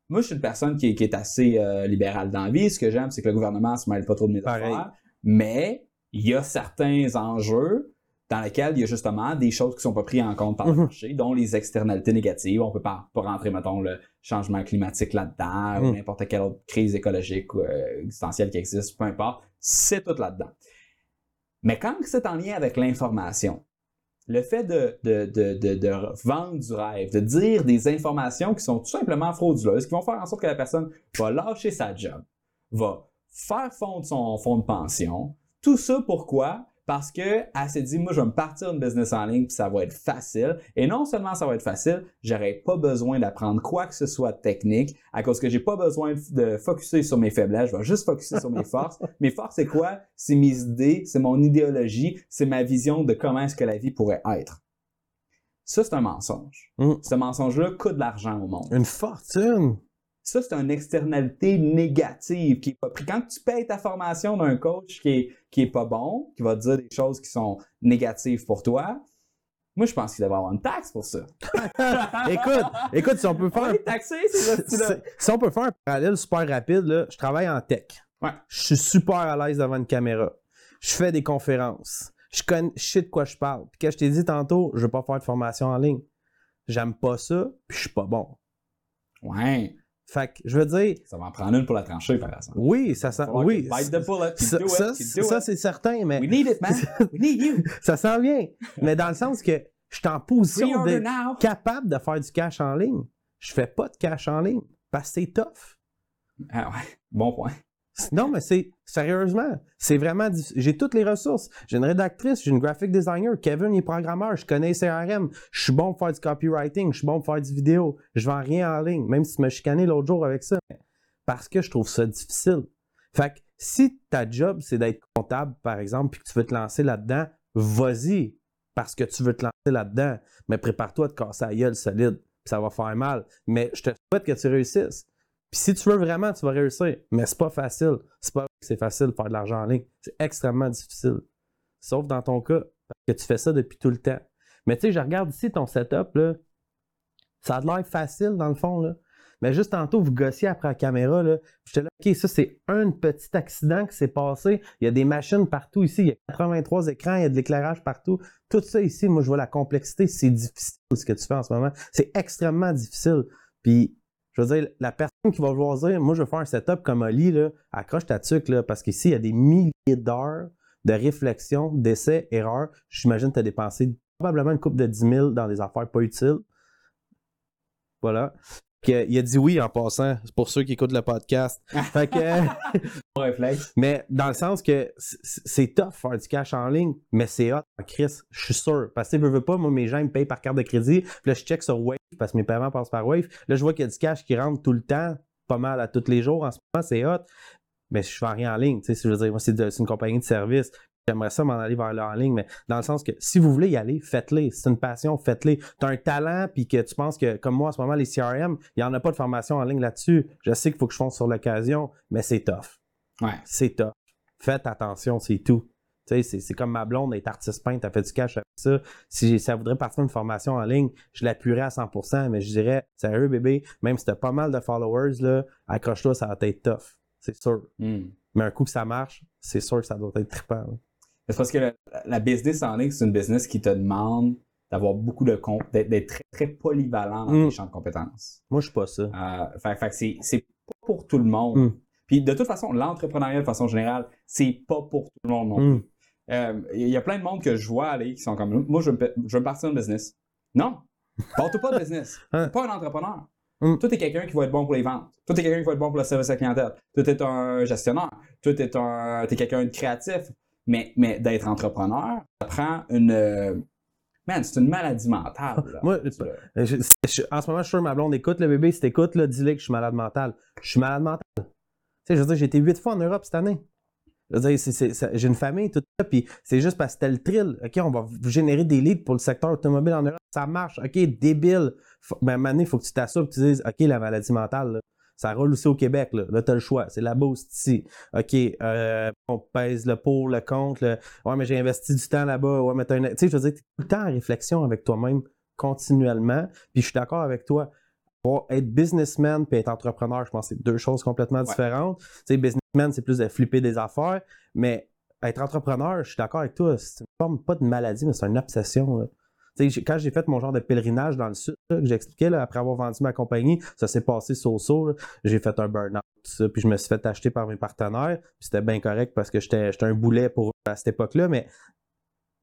[SPEAKER 2] moi, je suis une personne qui, est- qui est assez euh, libérale dans la vie. Ce que j'aime, c'est que le gouvernement se mêle pas trop de mes
[SPEAKER 3] Pareil.
[SPEAKER 2] affaires. Mais il y a certains enjeux dans lesquels il y a justement des choses qui sont pas prises en compte par le
[SPEAKER 3] Mhm.
[SPEAKER 2] marché, dont les externalités négatives. On peut pas, pas rentrer, mettons, le changement climatique là-dedans, ou
[SPEAKER 3] Mhm.
[SPEAKER 2] n'importe quelle autre crise écologique ou euh, existentielle qui existe, peu importe. C'est tout là-dedans. Mais quand c'est en lien avec l'information, le fait de, de, de, de, de vendre du rêve, de dire des informations qui sont tout simplement frauduleuses, qui vont faire en sorte que la personne va lâcher sa job, va faire fondre son fonds de pension. Tout ça pourquoi? Parce que elle s'est dit, moi, je vais me partir une business en ligne, puis ça va être facile. Et non seulement ça va être facile, j'aurai pas besoin d'apprendre quoi que ce soit de technique, à cause que j'ai pas besoin de focuser sur mes faiblesses, je vais juste focuser sur mes forces. Mes forces, c'est quoi? C'est mes idées, c'est mon idéologie, c'est ma vision de comment est-ce que la vie pourrait être. Ça, c'est un mensonge.
[SPEAKER 3] Mm.
[SPEAKER 2] Ce mensonge-là coûte de l'argent au monde.
[SPEAKER 3] Une fortune?
[SPEAKER 2] Ça, c'est une externalité négative qui est pas pris. Quand tu payes ta formation d'un coach qui est, qui est pas bon, qui va te dire des choses qui sont négatives pour toi, moi, je pense qu'il devrait avoir une taxe pour ça.
[SPEAKER 3] écoute, écoute, si on peut faire.
[SPEAKER 2] taxé.
[SPEAKER 3] Si si on peut faire un parallèle super rapide, là, je travaille en tech.
[SPEAKER 2] Ouais.
[SPEAKER 3] Je suis super à l'aise devant une caméra. Je fais des conférences. Je connais, je sais de quoi je parle. Puis quand je t'ai dit tantôt, je veux pas faire de formation en ligne. J'aime pas ça, puis je suis pas bon.
[SPEAKER 2] Ouais.
[SPEAKER 3] Fait que je veux dire,
[SPEAKER 2] Ça va en prendre une pour la trancher, par exemple.
[SPEAKER 3] oui, ça sent. Oui,
[SPEAKER 2] Bite the bullet. you
[SPEAKER 3] ça,
[SPEAKER 2] it,
[SPEAKER 3] ça, c'est certain, mais
[SPEAKER 2] We need it, man. We need you.
[SPEAKER 3] ça sent bien. mais dans le sens que je suis en position d'être capable de faire du cash en ligne. Je fais pas de cash en ligne parce que c'est tough.
[SPEAKER 2] Ah ouais. Bon point.
[SPEAKER 3] Non, mais c'est sérieusement, c'est vraiment diffi- J'ai toutes les ressources. J'ai une rédactrice, j'ai une graphic designer, Kevin il est programmeur, je connais CRM, je suis bon pour faire du copywriting, je suis bon pour faire du vidéo, je vends rien en ligne, même si tu m'as chicané l'autre jour avec ça. Parce que je trouve ça difficile. Fait que si ta job, c'est d'être comptable, par exemple, puis que tu veux te lancer là-dedans, vas-y, parce que tu veux te lancer là-dedans. Mais prépare-toi te casser la gueule solide, puis ça va faire mal. Mais je te souhaite que tu réussisses. Si tu veux vraiment, tu vas réussir. Mais c'est pas facile. C'est pas que c'est facile de faire de l'argent en ligne. C'est extrêmement difficile. Sauf dans ton cas, parce que tu fais ça depuis tout le temps. Mais tu sais, je regarde ici ton setup, là. Ça a l'air facile dans le fond. Mais juste tantôt, vous gossiez après la caméra, là. J'étais là, OK, ça, c'est un petit accident qui s'est passé. Il y a des machines partout ici. Il y a 83 écrans, il y a de l'éclairage partout. Tout ça ici, moi, je vois la complexité. C'est difficile ce que tu fais en ce moment. C'est extrêmement difficile. Puis, je veux dire, la personne qui va vouloir dire, moi, je veux faire un setup comme Oli, là, accroche ta tuque, là, parce qu'ici, il y a des milliers d'heures de réflexion, d'essais, erreurs. J'imagine que tu as dépensé probablement une coupe de 10 000 dans des affaires pas utiles. Voilà. Il a dit oui en passant, c'est pour ceux qui écoutent le podcast. fait que,
[SPEAKER 2] réflexe.
[SPEAKER 3] mais dans le sens que c'est tough faire du cash en ligne, mais c'est hot Chris, je suis sûr. Parce que je veux pas, moi, mes gens ils me payent par carte de crédit. Puis là, je check sur Wave parce que mes paiements passent par Wave. Là, je vois qu'il y a du cash qui rentre tout le temps, pas mal à tous les jours. En ce moment, c'est hot. Mais je fais rien en ligne. Tu sais, je veux dire, moi, c'est une compagnie de service. J'aimerais ça m'en aller vers là en ligne, mais dans le sens que si vous voulez y aller, faites-le. C'est une passion, faites-le. Tu as un talent, puis que tu penses que, comme moi en ce moment, les CRM, il n'y en a pas de formation en ligne là-dessus. Je sais qu'il faut que je fonce sur l'occasion, mais c'est tough.
[SPEAKER 2] Ouais.
[SPEAKER 3] C'est tough. Faites attention, c'est tout. Tu sais, c'est comme ma blonde est artiste peintre, elle fait du cash avec ça. Si ça voudrait partir d'une formation en ligne, je l'appuierais à 100%, mais je dirais, sérieux bébé, même si t'as pas mal de followers, là, accroche-toi, ça va être tough. C'est sûr.
[SPEAKER 2] Hmm.
[SPEAKER 3] Mais un coup que ça marche, c'est sûr que ça doit être trippant.
[SPEAKER 2] C'est parce que la, business en ligne, c'est une business qui te demande d'avoir beaucoup de comptes, d'être très, très polyvalent dans tes mm. champs de compétences.
[SPEAKER 3] Moi, je suis pas ça.
[SPEAKER 2] Euh, fait, fait c'est pas pour tout le monde. Mm. Puis de toute façon, l'entrepreneuriat de façon générale, c'est pas pour tout le monde non mm. plus. Euh, il y a plein de monde que je vois aller qui sont comme moi, je veux, me, partir un business. Non, porte pas de business. Hein? pas un entrepreneur. Toi, t'es quelqu'un qui va être bon pour les ventes. Toi, t'es quelqu'un qui va être bon pour le service à la clientèle. Toi, t'es un gestionnaire. Toi, un, es quelqu'un de créatif. Mais, mais d'être entrepreneur, ça prend une. Man, c'est une maladie mentale.
[SPEAKER 3] Moi, en ce moment, je suis sûr ma blonde écoute le bébé. Si t'écoutes, dis-le que je suis malade mental. Je suis malade mental. Tu sais, je veux dire, j'ai été huit fois en Europe cette année. Je veux dire, j'ai une famille, tout ça, puis c'est juste parce que c'était le thrill. OK, on va générer des leads pour le secteur automobile en Europe. Ça marche. OK, débile. Ben, à il faut que tu t'assures que tu dises, OK, la maladie mentale, là, ça roule aussi au Québec. Là, là tu as le choix. C'est la boost ici. OK, euh, on pèse le pour, le contre. Ouais, mais j'ai investi du temps là-bas. Ouais, mais Tu sais, je veux dire, tu es tout le temps en réflexion avec toi-même continuellement. Puis je suis d'accord avec toi. Pour être businessman puis être entrepreneur, je pense que c'est deux choses complètement différentes. Tu sais, businessman, c'est plus de flipper des affaires. Mais être entrepreneur, je suis d'accord avec toi. C'est une forme, pas de maladie, mais c'est une obsession. Là quand j'ai fait mon genre de pèlerinage dans le sud, que j'expliquais, après avoir vendu ma compagnie, ça s'est passé saut J'ai fait un burn-out, puis je me suis fait acheter par mes partenaires. Puis c'était bien correct parce que j'étais un boulet pour à cette époque-là, mais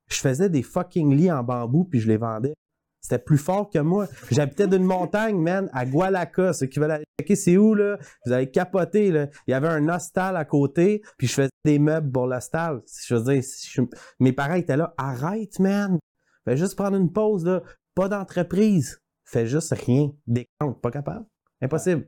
[SPEAKER 3] je faisais des fucking lits en bambou, puis je les vendais. C'était plus fort que moi. J'habitais d'une montagne, man, à Gualaca. Ceux qui veulent aller checker, c'est où, là? Vous allez capoter, là. Il y avait un hostal à côté, puis je faisais des meubles pour l'hostal. Je veux dire, mes parents étaient là. Arrête, man. Fais juste prendre une pause, là. Pas d'entreprise. Fais juste rien. Décompte. Pas capable. Impossible.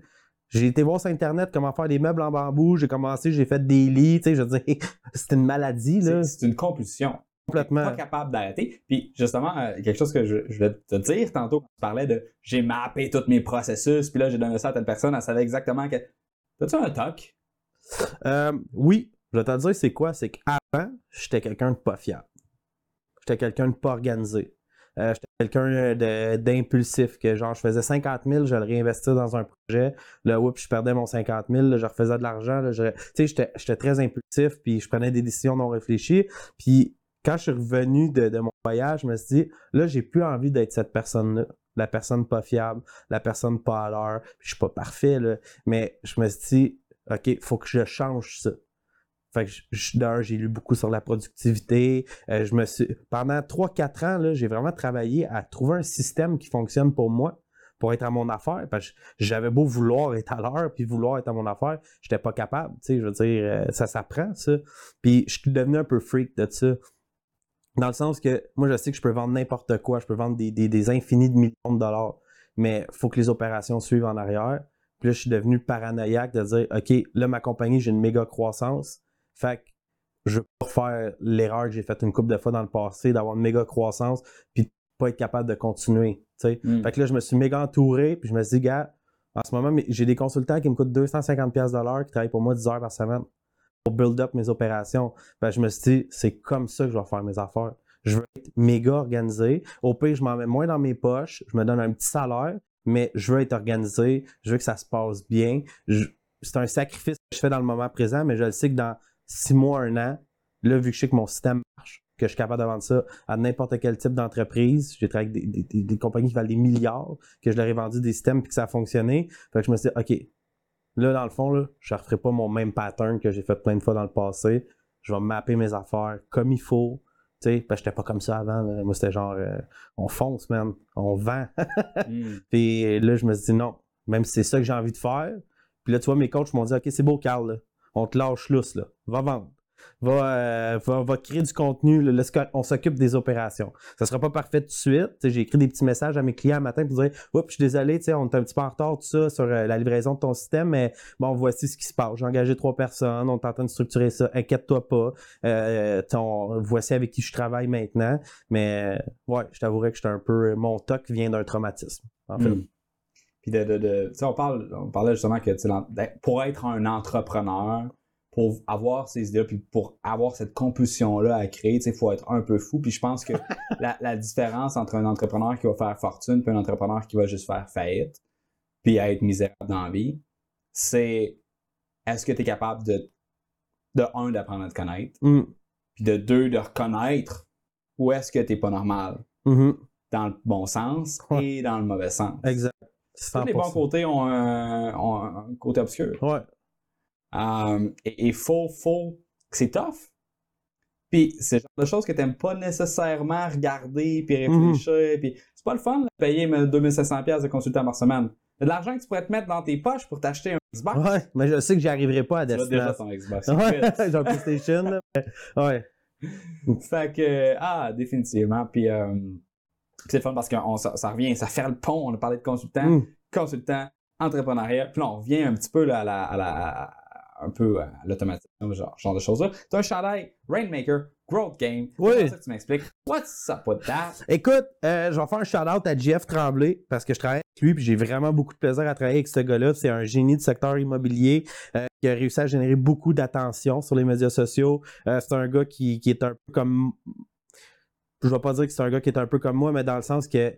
[SPEAKER 3] J'ai été voir sur Internet comment faire des meubles en bambou. J'ai commencé, j'ai fait des lits. Tu sais, je veux dire, c'est une maladie, là.
[SPEAKER 2] C'est une compulsion.
[SPEAKER 3] Complètement.
[SPEAKER 2] Pas capable d'arrêter. Puis, justement, euh, quelque chose que je, je, vais te dire tantôt, tu parlais de j'ai mappé tous mes processus, puis là, j'ai donné ça à telle personne, elle savait exactement que. T'as-tu un toc?
[SPEAKER 3] Euh, oui. Je vais te dire, c'est quoi? C'est qu'avant, j'étais quelqu'un de pas fiable. J'étais quelqu'un de pas organisé. Euh, j'étais quelqu'un euh, d'impulsif, que genre, je faisais 50 000, je le réinvestir dans un projet. Là, oups, je perdais mon 50 000, je refaisais de l'argent. Tu sais, j'étais très impulsif, puis je prenais des décisions non réfléchies. Puis quand je suis revenu de, mon voyage, je me suis dit, là, j'ai plus envie d'être cette personne-là. La personne pas fiable, la personne pas à l'heure. Je suis pas parfait, là. Mais je me suis dit, OK, faut que je change ça. Fait que d'un, j'ai lu beaucoup sur la productivité. Euh, je me suis, pendant 3-4 ans, j'ai vraiment travaillé à trouver un système qui fonctionne pour moi, pour être à mon affaire. Parce que j'avais beau vouloir être à l'heure, puis vouloir être à mon affaire, j'étais pas capable. Je veux dire, euh, ça s'apprend, ça. Puis je suis devenu un peu freak de ça. Dans le sens que moi, je sais que je peux vendre n'importe quoi. Je peux vendre des, des, infinis de millions de dollars. Mais il faut que les opérations suivent en arrière. Puis là, je suis devenu paranoïaque de dire, OK, là, ma compagnie, j'ai une méga croissance. Fait que je veux pas faire l'erreur que j'ai faite une couple de fois dans le passé, d'avoir une méga croissance, puis de pas être capable de continuer.
[SPEAKER 2] Mm.
[SPEAKER 3] Fait que là, je me suis méga entouré, puis je me suis dit, gars, en ce moment, j'ai des consultants qui me coûtent 250$ piastres de l'heure, qui travaillent pour moi 10 heures par semaine pour build up mes opérations. Fait que je me suis dit, c'est comme ça que je vais faire mes affaires. Je veux être méga organisé. Au pire, je m'en mets moins dans mes poches, je me donne un petit salaire, mais je veux être organisé, je veux que ça se passe bien. Je- C'est un sacrifice que je fais dans le moment présent, mais je le sais que dans six mois, un an, là, vu que je sais que mon système marche, que je suis capable de vendre ça à n'importe quel type d'entreprise. J'ai travaillé avec des, des- des- des compagnies qui valent des milliards, que je leur ai vendu des systèmes puis que ça a fonctionné. Fait que je me suis dit, OK, là, dans le fond, là, je ne referai pas mon même pattern que j'ai fait plein de fois dans le passé. Je vais mapper mes affaires comme il faut. Tu sais, parce que j'étais pas comme ça avant. là. Moi, c'était genre, euh, on fonce, man. On vend.
[SPEAKER 2] Mm.
[SPEAKER 3] Puis là, je me suis dit non, même si c'est ça que j'ai envie de faire. Puis là, tu vois, mes coachs m'ont dit OK, c'est beau, Carl, là. On te lâche lousse, là. va vendre. Va, euh, va, va créer du contenu, là. On s'occupe des opérations. Ça sera pas parfait tout de suite. J'ai écrit des petits messages à mes clients un matin pour dire Oups, je suis désolé, on est un petit peu en retard, tout ça, sur euh, la livraison de ton système, mais bon, voici ce qui se passe. J'ai engagé trois personnes, on est en train de structurer ça, inquiète-toi pas. Euh, voici avec qui je travaille maintenant. Mais ouais, je t'avouerais que j'étais un peu. Mon toc vient d'un traumatisme, en fait.
[SPEAKER 2] Mm. Puis de, de, de- tu sais, on, parle, on parlait justement que d'être- pour être un entrepreneur, pour avoir ces idées puis pour avoir cette compulsion-là à créer, il faut être un peu fou. Puis je pense que la, la différence entre un entrepreneur qui va faire fortune et un entrepreneur qui va juste faire faillite, puis être misérable dans la vie, c'est est-ce que tu es capable de, de un, d'apprendre à te connaître,
[SPEAKER 3] Mm.
[SPEAKER 2] puis de deux, de reconnaître où est-ce que tu n'es pas normal,
[SPEAKER 3] Mhm.
[SPEAKER 2] dans le bon sens
[SPEAKER 3] Ouais.
[SPEAKER 2] et dans le mauvais sens?
[SPEAKER 3] Exact.
[SPEAKER 2] Tous les bons
[SPEAKER 3] 100%.
[SPEAKER 2] côtés ont un, ont un côté obscur.
[SPEAKER 3] Ouais.
[SPEAKER 2] Euh, et il faut, faut, c'est tough. Puis c'est le genre de choses que tu n'aimes pas nécessairement regarder puis
[SPEAKER 3] Mhm.
[SPEAKER 2] réfléchir. Puis c'est pas le fun de payer mais, 2500$ piastres de consultant par semaine. De l'argent que tu pourrais te mettre dans tes poches pour t'acheter un Xbox.
[SPEAKER 3] Ouais, mais je sais que j'y arriverai pas à
[SPEAKER 2] Tu as déjà
[SPEAKER 3] destination.
[SPEAKER 2] ton Xbox.
[SPEAKER 3] Ouais, PlayStation. là, mais- Ouais.
[SPEAKER 2] fait que, ah, définitivement. Puis euh, c'est le fun parce que on- ça, ça revient, ça fait le pont. On a parlé de consultant,
[SPEAKER 3] Mm.
[SPEAKER 2] consultant, entrepreneuriat. Puis là, on revient un petit peu là, à la, à la- à- un peu à l'automatisation, genre, genre de choses-là. Tu as un chandail Rainmaker, Growth Game.
[SPEAKER 3] Oui.
[SPEAKER 2] C'est ça que tu m'expliques? What's up with that?
[SPEAKER 3] Écoute, euh, je vais faire un shout-out à Jeff Tremblay parce que je travaille avec lui puis j'ai vraiment beaucoup de plaisir à travailler avec ce gars-là. C'est un génie du secteur immobilier euh, qui a réussi à générer beaucoup d'attention sur les médias sociaux. Euh, c'est un gars qui, qui est un peu comme... Je vais pas dire que c'est un gars qui est un peu comme moi, mais dans le sens que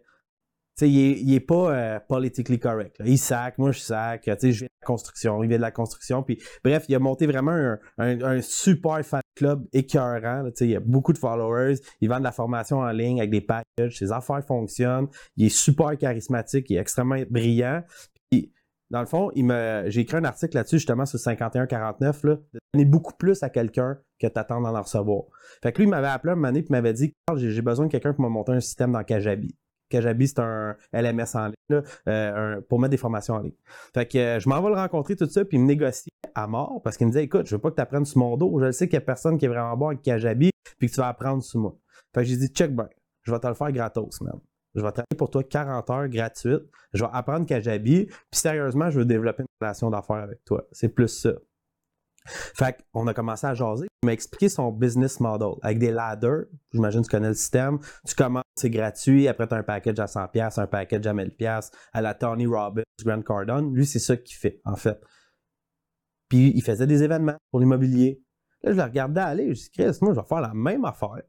[SPEAKER 3] tu sais, il est, il est pas euh, politically correct. Il sac, moi je sac. Tu sais, je viens de la construction, il vient de la construction. Puis bref, il a monté vraiment un, super fan club écœurant. Tu sais, il a beaucoup de followers. Il vend de la formation en ligne avec des packages. Ses affaires fonctionnent. Il est super charismatique. Il est extrêmement brillant. Puis, dans le fond, j'ai écrit un article là-dessus justement sur 51-49, là, de donner beaucoup plus à quelqu'un que t'attends d'en recevoir. Fait que lui, il m'avait appelé un moment donné puis il m'avait dit j'ai besoin de quelqu'un pour me monter un système dans Kajabi. Kajabi, c'est un LMS en ligne euh, pour mettre des formations en ligne. Fait que euh, je m'en vais le rencontrer tout ça, puis il me négocie à mort parce qu'il me disait Écoute, je veux pas que tu apprennes sur mon dos. Je sais qu'il y a personne qui est vraiment bon avec Kajabi, puis que tu vas apprendre sur moi. Fait que j'ai dit Check ben, je vais te le faire gratos, man. Je vais travailler pour toi 40 heures gratuites. Je vais apprendre Kajabi, puis sérieusement, je veux développer une relation d'affaires avec toi. C'est plus ça. Fait qu'on a commencé à jaser. Il m'a expliqué son business model avec des ladders. J'imagine que tu connais le système. Tu commences, c'est gratuit. Après, tu as un package à 100$, un package à 1000$ à la Tony Robbins, Grant Cardone. Lui, c'est ça qu'il fait, en fait. Puis, il faisait des événements pour l'immobilier. Là, je le regardais aller. Je dis, Chris, moi, je vais faire la même affaire.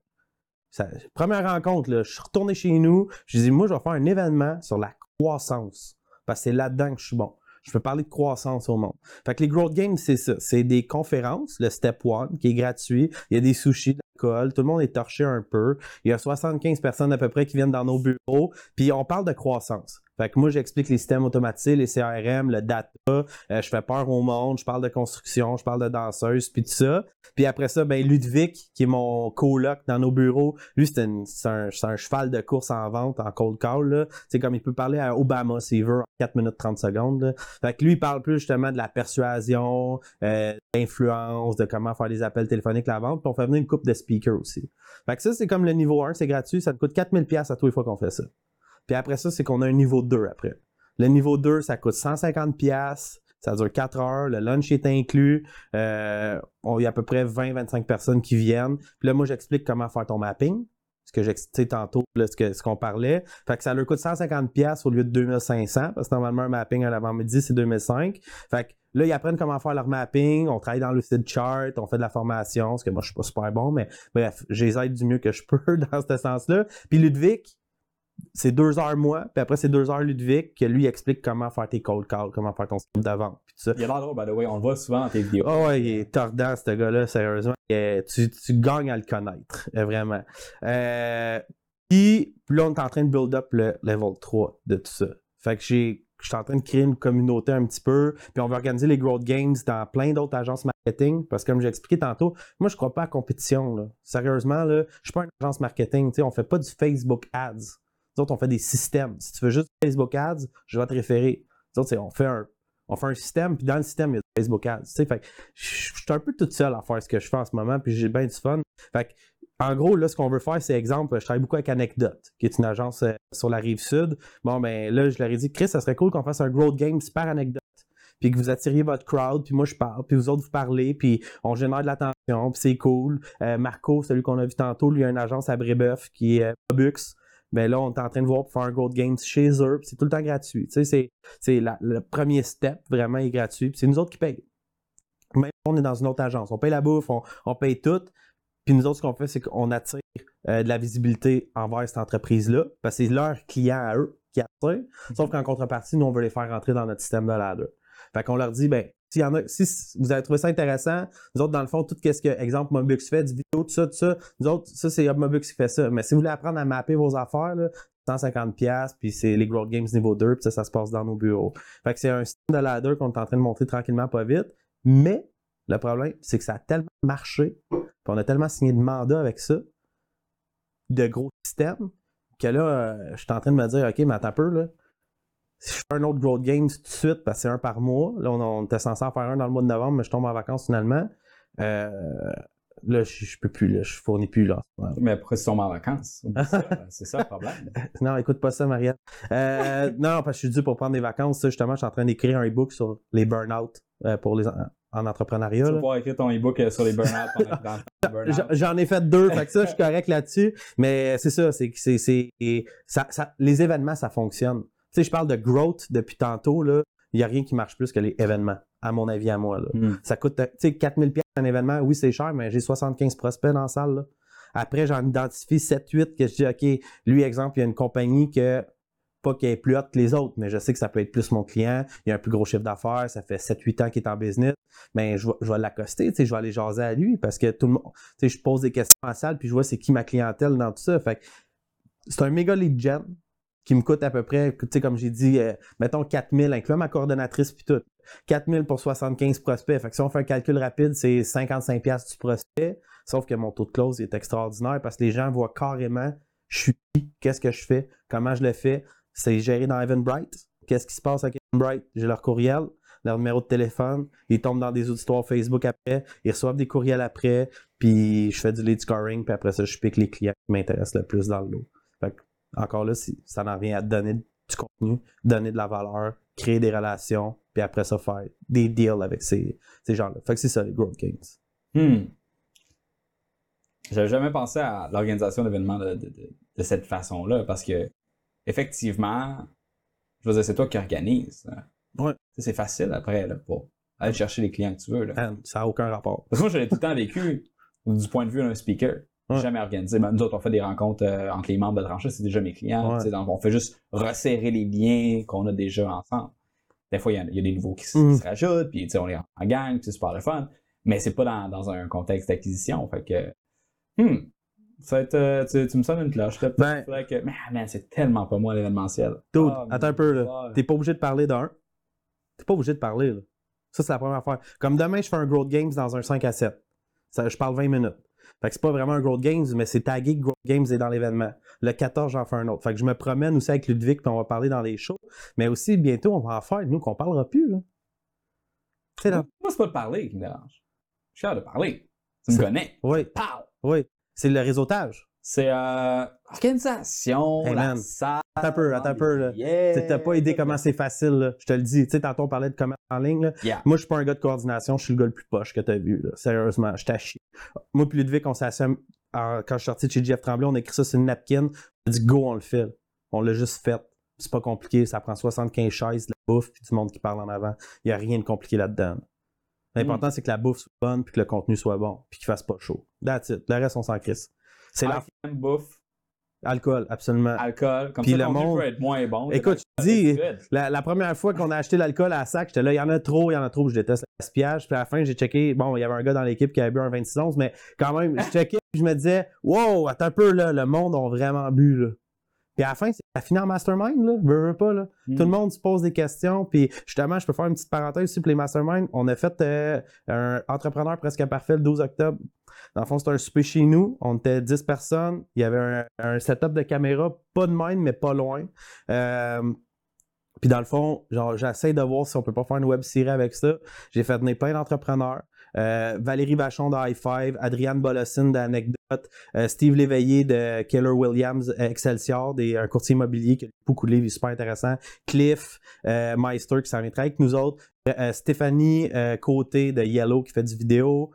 [SPEAKER 3] Première rencontre, je suis retourné chez nous. Je dis, moi, je vais faire un événement sur la croissance. Parce que c'est là-dedans que je suis bon. Je peux parler de croissance au monde. Fait que les Growth Games, c'est ça. C'est des conférences, le Step One, qui est gratuit. Il y a des sushis, de l'alcool. Tout le monde est torché un peu. Il y a 75 personnes à peu près qui viennent dans nos bureaux. Puis on parle de croissance. Fait que moi, j'explique les systèmes automatisés, les CRM, le data. Euh, je fais peur au monde. Je parle de construction. Je parle de danseuse, puis tout ça. Puis après ça, ben Ludwig, qui est mon coloc dans nos bureaux, lui, c'est un, un cheval de course en vente, en cold call. C'est comme il peut parler à Obama s'il veut en 4 minutes 30 secondes. là. Fait que lui, il parle plus justement de la persuasion, euh, d'influence, de comment faire des appels téléphoniques, la vente. Puis on fait venir une coupe de speakers aussi. Fait que ça, c'est comme le niveau 1, c'est gratuit. Ça te coûte 4000$ pièces à tous les fois qu'on fait ça. Puis après ça, c'est qu'on a un niveau 2 après. Le niveau 2, ça coûte 150 pièces. Ça dure 4 heures. Le lunch est inclus. Euh, il y a à peu près 20-25 personnes qui viennent. Puis là, moi, j'explique comment faire ton mapping. Ce que j'expliquais tantôt, là, ce ce qu'on parlait. Fait que ça leur coûte 150 pièces au lieu de 2500 parce que normalement, un mapping à l'avant-midi, c'est 2005. Fait que là, ils apprennent comment faire leur mapping. On travaille dans le site chart. On fait de la formation. Ce que moi, je suis pas super bon, mais bref, je les aide du mieux que je peux dans ce sens-là. Puis Ludwig, c'est deux heures moi, puis après c'est deux heures Ludwig, que lui explique comment faire tes cold calls, comment faire ton script d'avant.
[SPEAKER 2] Il a l'air drôle, by the way, on le voit souvent dans tes vidéos.
[SPEAKER 3] Oh ouais, il est tordant, ce gars-là, sérieusement. Tu, tu gagnes à le connaître, euh, vraiment. Euh, puis là, on est en train de build up le level 3 de tout ça. Fait que j'ai. Je suis en train de créer une communauté un petit peu, puis on va organiser les Growth Games dans plein d'autres agences marketing, parce que comme j'ai expliqué tantôt, moi je crois pas à la compétition. Là. Sérieusement, là, je suis pas une agence marketing, on fait pas du Facebook Ads. Nous on fait des systèmes. Si tu veux juste Facebook Ads, je vais te référer. Nous autres, on fait un, on fait un système, puis dans le système, il y a Facebook Ads. Je suis un peu toute seule à faire ce que je fais en ce moment, puis j'ai bien du fun. Fait que, en gros, là, ce qu'on veut faire, c'est exemple, je travaille beaucoup avec Anecdote, qui est une agence euh, sur la rive sud. Bon, ben là, je leur ai dit, Chris, ça serait cool qu'on fasse un growth game super anecdote. Puis que vous attiriez votre crowd, puis moi je parle, puis vous autres vous parlez, puis on génère de l'attention, puis c'est cool. Euh, Marco, celui qu'on a vu tantôt, lui a une agence à Brébeuf qui est euh, Bobux. Ben là, on est en train de voir pour faire un growth game chez eux, c'est tout le temps gratuit. Tu sais, c'est, c'est la- le premier step, vraiment, est gratuit, puis c'est nous autres qui payons. Même si on est dans une autre agence. On paye la bouffe, on, on paye tout. Puis nous autres, ce qu'on fait, c'est qu'on attire euh, de la visibilité envers cette entreprise-là, parce que c'est leur client à eux qui attirent. Sauf qu'en contrepartie, nous, on veut les faire rentrer dans notre système de ladder. Fait qu'on leur dit, ben, si vous avez trouvé ça intéressant, nous autres, dans le fond, tout ce que, exemple, Mobux fait, du vidéo, tout ça, tout ça, nous autres, ça, c'est Mobux qui fait ça. Mais si vous voulez apprendre à mapper vos affaires, là, 150$, piastres, puis c'est les Growth Games niveau 2, puis ça, ça se passe dans nos bureaux. Fait que c'est un système de ladder qu'on est en train de montrer tranquillement, pas vite. Mais le problème, c'est que ça a tellement marché, puis on a tellement signé de mandats avec ça, de gros systèmes, que là, euh, je suis en train de me dire, OK, mais attends un peu, là. Si je fais un autre Growth Games tout de suite, parce que c'est un par mois, là, on, on était censé en faire un dans le mois de novembre, mais je tombe en vacances finalement. Euh, là, je, je peux plus, là, je fournis plus, là.
[SPEAKER 2] Mais pourquoi ils sont en vacances? Ça, C'est ça le problème.
[SPEAKER 3] Non, écoute pas ça, Marianne. Euh, non, parce que je suis dû pour prendre des vacances. Ça, justement, je suis en train d'écrire un e-book sur les burn-out euh, pour les en, en entrepreneuriat.
[SPEAKER 2] Tu vas pouvoir écrire ton e-book sur les burn-out burn-out.
[SPEAKER 3] J'en- ai fait deux, fait que ça, je suis correct là-dessus. Mais c'est ça, c'est ça- les événements, ça fonctionne. Sais, je parle de growth depuis tantôt, là. Il n'y a rien qui marche plus que les événements, à mon avis, à moi, là.
[SPEAKER 2] Hmm.
[SPEAKER 3] Ça coûte, tu sais, 4000 pièces un événement. Oui, c'est cher, mais j'ai 75 prospects dans la salle, là. Après, j'en identifie 7-8 que je dis, OK, lui, exemple, il y a une compagnie que, pas qu'elle est plus haute que les autres, mais je sais que ça peut être plus mon client. Il y a un plus gros chiffre d'affaires. Ça fait 7-8 ans qu'il est en business. Mais je vais, je vais l'accoster, tu sais, je vais aller jaser à lui parce que tout le monde, tu sais, je pose des questions en salle puis je vois c'est qui ma clientèle dans tout ça. Fait c'est un méga lead gen qui me coûte à peu près, tu sais, comme j'ai dit, euh, mettons 4000, incluant ma coordonnatrice puis tout. 4000 pour 75 prospects. Fait que si on fait un calcul rapide, c'est 55 pièces du prospect. Sauf que mon taux de close est extraordinaire parce que les gens voient carrément je suis qui, qu'est-ce que je fais, comment je le fais. C'est géré dans Eventbrite. Qu'est-ce qui se passe avec Eventbrite? J'ai leur courriel, leur numéro de téléphone. Ils tombent dans des auditoires Facebook après. Ils reçoivent des courriels après. Puis je fais du lead scoring. Puis après ça, je pique les clients qui m'intéressent le plus dans le lot. Fait que, encore là, ça n'en vient à donner du contenu, donner de la valeur, créer des relations. Puis après ça, faire des deals avec ces, ces gens-là. Fait que c'est ça, les growth games.
[SPEAKER 2] Hmm. J'avais jamais pensé à l'organisation d'événements de, de- de- de cette façon-là parce que, effectivement, je veux dire, c'est toi qui organise. hein.
[SPEAKER 3] Ouais.
[SPEAKER 2] C'est facile après là, pour aller chercher les clients que tu veux. Là.
[SPEAKER 3] Man, Ça n'a aucun rapport.
[SPEAKER 2] Parce que moi, je l'ai tout le temps vécu du point de vue d'un speaker.
[SPEAKER 3] Ouais.
[SPEAKER 2] Jamais organisé. Ben, nous autres, on fait des rencontres euh, entre les membres de tranchée, c'est déjà mes clients.
[SPEAKER 3] Ouais.
[SPEAKER 2] Donc, on fait juste resserrer les liens qu'on a déjà ensemble. Des fois, il y, a- il y a des nouveaux qui, qui se rajoutent, puis on est en en gang, puis c'est super le fun. Mais c'est pas dans, dans un contexte d'acquisition. Fait que, hmm, ça va être, euh, tu, tu me sonnes une cloche. Là,
[SPEAKER 3] Ben-
[SPEAKER 2] que, man, c'est tellement pas moi l'événementiel.
[SPEAKER 3] Dude,
[SPEAKER 2] Ah,
[SPEAKER 3] attends un peu, là. T'es pas obligé de parler d'un. T'es pas obligé de parler, là. Ça, c'est la première affaire. Comme demain, je fais un Growth Games dans un 5 à 7. Ça, je parle 20 minutes. Fait que c'est pas vraiment un Growth Games, mais c'est tagué que Growth Games est dans l'événement. Le 14, j'en fais un autre. Fait que je me promène aussi avec Ludwig, puis on va parler dans les shows. Mais aussi, bientôt, on va en faire, nous, qu'on parlera plus, là. Sais, là.
[SPEAKER 2] Moi, c'est pas de parler qui me dérange. Je suis de parler. Tu me
[SPEAKER 3] C'est-
[SPEAKER 2] connais.
[SPEAKER 3] Oui,
[SPEAKER 2] Pow!
[SPEAKER 3] oui. C'est le réseautage.
[SPEAKER 2] C'est euh, organisation,
[SPEAKER 3] Hey,
[SPEAKER 2] la salle.
[SPEAKER 3] Attends un peu, attends un peu, là.
[SPEAKER 2] Yeah.
[SPEAKER 3] T'as pas idée comment c'est facile, là. Je te le dis. Tu sais, tantôt on parlait de commerce en ligne, là.
[SPEAKER 2] Yeah.
[SPEAKER 3] Moi, je suis pas un gars de coordination, je suis le gars le plus poche que t'as vu, là. Sérieusement, je t'achie. Moi puis Ludovic, on en- quand je suis sorti de chez Jeff Tremblay, on a écrit ça sur une napkin. On a dit go, on le fait. On l'a juste fait. C'est pas compliqué, ça prend 75 chaises, de la bouffe, puis du monde qui parle en avant. Il y a rien de compliqué là-dedans. L'important, c'est que la bouffe soit bonne, puis que le contenu soit bon, puis qu'il fasse pas chaud. That's it. Le reste, on s'en crisse. C'est la
[SPEAKER 2] bouffe,
[SPEAKER 3] alcool, absolument.
[SPEAKER 2] alcool. Comme
[SPEAKER 3] Puis
[SPEAKER 2] ça,
[SPEAKER 3] le monde-
[SPEAKER 2] peut être moins bon.
[SPEAKER 3] Écoute, je te dis, La, la première fois qu'on a acheté l'alcool à la sac, j'étais là, il y en a trop, il y en a trop, je déteste le gaspillage. Puis à la fin, j'ai checké, bon, il y avait un gars dans l'équipe qui avait bu un 26-11, mais quand même, je checkais, puis je me disais, wow, attends un peu, là, le monde a vraiment bu, là. Puis à la fin, ça finit en mastermind, là, veux, veux pas, là.
[SPEAKER 2] Mm.
[SPEAKER 3] Tout le monde se pose des questions, puis justement, je peux faire une petite parenthèse aussi pour les masterminds. On a fait euh, un entrepreneur presque parfait le 12 octobre. Dans le fond, c'était un souper chez nous. On était 10 personnes. Il y avait un, un setup de caméra, pas de même, mais pas loin. Euh, puis dans le fond, genre, j'essaie de voir si on peut pas faire une web série avec ça. J'ai fait venir plein d'entrepreneurs. Euh, Valérie Vachon de High Five, Adriane Bolossine d'Anecdote, euh, Steve Léveillé de Keller Williams euh, Excelsior, des, un courtier immobilier qui a beaucoup de livres, super intéressant. Cliff Meister qui s'en vient avec nous autres. Stéphanie Côté de Yellow qui fait du vidéo.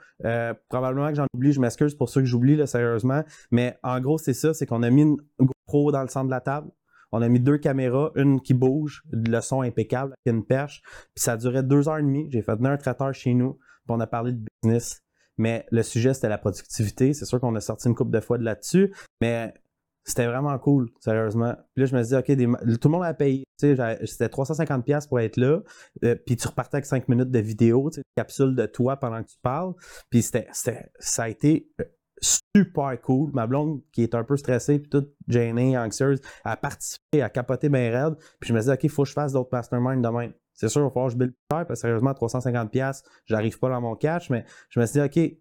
[SPEAKER 3] Probablement que j'en oublie, je m'excuse pour ceux que j'oublie, sérieusement. Mais en gros, c'est ça, c'est qu'on a mis une GoPro dans le centre de la table. On a mis deux caméras, une qui bouge, le son impeccable, avec une perche. Puis ça durait deux heures et demie. J'ai fait venir un traiteur chez nous, on a parlé de business. Mais le sujet, c'était la productivité. C'est sûr qu'on a sorti une couple de fois de là-dessus, mais c'était vraiment cool, sérieusement. Puis là, je me suis dit, OK, tout le monde a payé. C'était 350$ piastres pour être là. Euh, puis tu repartais avec 5 minutes de vidéo, une capsule de toi pendant que tu parles. Puis c'était, c'était- ça a été euh, super cool. Ma blonde, qui est un peu stressée, puis toute gênée, anxieuse, a participé, a capoté bien raide. Puis je me suis dit, OK, il faut que je fasse d'autres masterminds demain. C'est sûr, il va falloir que je build parce que sérieusement, 350$, piastres, j'arrive pas dans mon cash, mais je me suis dit, OK,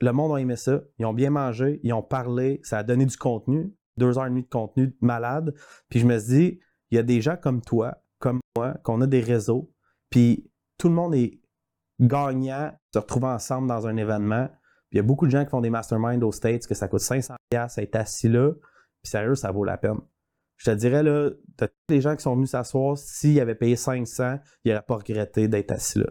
[SPEAKER 3] le monde a aimé ça. Ils ont bien mangé, ils ont parlé, ça a donné du contenu, deux heures et demie de contenu malade. Puis je me suis dit, il y a des gens comme toi, comme moi, qu'on a des réseaux, puis tout le monde est gagnant se retrouver ensemble dans un événement. Puis il y a beaucoup de gens qui font des masterminds aux States que ça coûte 500$ piastres, être assis là. Puis sérieux, ça vaut la peine. Je te dirais, là, tous les gens qui sont venus s'asseoir, s'ils avaient payé 500, ils n'auraient pas regretté d'être assis là.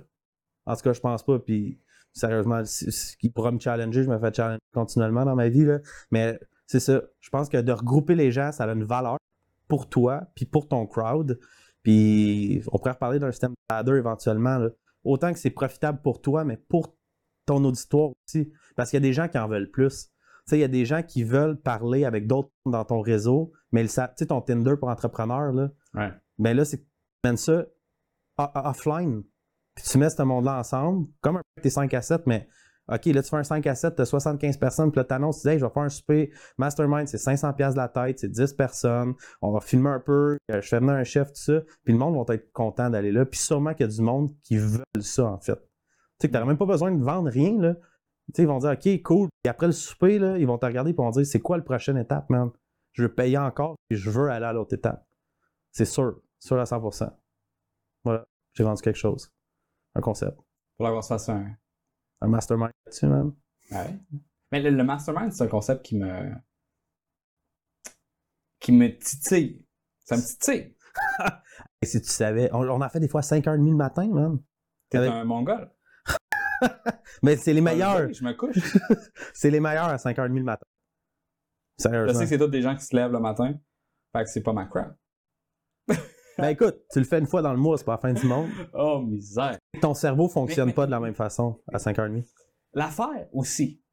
[SPEAKER 3] En tout cas, je pense pas. Puis sérieusement, si- qui pourra me challenger, je me fais challenger continuellement dans ma vie. Là. Mais c'est ça. Je pense que de regrouper les gens, ça a une valeur pour toi, puis pour ton crowd. Puis on pourrait reparler d'un système de ladder éventuellement. là. Autant que c'est profitable pour toi, mais pour ton auditoire aussi. Parce qu'il y a des gens qui en veulent plus. Sais, il y a des gens qui veulent parler avec d'autres dans ton réseau, mais tu sais, ton Tinder pour entrepreneur, là,
[SPEAKER 2] Ouais.
[SPEAKER 3] ben là, c'est que tu mènes ça offline. Puis tu mets ce monde-là ensemble, comme un peu tes 5 à 7, mais OK, là, tu fais un 5 à 7, tu as 75 personnes, puis là, tu annonces, tu dis, hey, je vais faire un souper mastermind, c'est 500$ piastres de la tête, c'est 10 personnes, on va filmer un peu, euh, je fais venir un chef, tout ça, puis le monde va être content d'aller là, puis sûrement qu'il y a du monde qui veulent ça, en fait. Tu sais, que tu même pas besoin de vendre rien, là. Ils vont dire, OK, cool, puis après le souper, là, ils vont te regarder, ils vont dire, c'est quoi la prochaine étape, man? Je veux payer encore, puis je veux aller à l'autre étape. C'est sûr, sûr à 100%. Voilà, j'ai vendu quelque chose. Un concept.
[SPEAKER 2] Pour l'avoir se fasse un.
[SPEAKER 3] Un mastermind là-dessus, man.
[SPEAKER 2] Ouais. Mais le, le mastermind, c'est un concept qui me. qui me titille. Ça me titille.
[SPEAKER 3] Et si tu savais, on, on en fait des fois à 5h30 le matin, man.
[SPEAKER 2] T'es
[SPEAKER 3] Avec-
[SPEAKER 2] un mongol.
[SPEAKER 3] Mais c'est les meilleurs.
[SPEAKER 2] Oui, je me couche.
[SPEAKER 3] C'est les meilleurs à 5h30 le matin.
[SPEAKER 2] Je
[SPEAKER 3] Sérieusement.
[SPEAKER 2] sais que c'est tous des gens qui se lèvent le matin. Fait que c'est pas ma crap.
[SPEAKER 3] Ben écoute, tu le fais une fois dans le mois, c'est pas la fin du monde.
[SPEAKER 2] Oh, misère.
[SPEAKER 3] Ton cerveau fonctionne
[SPEAKER 2] Mais- mais-
[SPEAKER 3] pas de la même façon à 5h30.
[SPEAKER 2] L'affaire aussi.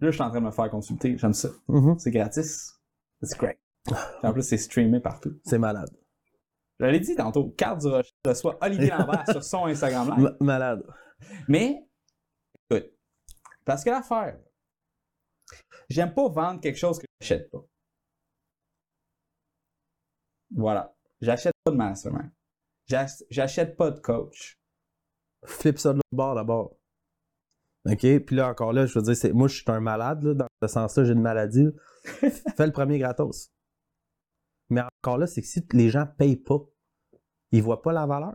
[SPEAKER 2] Là, je suis en train de me faire consulter. J'aime ça.
[SPEAKER 3] Mhm.
[SPEAKER 2] C'est gratis. C'est great. En plus, c'est streamé partout.
[SPEAKER 3] C'est malade.
[SPEAKER 2] Je l'ai dit tantôt, Carte du Rocher reçoit Olivier Lambert sur son Instagram Live.
[SPEAKER 3] Ma- malade.
[SPEAKER 2] Mais, écoute, parce que l'affaire, j'aime pas vendre quelque chose que j'achète pas. Voilà. J'achète pas de mastermind. J'ach- J'achète pas de coach.
[SPEAKER 3] Flip ça de l'autre bord d'abord. OK? Puis là, encore là, je veux dire, c'est, moi, je suis un malade, là, dans ce sens-là, j'ai une maladie. Fais le premier gratos. Mais encore là, c'est que si les gens payent pas, ils voient pas la valeur.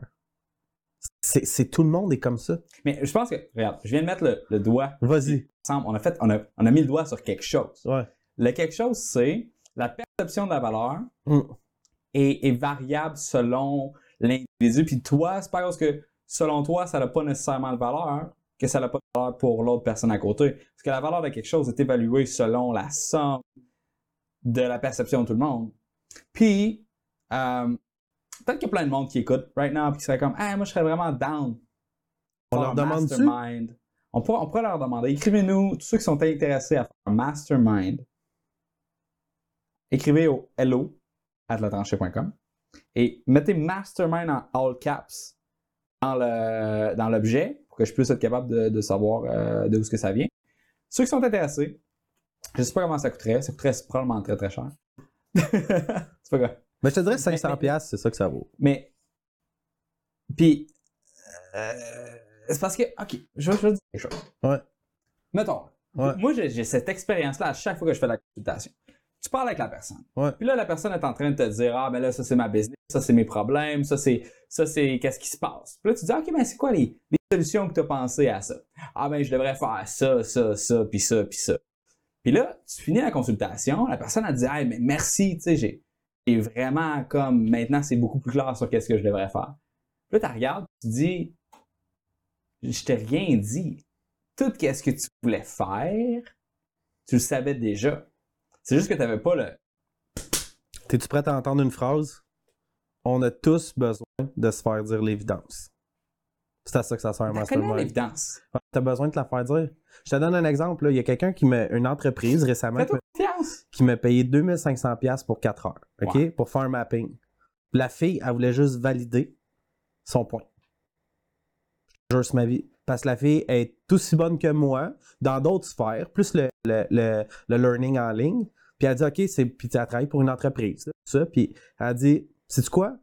[SPEAKER 3] C'est tout le monde est comme ça.
[SPEAKER 2] Mais je pense que, regarde, je viens de mettre le, le doigt
[SPEAKER 3] Vas-y.
[SPEAKER 2] ensemble. On a fait, on a, on a mis le doigt sur quelque chose.
[SPEAKER 3] Ouais.
[SPEAKER 2] Le quelque chose, c'est la perception de la valeur
[SPEAKER 3] Mm.
[SPEAKER 2] est, est variable selon l'individu. Puis toi, c'est pas parce que selon toi, ça n'a pas nécessairement de valeur que ça n'a pas de valeur pour l'autre personne à côté. Parce que la valeur de quelque chose est évaluée selon la somme de la perception de tout le monde. Puis, euh, peut-être qu'il y a plein de monde qui écoute right now puis qui serait comme, ah, moi, je serais vraiment down.
[SPEAKER 3] On leur
[SPEAKER 2] un
[SPEAKER 3] demande-tu?
[SPEAKER 2] mastermind. On pourrait, on pourrait leur demander, écrivez-nous, tous ceux qui sont intéressés à faire un mastermind, écrivez au hello at et mettez mastermind en all caps dans le dans l'objet pour que je puisse être capable de, de savoir euh, de où ce que ça vient. Ceux qui sont intéressés, je sais pas comment ça coûterait, ça coûterait probablement très très cher. c'est pas grave.
[SPEAKER 3] Mais je te dirais
[SPEAKER 2] Mais-
[SPEAKER 3] 500
[SPEAKER 2] mais-
[SPEAKER 3] pièces, c'est ça que ça vaut.
[SPEAKER 2] Mais puis euh, c'est parce que ok, je vais je vais dire quelque chose.
[SPEAKER 3] Ouais.
[SPEAKER 2] Mettons,
[SPEAKER 3] Ouais.
[SPEAKER 2] moi j'ai j'ai cette expérience-là à chaque fois que je fais la consultation. Tu parles avec la personne.
[SPEAKER 3] Ouais.
[SPEAKER 2] Puis là, la personne est en train de te dire Ah, ben là, ça c'est ma business, ça c'est mes problèmes, ça c'est ça c'est qu'est-ce qui se passe. Puis là, tu dis Ok, ben c'est quoi les, les solutions que tu as pensées à ça? Ah, ben je devrais faire ça, ça, ça, puis ça, puis ça. Puis là, tu finis la consultation, la personne a dit Hey, mais merci, tu sais, j'ai j'ai vraiment comme maintenant c'est beaucoup plus clair sur qu'est-ce que je devrais faire. Puis là, tu regardes, tu dis Je t'ai rien dit. Tout ce que tu voulais faire, tu le savais déjà. C'est juste que tu n'avais pas le.
[SPEAKER 3] T'es-tu prêt à entendre une phrase? On a tous besoin de se faire dire l'évidence. C'est à ça que ça sert un mastermind.
[SPEAKER 2] l'évidence.
[SPEAKER 3] T'as besoin de te la faire dire. Je te donne un exemple. là. Il y a quelqu'un qui m'a une entreprise récemment
[SPEAKER 2] Fais-toi.
[SPEAKER 3] Qui m'a payé 2500 pièces pour 4 heures, OK? Pour faire un mapping. La fille, elle voulait juste valider son point. Je jure sur ma vie. Parce que la fille est aussi bonne que moi dans d'autres sphères, plus le, le, le, le learning en ligne. Puis elle dit, OK, c'est, puis elle travaille pour une entreprise, ça. Puis elle a dit, sais-tu quoi?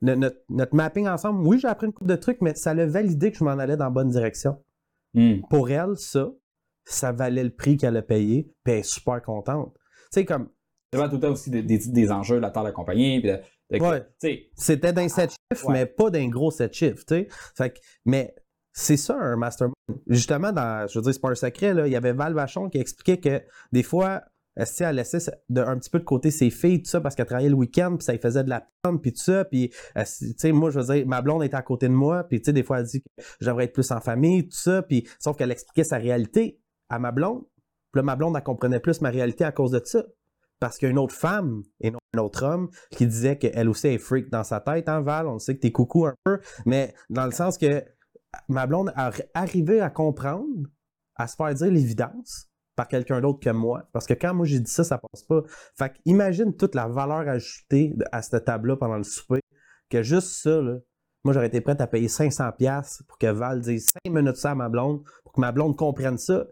[SPEAKER 3] Notre mapping ensemble, oui, j'ai appris une couple de trucs, mais ça l'a validé que je m'en allais dans la bonne direction.
[SPEAKER 2] Hmm.
[SPEAKER 3] Pour elle, ça, ça valait le prix qu'elle a payé, puis elle est super contente. Tu sais, comme,
[SPEAKER 2] C'est tout le temps aussi des, des, des enjeux de la la compagnie. Puis de, de-
[SPEAKER 3] Ouais. C'était d'un 7 chiffres,
[SPEAKER 2] ouais.
[SPEAKER 3] mais pas d'un gros 7 chiffres, tu sais. Fait que, mais c'est ça un mastermind. Justement, dans, je veux dire, c'est pas un secret, là, il y avait Val Vachon qui expliquait que des fois, elle laissait de, un petit peu de côté ses filles, tout ça, parce qu'elle travaillait le week-end, puis ça lui faisait de la peine, puis tout ça. Puis, tu sais, moi, je veux dire, ma blonde était à côté de moi, puis tu sais, des fois, elle dit que j'aimerais être plus en famille, tout ça. Puis, sauf qu'elle expliquait sa réalité à ma blonde. Puis là, ma blonde, elle comprenait plus ma réalité à cause de ça. Parce qu'il autre femme et non un autre homme qui disait qu'elle aussi est freak dans sa tête, hein, Val? On sait que t'es coucou un peu, mais dans le sens que ma blonde a arrivé à comprendre, à se faire dire l'évidence par quelqu'un d'autre que moi. Parce que quand moi j'ai dit ça, ça passe pas. Fait que imagine toute la valeur ajoutée à cette table-là pendant le souper, que juste ça, là, moi j'aurais été prête à payer 500$ pour que Val dise 5 minutes ça à ma blonde, pour que ma blonde comprenne ça.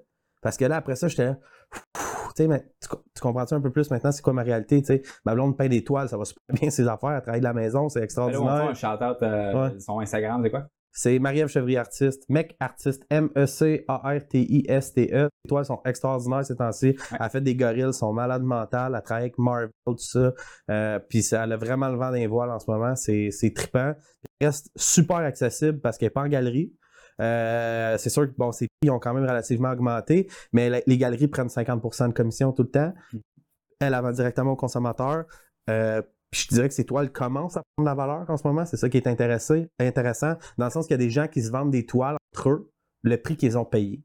[SPEAKER 3] Parce que là, après ça, j'étais là, tu sais, mais tu, co- tu comprends-tu un peu plus maintenant c'est quoi ma réalité, tu sais? Ma blonde peint des toiles, ça va super bien ses affaires, elle travaille de la maison, c'est
[SPEAKER 2] là, on
[SPEAKER 3] extraordinaire.
[SPEAKER 2] un shout-out euh,
[SPEAKER 3] Ouais.
[SPEAKER 2] son Instagram, c'est quoi?
[SPEAKER 3] C'est Marie-Ève Chevrier Artiste, mec artiste, M-E-C-A-R-T-I-S-T-E. Les toiles sont extraordinaires ces temps-ci. Elle a fait des gorilles, sont malades mentales, elle travaille avec Marvel, tout ça. Euh, puis elle a vraiment le vent d'un voile en ce moment, c'est c'est trippant. Elle reste super accessible parce qu'elle n'est pas en galerie. Euh, c'est sûr que bon, ses prix ont quand même relativement augmenté, mais les galeries prennent 50% de commission tout le temps. Elle, elle vend directement au consommateur. Euh, je dirais que ces toiles commencent à prendre la valeur en ce moment. C'est ça qui est intéressant, dans le sens qu'il y a des gens qui se vendent des toiles entre eux, le prix qu'ils ont payé.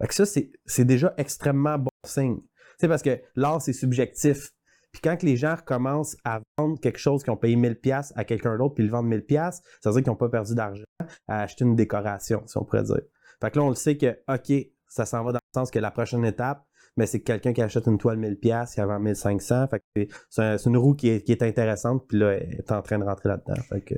[SPEAKER 3] Fait que ça, c'est c'est déjà extrêmement bon signe. Sais, parce que l'art, c'est subjectif. Puis quand les gens recommencent à vendre quelque chose qu'ils ont payé 1000 pièces à quelqu'un d'autre, puis ils le vendent 1000 pièces, ça veut dire qu'ils n'ont pas perdu d'argent à acheter une décoration, si on pourrait dire. Fait que là, on le sait que, OK, ça s'en va dans le sens que la prochaine étape, mais c'est quelqu'un qui achète une toile 1000 pièces, il vend 1500. Fait que c'est- c'est un- c'est une roue qui est, intéressante, puis là, elle est en train de rentrer là-dedans. Que,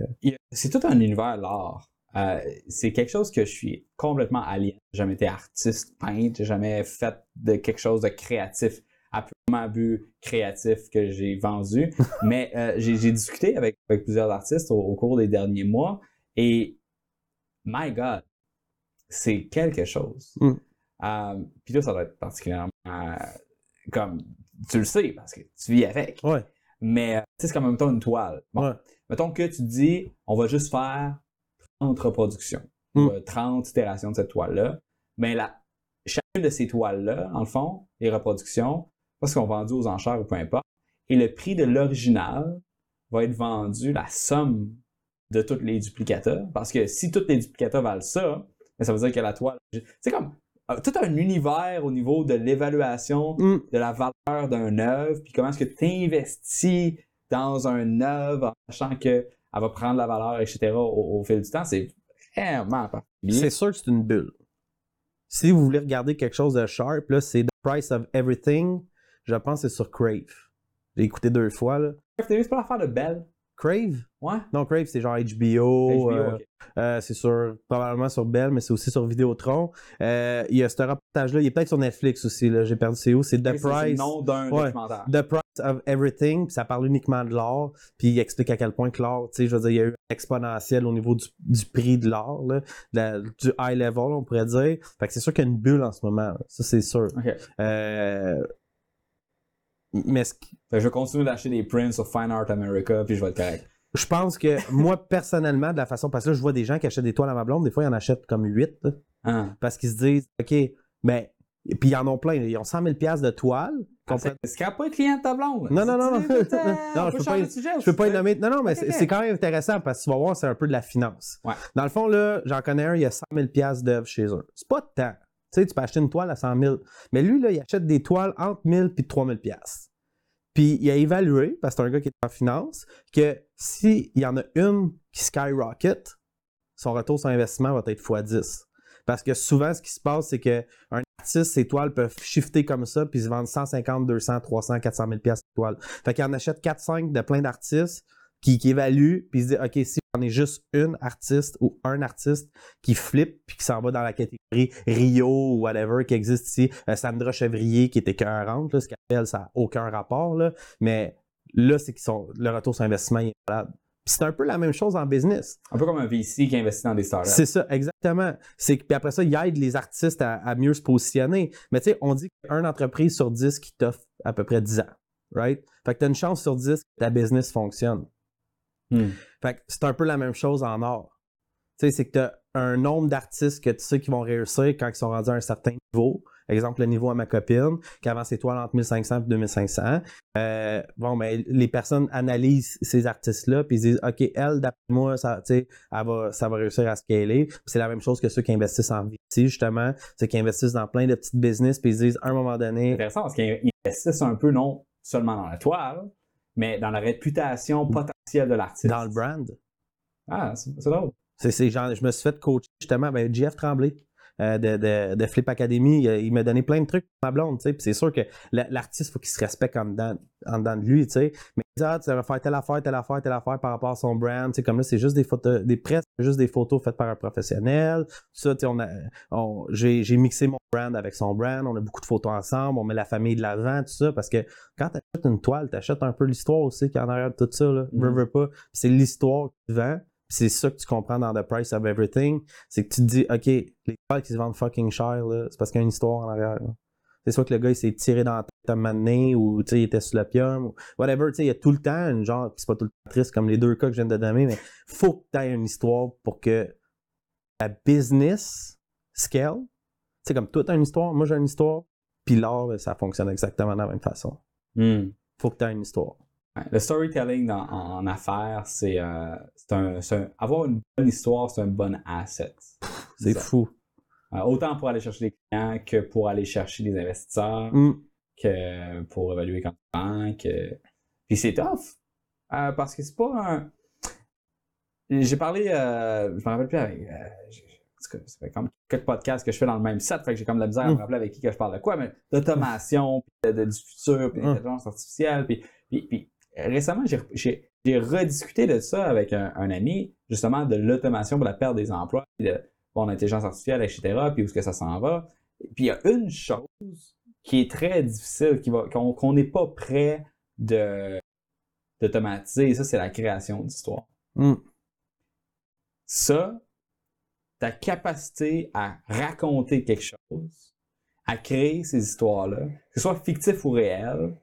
[SPEAKER 2] C'est tout un univers, l'art. Euh, c'est quelque chose que je suis complètement allié. J'ai jamais été artiste, peintre, j'ai jamais fait de quelque chose de créatif, purement but créatif que j'ai vendu. Mais euh, j'ai discuté avec, avec plusieurs artistes au, au cours des derniers mois et my God, c'est quelque chose.
[SPEAKER 3] Mm.
[SPEAKER 2] Euh, Puis là, ça doit être particulièrement euh, comme tu le sais parce que tu vis avec.
[SPEAKER 3] ouais,
[SPEAKER 2] Mais c'est comme en même temps une toile. Bon,
[SPEAKER 3] ouais.
[SPEAKER 2] Mettons que tu dis, on va juste faire 30 reproductions,
[SPEAKER 3] Mm.
[SPEAKER 2] euh, 30 itérations de cette toile-là, mais la, chacune de ces toiles-là, en le fond, les reproductions, parce qu'on vendu aux enchères ou peu importe, et le prix de l'original va être vendu, la somme de tous les duplicata, parce que si tous les duplicata valent ça, ben, ça veut dire que la toile, c'est comme euh, tout un univers au niveau de l'évaluation
[SPEAKER 3] Mm.
[SPEAKER 2] de la valeur d'un œuvre, puis comment est-ce que tu investis dans un œuvre en sachant qu'elle va prendre la valeur, etc. au, au fil du temps, c'est vraiment particulier.
[SPEAKER 3] C'est sûr que c'est une bulle. Si vous voulez regarder quelque chose de sharp, là, c'est The Price of Everything. Je pense que c'est sur Crave. J'ai écouté deux fois. Là.
[SPEAKER 2] C'est pas l'affaire de Belle?
[SPEAKER 3] Crave?
[SPEAKER 2] Ouais.
[SPEAKER 3] Non, Crave, c'est genre HBO.
[SPEAKER 2] HBO,
[SPEAKER 3] euh, euh, c'est sur, probablement sur Bell, mais c'est aussi sur Vidéotron. Euh, il y a ce reportage-là. Il est peut-être sur Netflix aussi. là. J'ai perdu c'est où. C'est The
[SPEAKER 2] Ok, c'est-
[SPEAKER 3] Price.
[SPEAKER 2] le nom d'un
[SPEAKER 3] Ouais.
[SPEAKER 2] documentaire.
[SPEAKER 3] The Price of Everything, puis ça parle uniquement de l'art, puis il explique à quel point que l'art, tu sais, je veux dire, il y a eu un exponentiel au niveau du, du prix de la- du high level, on pourrait dire. Fait que c'est sûr qu'il y a une bulle en ce moment, là. ça c'est sûr. Mais ce qui-
[SPEAKER 2] Fait que je vais continuer d'acheter des prints sur Fine Art America, puis je vais être correct.
[SPEAKER 3] je pense que moi, personnellement, de la façon, parce que là, je vois des gens qui achètent des toiles à ma blonde, des fois, ils en achètent comme 8,
[SPEAKER 2] Hein.
[SPEAKER 3] parce qu'ils se disent, OK, ben, puis ils en ont plein, ils ont 100 000 piastres de toiles. qu'on
[SPEAKER 2] C'est
[SPEAKER 3] pourrait-
[SPEAKER 2] scrape pas le client de ta blonde.
[SPEAKER 3] Non, non, non, non. Je peux pas-
[SPEAKER 2] de
[SPEAKER 3] Je peux pas y nommer. Non, non, mais c'est quand même intéressant parce que tu vas voir, c'est un peu de la finance.
[SPEAKER 2] Ouais.
[SPEAKER 3] Dans le fond, là, j'en connais un, il y a 100 000 piastres d'œuvres chez eux. C'est pas de temps. Tu sais, tu peux acheter une toile à 100 000. Mais lui, là, il achète des toiles entre 1000 et 3000 piastres. Puis il a évalué, parce que c'est un gars qui est en finance, que s'il y en a une qui skyrocket, son retour sur investissement va être x10. Parce que souvent, ce qui se passe, c'est qu'un artiste, ses toiles peuvent shifter comme ça, puis se vendent 150, 200, 300, 400 000 piastres de toiles. Fait qu'il en achète 4-5 de plein d'artistes qui, qui évaluent, puis il se dit, OK, si j'en ai juste une artiste ou un artiste qui flippe, puis qui s'en va dans la catégorie Rio ou whatever qui existe ici, euh, Sandra Chevrier qui était écœurante, là, ce qu'elle appelle, ça n'a aucun rapport, là, mais là, c'est qu'ils sont, le retour sur investissement il est. Puis c'est un peu la même chose en business.
[SPEAKER 2] Un peu comme un VC qui investit dans des startups.
[SPEAKER 3] C'est ça, exactement. C'est puis après ça, il aide les artistes à, à mieux se positionner. Mais tu sais, on dit qu'une entreprise sur 10 qui t'offre à peu près 10 ans. Right? Fait que tu as une chance sur 10 que ta business fonctionne.
[SPEAKER 2] Hmm.
[SPEAKER 3] Fait que c'est un peu la même chose en art. Tu sais, c'est que tu as un nombre d'artistes que tu sais qui vont réussir quand ils sont rendus à un certain niveau. Exemple, le niveau à ma copine, qui avance ses toiles entre 1500 et 2500. Euh, bon, ben, les personnes analysent ces artistes-là, puis ils disent, OK, elle, d'après moi, ça, elle va, ça va réussir à scaler. C'est la même chose que ceux qui investissent en VC, justement, ceux qui investissent dans plein de petites business, puis ils disent, à un moment
[SPEAKER 2] C'est
[SPEAKER 3] donné,
[SPEAKER 2] intéressant parce qu'ils investissent un peu, non seulement dans la toile, mais dans la réputation potentielle de l'artiste.
[SPEAKER 3] dans le brand.
[SPEAKER 2] Ah, c'est drôle.
[SPEAKER 3] C'est, genre, je me suis fait coacher justement, ben, JF Tremblay euh, de, de, de Flip Academy, il, m'a donné plein de trucs pour ma blonde, tu sais, puis c'est sûr que la- l'artiste, faut qu'il se respecte en dedans, en dedans de lui, tu sais, mais ah, tu vas faire telle affaire, telle affaire, telle affaire par rapport à son brand, tu sais, comme là, c'est juste des photos, des presses, juste des photos faites par un professionnel, ça, tu sais, on j'ai, mixé mon brand avec son brand, on a beaucoup de photos ensemble, on met la famille de l'avant, tout ça, parce que quand tu achètes une toile, tu achètes un peu l'histoire aussi qui est en arrière de tout ça, là,
[SPEAKER 2] Mhm.
[SPEAKER 3] veux, veux pas, Puis c'est l'histoire qui te vend, puis c'est ça que tu comprends dans The Price of Everything, c'est que tu te dis, OK, les toiles qui se vendent fucking cher, c'est parce qu'il y a une histoire en arrière. là. C'est soit que le gars, il s'est tiré dans la tête à un moment donné, ou tu il était sous l'opium, ou whatever, tu il y a tout le temps une genre, c'est pas tout le temps triste comme les deux cas que je viens de donner, mais faut que tu aies une histoire pour que la business scale, tu sais, comme toi, t'as une histoire, moi j'ai une histoire, puis l'art, ça fonctionne exactement de la même façon.
[SPEAKER 2] Hmm.
[SPEAKER 3] Faut que tu aies une histoire.
[SPEAKER 2] Le storytelling en, en affaires, c'est euh, c'est un, c'est un- avoir une bonne histoire, c'est un bon asset.
[SPEAKER 3] C'est fou.
[SPEAKER 2] Euh, autant pour aller chercher des clients que pour aller chercher des investisseurs,
[SPEAKER 3] Mm.
[SPEAKER 2] que pour évaluer quand que... Puis c'est tough. euh, parce que c'est pas un... J'ai parlé, euh, je me rappelle plus avec... euh, ça fait comme quelques podcasts que je fais dans le même set, fait que j'ai comme de la misère à me
[SPEAKER 3] Mm.
[SPEAKER 2] rappeler avec qui que je parle de quoi, mais d'automation, puis de, de- du futur, puis
[SPEAKER 3] Mm.
[SPEAKER 2] d'intelligence artificielle, puis, puis, puis récemment, j'ai- rediscuté de ça avec un, un ami, justement, de l'automation pour la perte des emplois, puis de bon, l'intelligence artificielle, etc., puis où est-ce que ça s'en va. Puis il y a une chose qui est très difficile, qui va, qu'on n'est pas prêt de d'automatiser, et ça, c'est la création d'histoire.
[SPEAKER 3] Mm.
[SPEAKER 2] Ça, ta capacité à raconter quelque chose, à créer ces histoires-là, que ce soit fictif ou réel,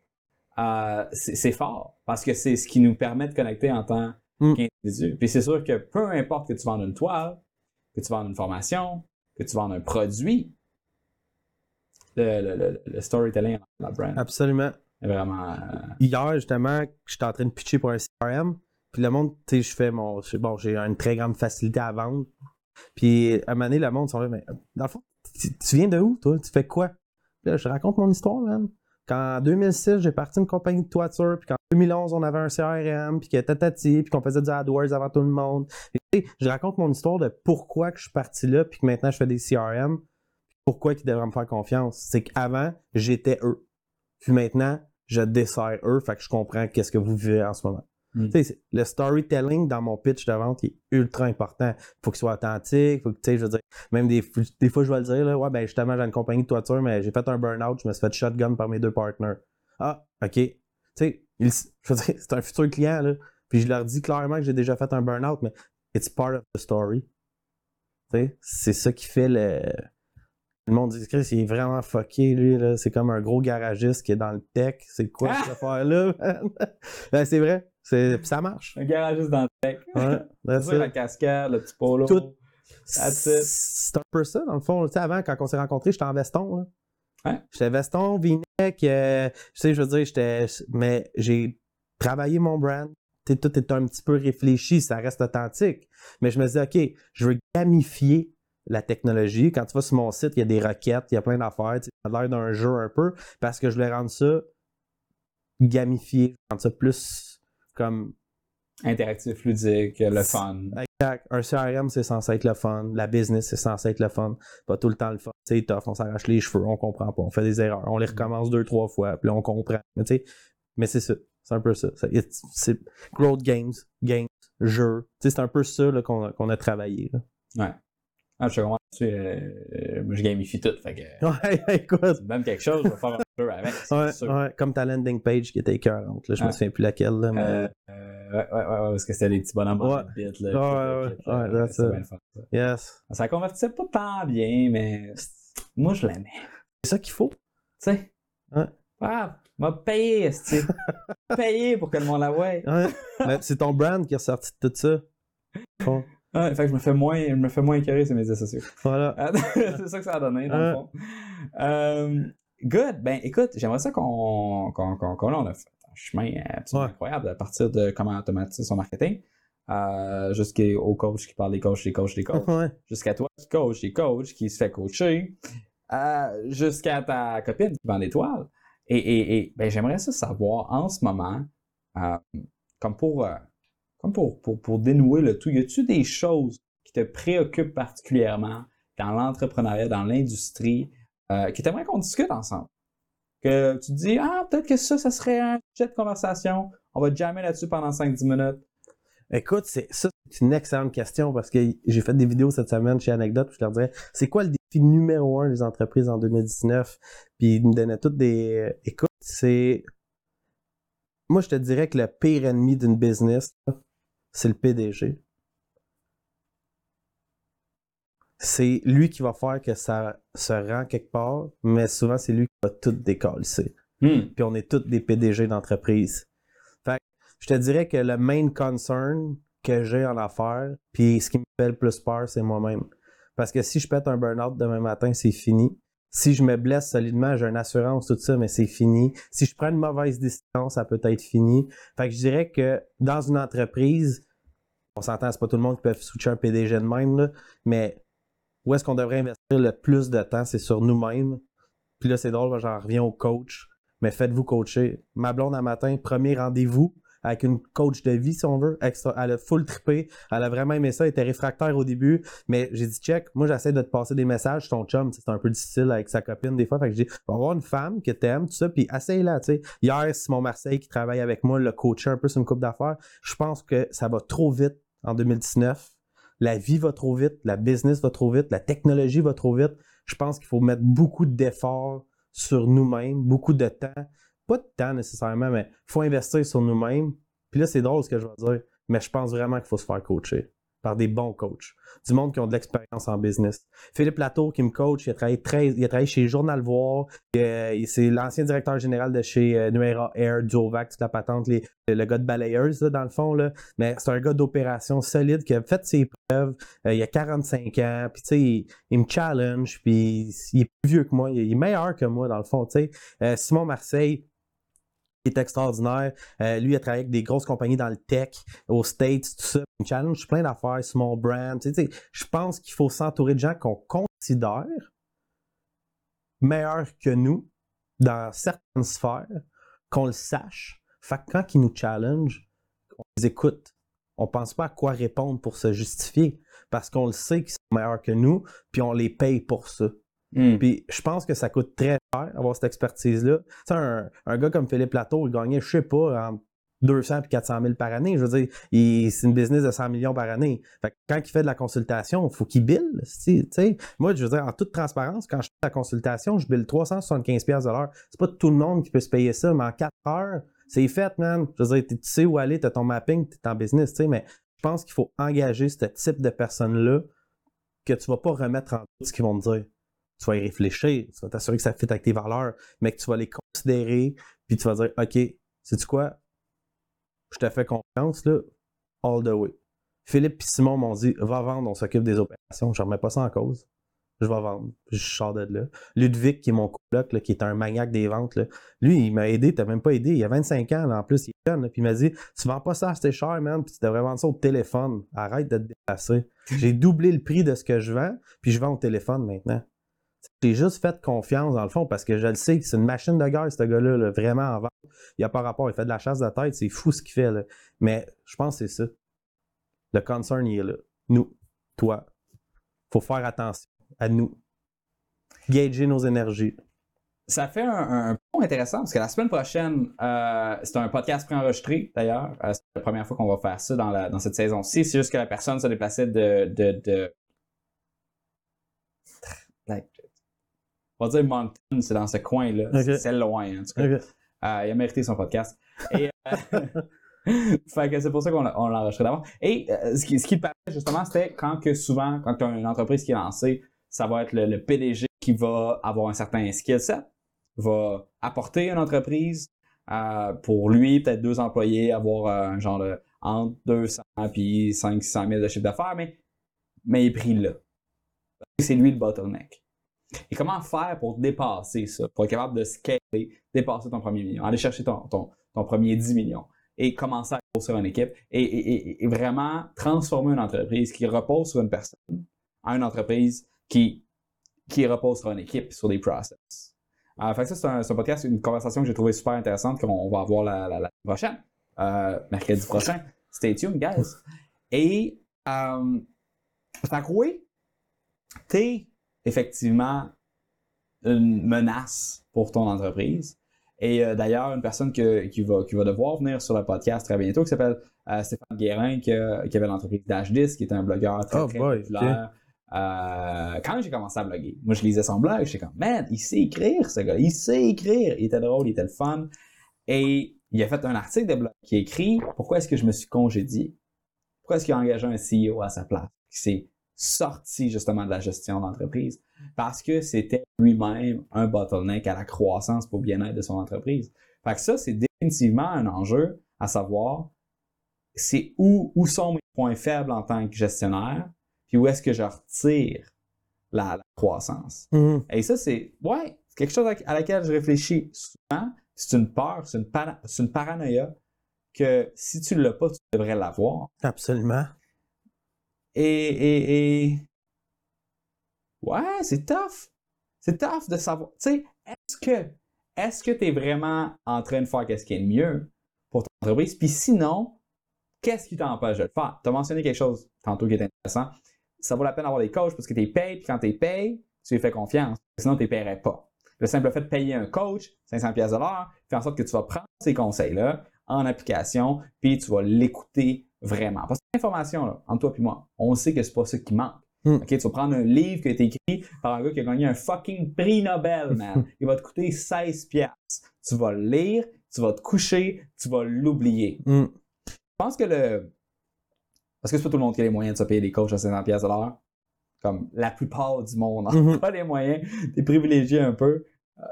[SPEAKER 2] euh, c'est c'est fort parce que c'est ce qui nous permet de connecter en tant
[SPEAKER 3] Mm.
[SPEAKER 2] qu'individu. Puis c'est sûr que peu importe que tu vendes une toile, que tu vendes une formation, que tu vendes un produit, le, le- le- le storytelling, la brand,
[SPEAKER 3] Absolument.
[SPEAKER 2] vraiment. euh,
[SPEAKER 3] Hier, justement, j'étais en train de pitcher pour un CRM. Puis le monde, tu sais, je fais mon. Bon, j'ai une très grande facilité à vendre. Puis à un moment donné, le monde sont là, mais dans le fond, tu, tu viens de où, toi? Tu fais quoi? Puis là, je raconte mon histoire, man. Quand en 2006, j'ai parti une compagnie de toiture, puis qu'en 2011, on avait un CRM, puis que tatati, puis qu'on faisait du AdWords avant tout le monde. Je raconte mon histoire de pourquoi que je suis parti là, puis que maintenant je fais des CRM, pourquoi ils devraient me faire confiance. C'est qu'avant, j'étais eux. Puis maintenant, je dessert eux, fait que je comprends qu'est-ce que vous vivez en ce moment.
[SPEAKER 2] Mm.
[SPEAKER 3] Le storytelling dans mon pitch de vente il est ultra important. Faut qu'il soit authentique, faut que, je veux dire, même des, des fois, je vais le dire, là, ouais, ben justement, j'ai une compagnie de toiture, mais j'ai fait un burn-out, je me suis fait shotgun par mes deux partners. Ah, OK. Tu sais, il- je veux dire, c'est un futur client, là. Puis je leur dis clairement que j'ai déjà fait un burn-out, mais it's part of the story. C'est ça qui fait le. Le monde dit, Chris, il est vraiment fucké, lui, là. C'est comme un gros garagiste qui est dans le tech. C'est quoi
[SPEAKER 2] Ah!
[SPEAKER 3] cette affaire-là? ben, c'est vrai. C'est... puis ça marche.
[SPEAKER 2] Un garagiste dans le tech.
[SPEAKER 3] Ouais,
[SPEAKER 2] C'est la cascade, le petit polo.
[SPEAKER 3] Tout. C'est un peu ça, dans le fond. Tu sais, avant, quand on s'est rencontrés, j'étais en veston. Là.
[SPEAKER 2] Ouais.
[SPEAKER 3] J'étais veston, v-neck, euh, tu sais, je veux dire, j'étais. Mais j'ai travaillé mon brand. Tu sais, tout est un petit peu réfléchi, ça reste authentique. Mais je me dis, OK, je veux gamifier la technologie. Quand tu vas sur mon site, il y a des requêtes, il y a plein d'affaires. Ça a l'air d'un jeu un peu, parce que je voulais rendre ça gamifié, rendre ça plus comme
[SPEAKER 2] Interactif, ludique, le fun.
[SPEAKER 3] Exact. Un CRM, c'est censé être le fun. La business, c'est censé être le fun. Pas tout le temps le fun. C'est tough, on s'arrache les cheveux, on comprend pas, on fait des erreurs, on les recommence deux, trois fois, puis là, on comprend. Mais mais c'est ça. C'est un peu ça. C'est growth games, games, jeux. C'est un peu ça qu'on a, a travaillé. là.
[SPEAKER 2] Ouais. Ah, je comprends. Euh, moi, je gamifie tout. Fait que,
[SPEAKER 3] Ouais, écoute.
[SPEAKER 2] même quelque chose, je vais faire un jeu avec. c'est
[SPEAKER 3] Ouais,
[SPEAKER 2] sûr.
[SPEAKER 3] ouais, comme ta landing page qui était écœurante. Là, je me
[SPEAKER 2] Ouais.
[SPEAKER 3] souviens plus laquelle. Là, mais...
[SPEAKER 2] Euh, euh, ouais, ouais, ouais, parce que c'était des petits bonhommes en
[SPEAKER 3] Ouais.
[SPEAKER 2] bit, là.
[SPEAKER 3] Ouais, ouais,
[SPEAKER 2] euh,
[SPEAKER 3] ouais, it.
[SPEAKER 2] bien fun, ça.
[SPEAKER 3] Yes.
[SPEAKER 2] Ça convertissait pas tant bien, mais moi, je l'aimais.
[SPEAKER 3] C'est ça qu'il faut.
[SPEAKER 2] Tu sais?
[SPEAKER 3] Ouais.
[SPEAKER 2] Ah, m'a payé, tu payé pour que le monde la voie.
[SPEAKER 3] Ouais. Mais c'est ton brand qui est ressorti de tout ça. Bon,
[SPEAKER 2] Ouais, fait que je me fais moins, je me fais moins écœurer sur mes médias sociaux.
[SPEAKER 3] voilà.
[SPEAKER 2] Ah, c'est ça que ça a donné, dans le
[SPEAKER 3] Ouais.
[SPEAKER 2] fond. Euh, good. Ben, écoute, j'aimerais ça qu'on, qu'on, qu'on, qu'on- là, on a fait un chemin absolument
[SPEAKER 3] Ouais.
[SPEAKER 2] incroyable à partir de comment automatiser son marketing, euh, jusqu'au coach qui parle des coachs, des coachs, des coachs,
[SPEAKER 3] Ouais.
[SPEAKER 2] jusqu'à toi qui coach, des coachs, qui se fait coacher, euh, jusqu'à ta copine qui vend des toiles. Et, et, et ben, j'aimerais ça savoir en ce moment, euh, comme pour, comme pour, pour, pour dénouer le tout, y a-tu des choses qui te préoccupent particulièrement dans l'entrepreneuriat, dans l'industrie, euh, que tu aimerais qu'on discute ensemble? Que tu te dis, ah, peut-être que ça, ça serait un sujet de conversation. On va jamais là-dessus pendant 5-10 minutes.
[SPEAKER 3] Écoute, c'est ça, c'est une excellente question parce que j'ai fait des vidéos cette semaine chez Anecdote, puis je leur disais, c'est quoi le défi numéro un des entreprises en 2019? Puis ils me donnaient toutes des. Écoute, c'est. Moi, je te dirais que le pire ennemi d'une business, c'est le PDG. C'est lui qui va faire que ça se rend quelque part, mais souvent, c'est lui qui va tout décalisser
[SPEAKER 2] Hmm.
[SPEAKER 3] puis on est tous des PDG d'entreprise. Fait que je te dirais que le main concern que j'ai en affaires, puis ce qui me fait le plus peur, c'est moi-même. Parce que si je pète un burn-out demain matin, c'est fini. Si je me blesse solidement, j'ai une assurance, tout ça, mais c'est fini. Si je prends une mauvaise décision, ça peut être fini. Fait que je dirais que dans une entreprise, on s'entend, c'est pas tout le monde qui peut switcher un PDG de même, là, mais où est-ce qu'on devrait investir le plus de temps, c'est sur nous-mêmes. Puis là, c'est drôle, j'en reviens au coach mais faites-vous coacher. Ma blonde, un matin, premier rendez-vous avec une coach de vie, si on veut. Elle a full trippé. Elle a vraiment aimé ça. Elle était réfractaire au début. Mais j'ai dit, check, moi, j'essaie de te passer des messages. Ton chum, c'est un peu difficile avec sa copine des fois. Fait que j'ai dit, va avoir une femme que t'aimes, tout ça, puis essaye-la, tu sais. Hier, Simon Marseille, qui travaille avec moi, l'a coaché un peu sur une coupe d'affaires. Je pense que ça va trop vite en 2019. La vie va trop vite. La business va trop vite. La technologie va trop vite. Je pense qu'il faut mettre beaucoup d'efforts sur nous-mêmes, beaucoup de temps. Pas de temps nécessairement, mais il faut investir sur nous-mêmes. Puis là, c'est drôle ce que je vais dire, mais je pense vraiment qu'il faut se faire coacher. par des bons coachs, du monde qui ont de l'expérience en business. Philippe Latour qui me coach, il a travaillé, il a travaillé chez Journal Voir, euh, c'est l'ancien directeur général de chez euh, Nuera Air, Duovac, toute la patente, les, le gars de balayeuse là, dans le fond, là. mais c'est un gars d'opération solide qui a fait ses preuves, euh, il a 45 ans, puis tu sais, il, me challenge, puis il est plus vieux que moi, il est meilleur que moi dans le fond, tu sais. Simon Marseille, est extraordinaire. Euh, lui, il a travaillé avec des grosses compagnies dans le tech, aux States, tout ça. Il challenge plein d'affaires, small brand. Tu sais, je pense qu'il faut s'entourer de gens qu'on considère meilleurs que nous dans certaines sphères, qu'on le sache. Fait que quand ils nous challenge, on les écoute. On pense pas à quoi répondre pour se justifier parce qu'on le sait qu'ils sont meilleurs que nous, puis on les paye pour ça. Mm. Puis je pense que ça coûte très avoir cette expertise-là. Un, un, gars comme Philippe Plateau, il gagnait, je sais pas, entre 200 et 400 000 par année. Je veux dire, c'est une business de 100 millions par année. Fait que quand il fait de la consultation, il faut qu'il bill. Tu sais, moi, je veux dire, en toute transparence, quand je fais la consultation, je bill 375 de l'heure. C'est pas tout le monde qui peut se payer ça, mais en 4 heures, c'est fait, man. Je veux dire, tu sais où aller, tu as ton mapping, tu es en business, tu sais, mais je pense qu'il faut engager ce type de personnes-là que tu vas pas remettre en doute ce qu'ils vont te dire tu vas y réfléchir, tu vas t'assurer que ça fit avec tes valeurs, mais que tu vas les considérer, puis tu vas dire, OK, sais-tu quoi? Je te fais confiance, là, all the way. Philippe et Simon m'ont dit, va vendre, on s'occupe des opérations. Je ne remets pas ça en cause. Je vais vendre. Je sors de là. Ludwig, qui est mon coloc, là, qui est un maniaque des ventes, là, lui, il m'a aidé, t'as même pas aidé. Il a 25 ans, en plus, il est jeune, puis il m'a dit Tu vends pas ça assez cher, man, puis tu devrais vendre ça au téléphone. Arrête de te déplacer. J'ai doublé le prix de ce que je vends, puis je vends au téléphone maintenant. J'ai juste fait confiance dans le fond parce que je le sais que c'est une machine de guerre, ce gars-là, vraiment en vente. Il n'y a pas rapport, il fait de la chasse de tête, c'est fou ce qu'il fait. Là. Mais je pense que c'est ça. Le concern, il est là. Nous, toi. faut faire attention à nous. Gager nos énergies.
[SPEAKER 2] Ça fait un, un, point intéressant parce que la semaine prochaine, euh, c'est un podcast préenregistré d'ailleurs. Euh, c'est la première fois qu'on va faire ça dans, la, dans cette saison-ci. C'est juste que la personne se déplaçait de, de, de on va dire Moncton, c'est dans ce coin-là. C'est loin, en tout cas. Euh, il a mérité son podcast. Et, euh, fait que c'est pour ça qu'on l'a enregistré d'abord. Et euh, ce, qui, ce qui paraît justement, c'était quand que souvent, quand tu as une entreprise qui est lancée, ça va être le, PDG qui va avoir un certain skill set, va apporter une entreprise pour lui, peut-être deux employés, avoir un genre de entre 200 et 500 000 de chiffre d'affaires, mais, mais il est pris là. C'est lui le bottleneck. Et comment faire pour dépasser ça, pour être capable de scaler, dépasser ton premier million, aller chercher ton, ton, ton premier 10 millions et commencer à construire une équipe et, vraiment transformer une entreprise qui repose sur une personne en une entreprise qui, qui repose sur une équipe, sur des process. Euh, fait ça, c'est un, podcast, une conversation que j'ai trouvé super intéressante qu'on va avoir la, prochaine, euh, mercredi prochain. Stay tuned, guys. Et, euh, que t'es effectivement une menace pour ton entreprise. Et euh, d'ailleurs, une personne que, qui, va, qui va devoir venir sur le podcast très bientôt, qui s'appelle euh, Stéphane Guérin, qui, qui avait l'entreprise Dash10, qui est un blogueur très, oh très populaire. Euh, quand j'ai commencé à bloguer, moi je lisais son blog, j'étais comme, man, il sait écrire ce gars, il sait écrire, il était drôle, il était le fun. Et il a fait un article de blog qui écrit Pourquoi est-ce que je me suis congédié? Pourquoi est-ce qu'il a engagé un CEO à sa place sorti justement de la gestion d'entreprise parce que c'était lui-même un bottleneck à la croissance pour le bien-être de son entreprise. Fait que ça, c'est définitivement un enjeu à savoir c'est où, où sont mes points faibles en tant que gestionnaire, puis où est-ce que je retire la, croissance.
[SPEAKER 3] Mm-hmm.
[SPEAKER 2] Et ça, c'est ouais, c'est quelque chose à, laquelle je réfléchis souvent. C'est une peur, c'est une, une paranoïa que si tu ne l'as pas, tu devrais l'avoir.
[SPEAKER 3] Absolument.
[SPEAKER 2] Et, ouais, c'est tough. C'est tough de savoir. Tu sais, est-ce que est-ce que tu es vraiment en train de faire ce qui est le mieux pour ton entreprise? Puis sinon, qu'est-ce qui t'empêche de le faire? Tu as mentionné quelque chose tantôt qui est intéressant. Ça vaut la peine d'avoir des coachs parce que tu es payé, puis quand tu es payé, tu lui fais confiance. Sinon, tu ne paierais pas. Le simple fait de payer un coach, 500 pièces de fait en sorte que tu vas prendre ces conseils-là en application, puis tu vas l'écouter vraiment. Parce que l'information, là, entre toi et moi, on sait que c'est pas ça qui manque.
[SPEAKER 3] Hmm.
[SPEAKER 2] Tu vas prendre un livre qui a été écrit par un gars qui a gagné un fucking prix Nobel, man. Il va te coûter 16 piastres. Tu vas le lire, tu vas te coucher, tu vas l'oublier.
[SPEAKER 3] Hmm.
[SPEAKER 2] Je pense que le, Parce que c'est pas tout le monde qui a les moyens de se payer des coachs à 500 pièces à l'heure. Comme la plupart du monde n'a
[SPEAKER 3] Mhm.
[SPEAKER 2] pas les moyens. T'es privilégié un peu. Euh,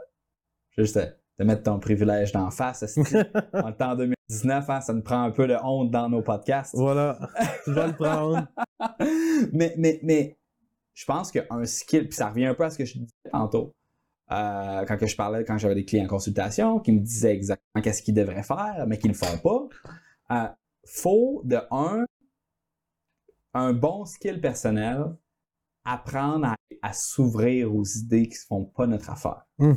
[SPEAKER 2] juste te, te mettre ton privilège d'en face. en le temps 2019, hein, ça nous prend un peu de honte dans nos podcasts.
[SPEAKER 3] Voilà. Je vais le prendre.
[SPEAKER 2] mais, mais, mais je pense qu'un skill, puis ça revient un peu à ce que je disais tantôt, euh, quand que je parlais, quand j'avais des clients en consultation qui me disaient exactement qu'est-ce qu'ils devraient faire, mais qu'ils ne font pas. Euh, faut, de un, un bon skill personnel, apprendre à, à s'ouvrir aux idées qui ne font pas notre affaire.
[SPEAKER 3] Mm.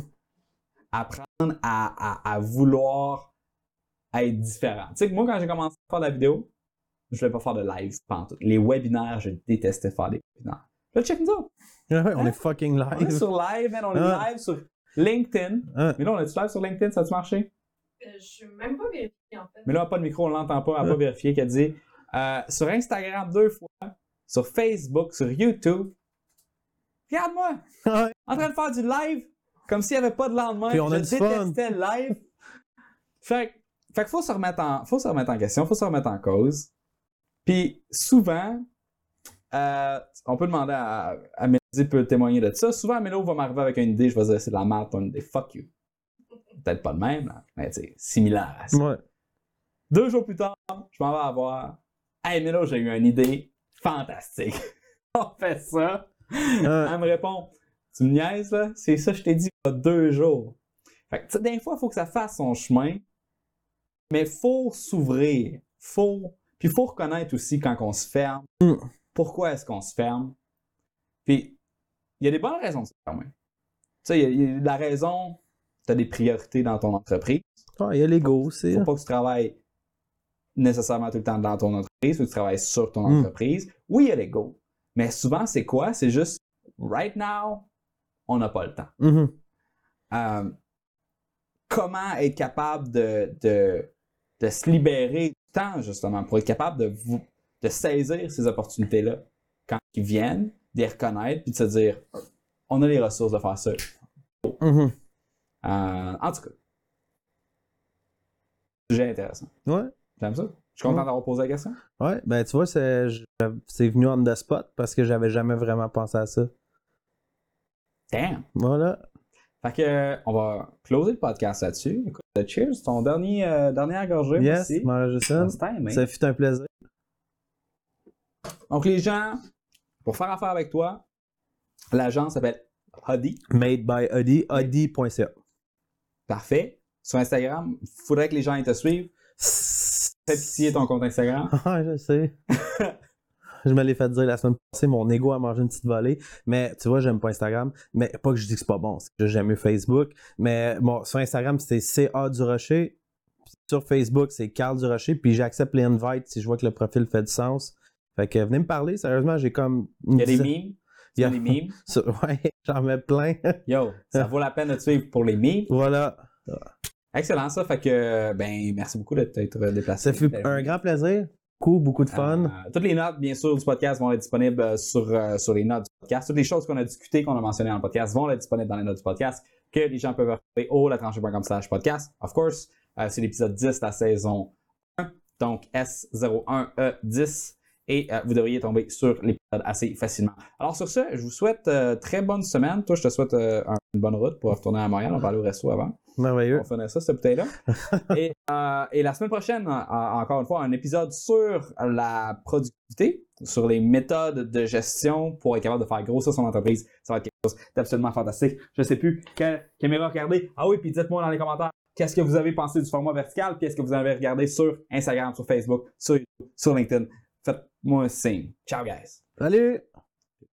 [SPEAKER 2] Apprendre à, à, à vouloir être différent. Tu sais, que moi, quand j'ai commencé à faire de la vidéo, je voulais pas faire de live pantoute. Les webinaires, je détestais faire des webinaires. Là, check nous autres.
[SPEAKER 3] Ouais, on est fucking
[SPEAKER 2] On est
[SPEAKER 3] live.
[SPEAKER 2] sur live, man. On est
[SPEAKER 3] Ah.
[SPEAKER 2] live sur LinkedIn.
[SPEAKER 3] Ah.
[SPEAKER 2] Mais là, on est live sur LinkedIn, ça a-tu marché?
[SPEAKER 1] Euh, je suis même pas vérifiée, en fait.
[SPEAKER 2] Mais là, pas de micro, on l'entend pas, on n'a pas vérifié qu'elle dit. Euh, sur Instagram deux fois, sur Facebook, sur YouTube. Regarde-moi, en train de faire du live, comme s'il n'y avait pas de lendemain.
[SPEAKER 3] Puis on a
[SPEAKER 2] je
[SPEAKER 3] du fun.
[SPEAKER 2] détestais le live. fait, que- fait qu'il faut se remettre en, faut se remettre en question, faut se remettre en cause. Puis souvent, euh, on peut demander à, à Mélodie peut témoigner de ça. Souvent, Mélo va m'arriver avec une idée, je vais dire c'est de la merde, ton idée, fuck you. Peut-être pas le même, là, mais sais, similaire à ça.
[SPEAKER 3] Ouais.
[SPEAKER 2] Deux jours plus tard, je m'en vais avoir. Hey, Mélo, j'ai eu une idée fantastique. on fait ça.
[SPEAKER 3] Ah.
[SPEAKER 2] Elle me répond Tu me niaises, là? C'est ça, je t'ai dit il y a deux jours. Fait que, tu sais, des fois, il faut que ça fasse son chemin, mais il faut s'ouvrir. Faut... Puis il faut reconnaître aussi quand on se ferme.
[SPEAKER 3] Mm.
[SPEAKER 2] Pourquoi est-ce qu'on se ferme? Puis il y a des bonnes raisons de se fermer. Tu sais, il y a- il y, a la raison, tu as des priorités dans ton entreprise.
[SPEAKER 3] Ouais, il y a l'ego aussi.
[SPEAKER 2] Faut pas que tu travailles nécessairement tout le temps dans ton entreprise, faut que tu travailles sur ton
[SPEAKER 3] Mm.
[SPEAKER 2] entreprise. Oui, il y a l'ego. Mais souvent, c'est quoi? C'est juste, right now, on n'a pas le temps.
[SPEAKER 3] Mhm.
[SPEAKER 2] Euh, comment être capable de, de, de se libérer du temps, justement, pour être capable de, vous, de saisir ces opportunités-là quand ils viennent, de les reconnaître, puis de se dire, on a les ressources de faire ça.
[SPEAKER 3] Mhm.
[SPEAKER 2] Euh, en tout cas, sujet intéressant.
[SPEAKER 3] Ouais.
[SPEAKER 2] J'aime ça. Je suis content
[SPEAKER 3] Ouais.
[SPEAKER 2] d'avoir posé la question.
[SPEAKER 3] Ouais, ben tu vois, c'est je- c'est venu on the spot parce que j'avais jamais vraiment pensé à ça.
[SPEAKER 2] Damn!
[SPEAKER 3] Voilà.
[SPEAKER 2] Fait que, on va closer le podcast là-dessus. Écoute, cheers, ton dernier, euh, dernière gorgée.
[SPEAKER 3] Yes,
[SPEAKER 2] hein?
[SPEAKER 3] Ça fut un plaisir.
[SPEAKER 2] Donc, les gens, pour faire affaire avec toi, l'agence s'appelle Huddy.
[SPEAKER 3] Made by Audi, Audi.ca.
[SPEAKER 2] Parfait. Sur Instagram, il faudrait que les gens aient te suivent. Fais pitié ton compte Instagram.
[SPEAKER 3] Ah, je sais. je me l'ai fait dire la semaine passée, mon ego a mangé une petite volée. Mais tu vois, j'aime pas Instagram. Mais pas que je dis que c'est pas bon, c'est que j'aime mieux Facebook. Mais bon, sur Instagram, c'est CA du Rocher. Sur Facebook, c'est Carl du Rocher. Puis j'accepte les invites si je vois que le profil fait du sens. Fait que venez me parler, sérieusement, j'ai comme.
[SPEAKER 2] Il y a des memes.
[SPEAKER 3] Il y a-
[SPEAKER 2] des memes.
[SPEAKER 3] Sur- Ouais, j'en mets plein.
[SPEAKER 2] Yo, ça vaut la peine de te suivre pour les memes.
[SPEAKER 3] voilà.
[SPEAKER 2] Excellent, ça. Fait que, ben, merci beaucoup de t'être déplacé.
[SPEAKER 3] Ça fait un grand plaisir. Beaucoup, beaucoup de fun.
[SPEAKER 2] Euh, toutes les notes, bien sûr, du podcast vont être disponibles euh, sur, euh, sur les notes du podcast. Toutes les choses qu'on a discutées, qu'on a mentionnées dans le podcast, vont être disponibles dans les notes du podcast, que les gens peuvent retrouver au latranchée.com slash podcast. Of course, euh, c'est l'épisode 10 de la saison 1, donc S01E10, et vous devriez tomber sur l'épisode assez facilement. Alors sur ce, je vous souhaite très bonne semaine. Toi, je te souhaite un- une bonne route pour retourner à Montréal. On va aller au resto avant.
[SPEAKER 3] Merveilleux.
[SPEAKER 2] On finit ça, cette bouteille-là. et, euh, et la semaine prochaine, en- en- encore une fois, un épisode sur la productivité, sur les méthodes de gestion pour être capable de faire grossir son entreprise. Ça va être quelque chose d'absolument fantastique. Je sais plus quelle caméra regarder. Ah oui, puis dites-moi dans les commentaires qu'est-ce que vous avez pensé du format vertical, puis est-ce que vous avez regardé sur Instagram, sur Facebook, sur YouTube, sur LinkedIn? Faites-moi un signe. Ciao, guys!
[SPEAKER 3] Salut!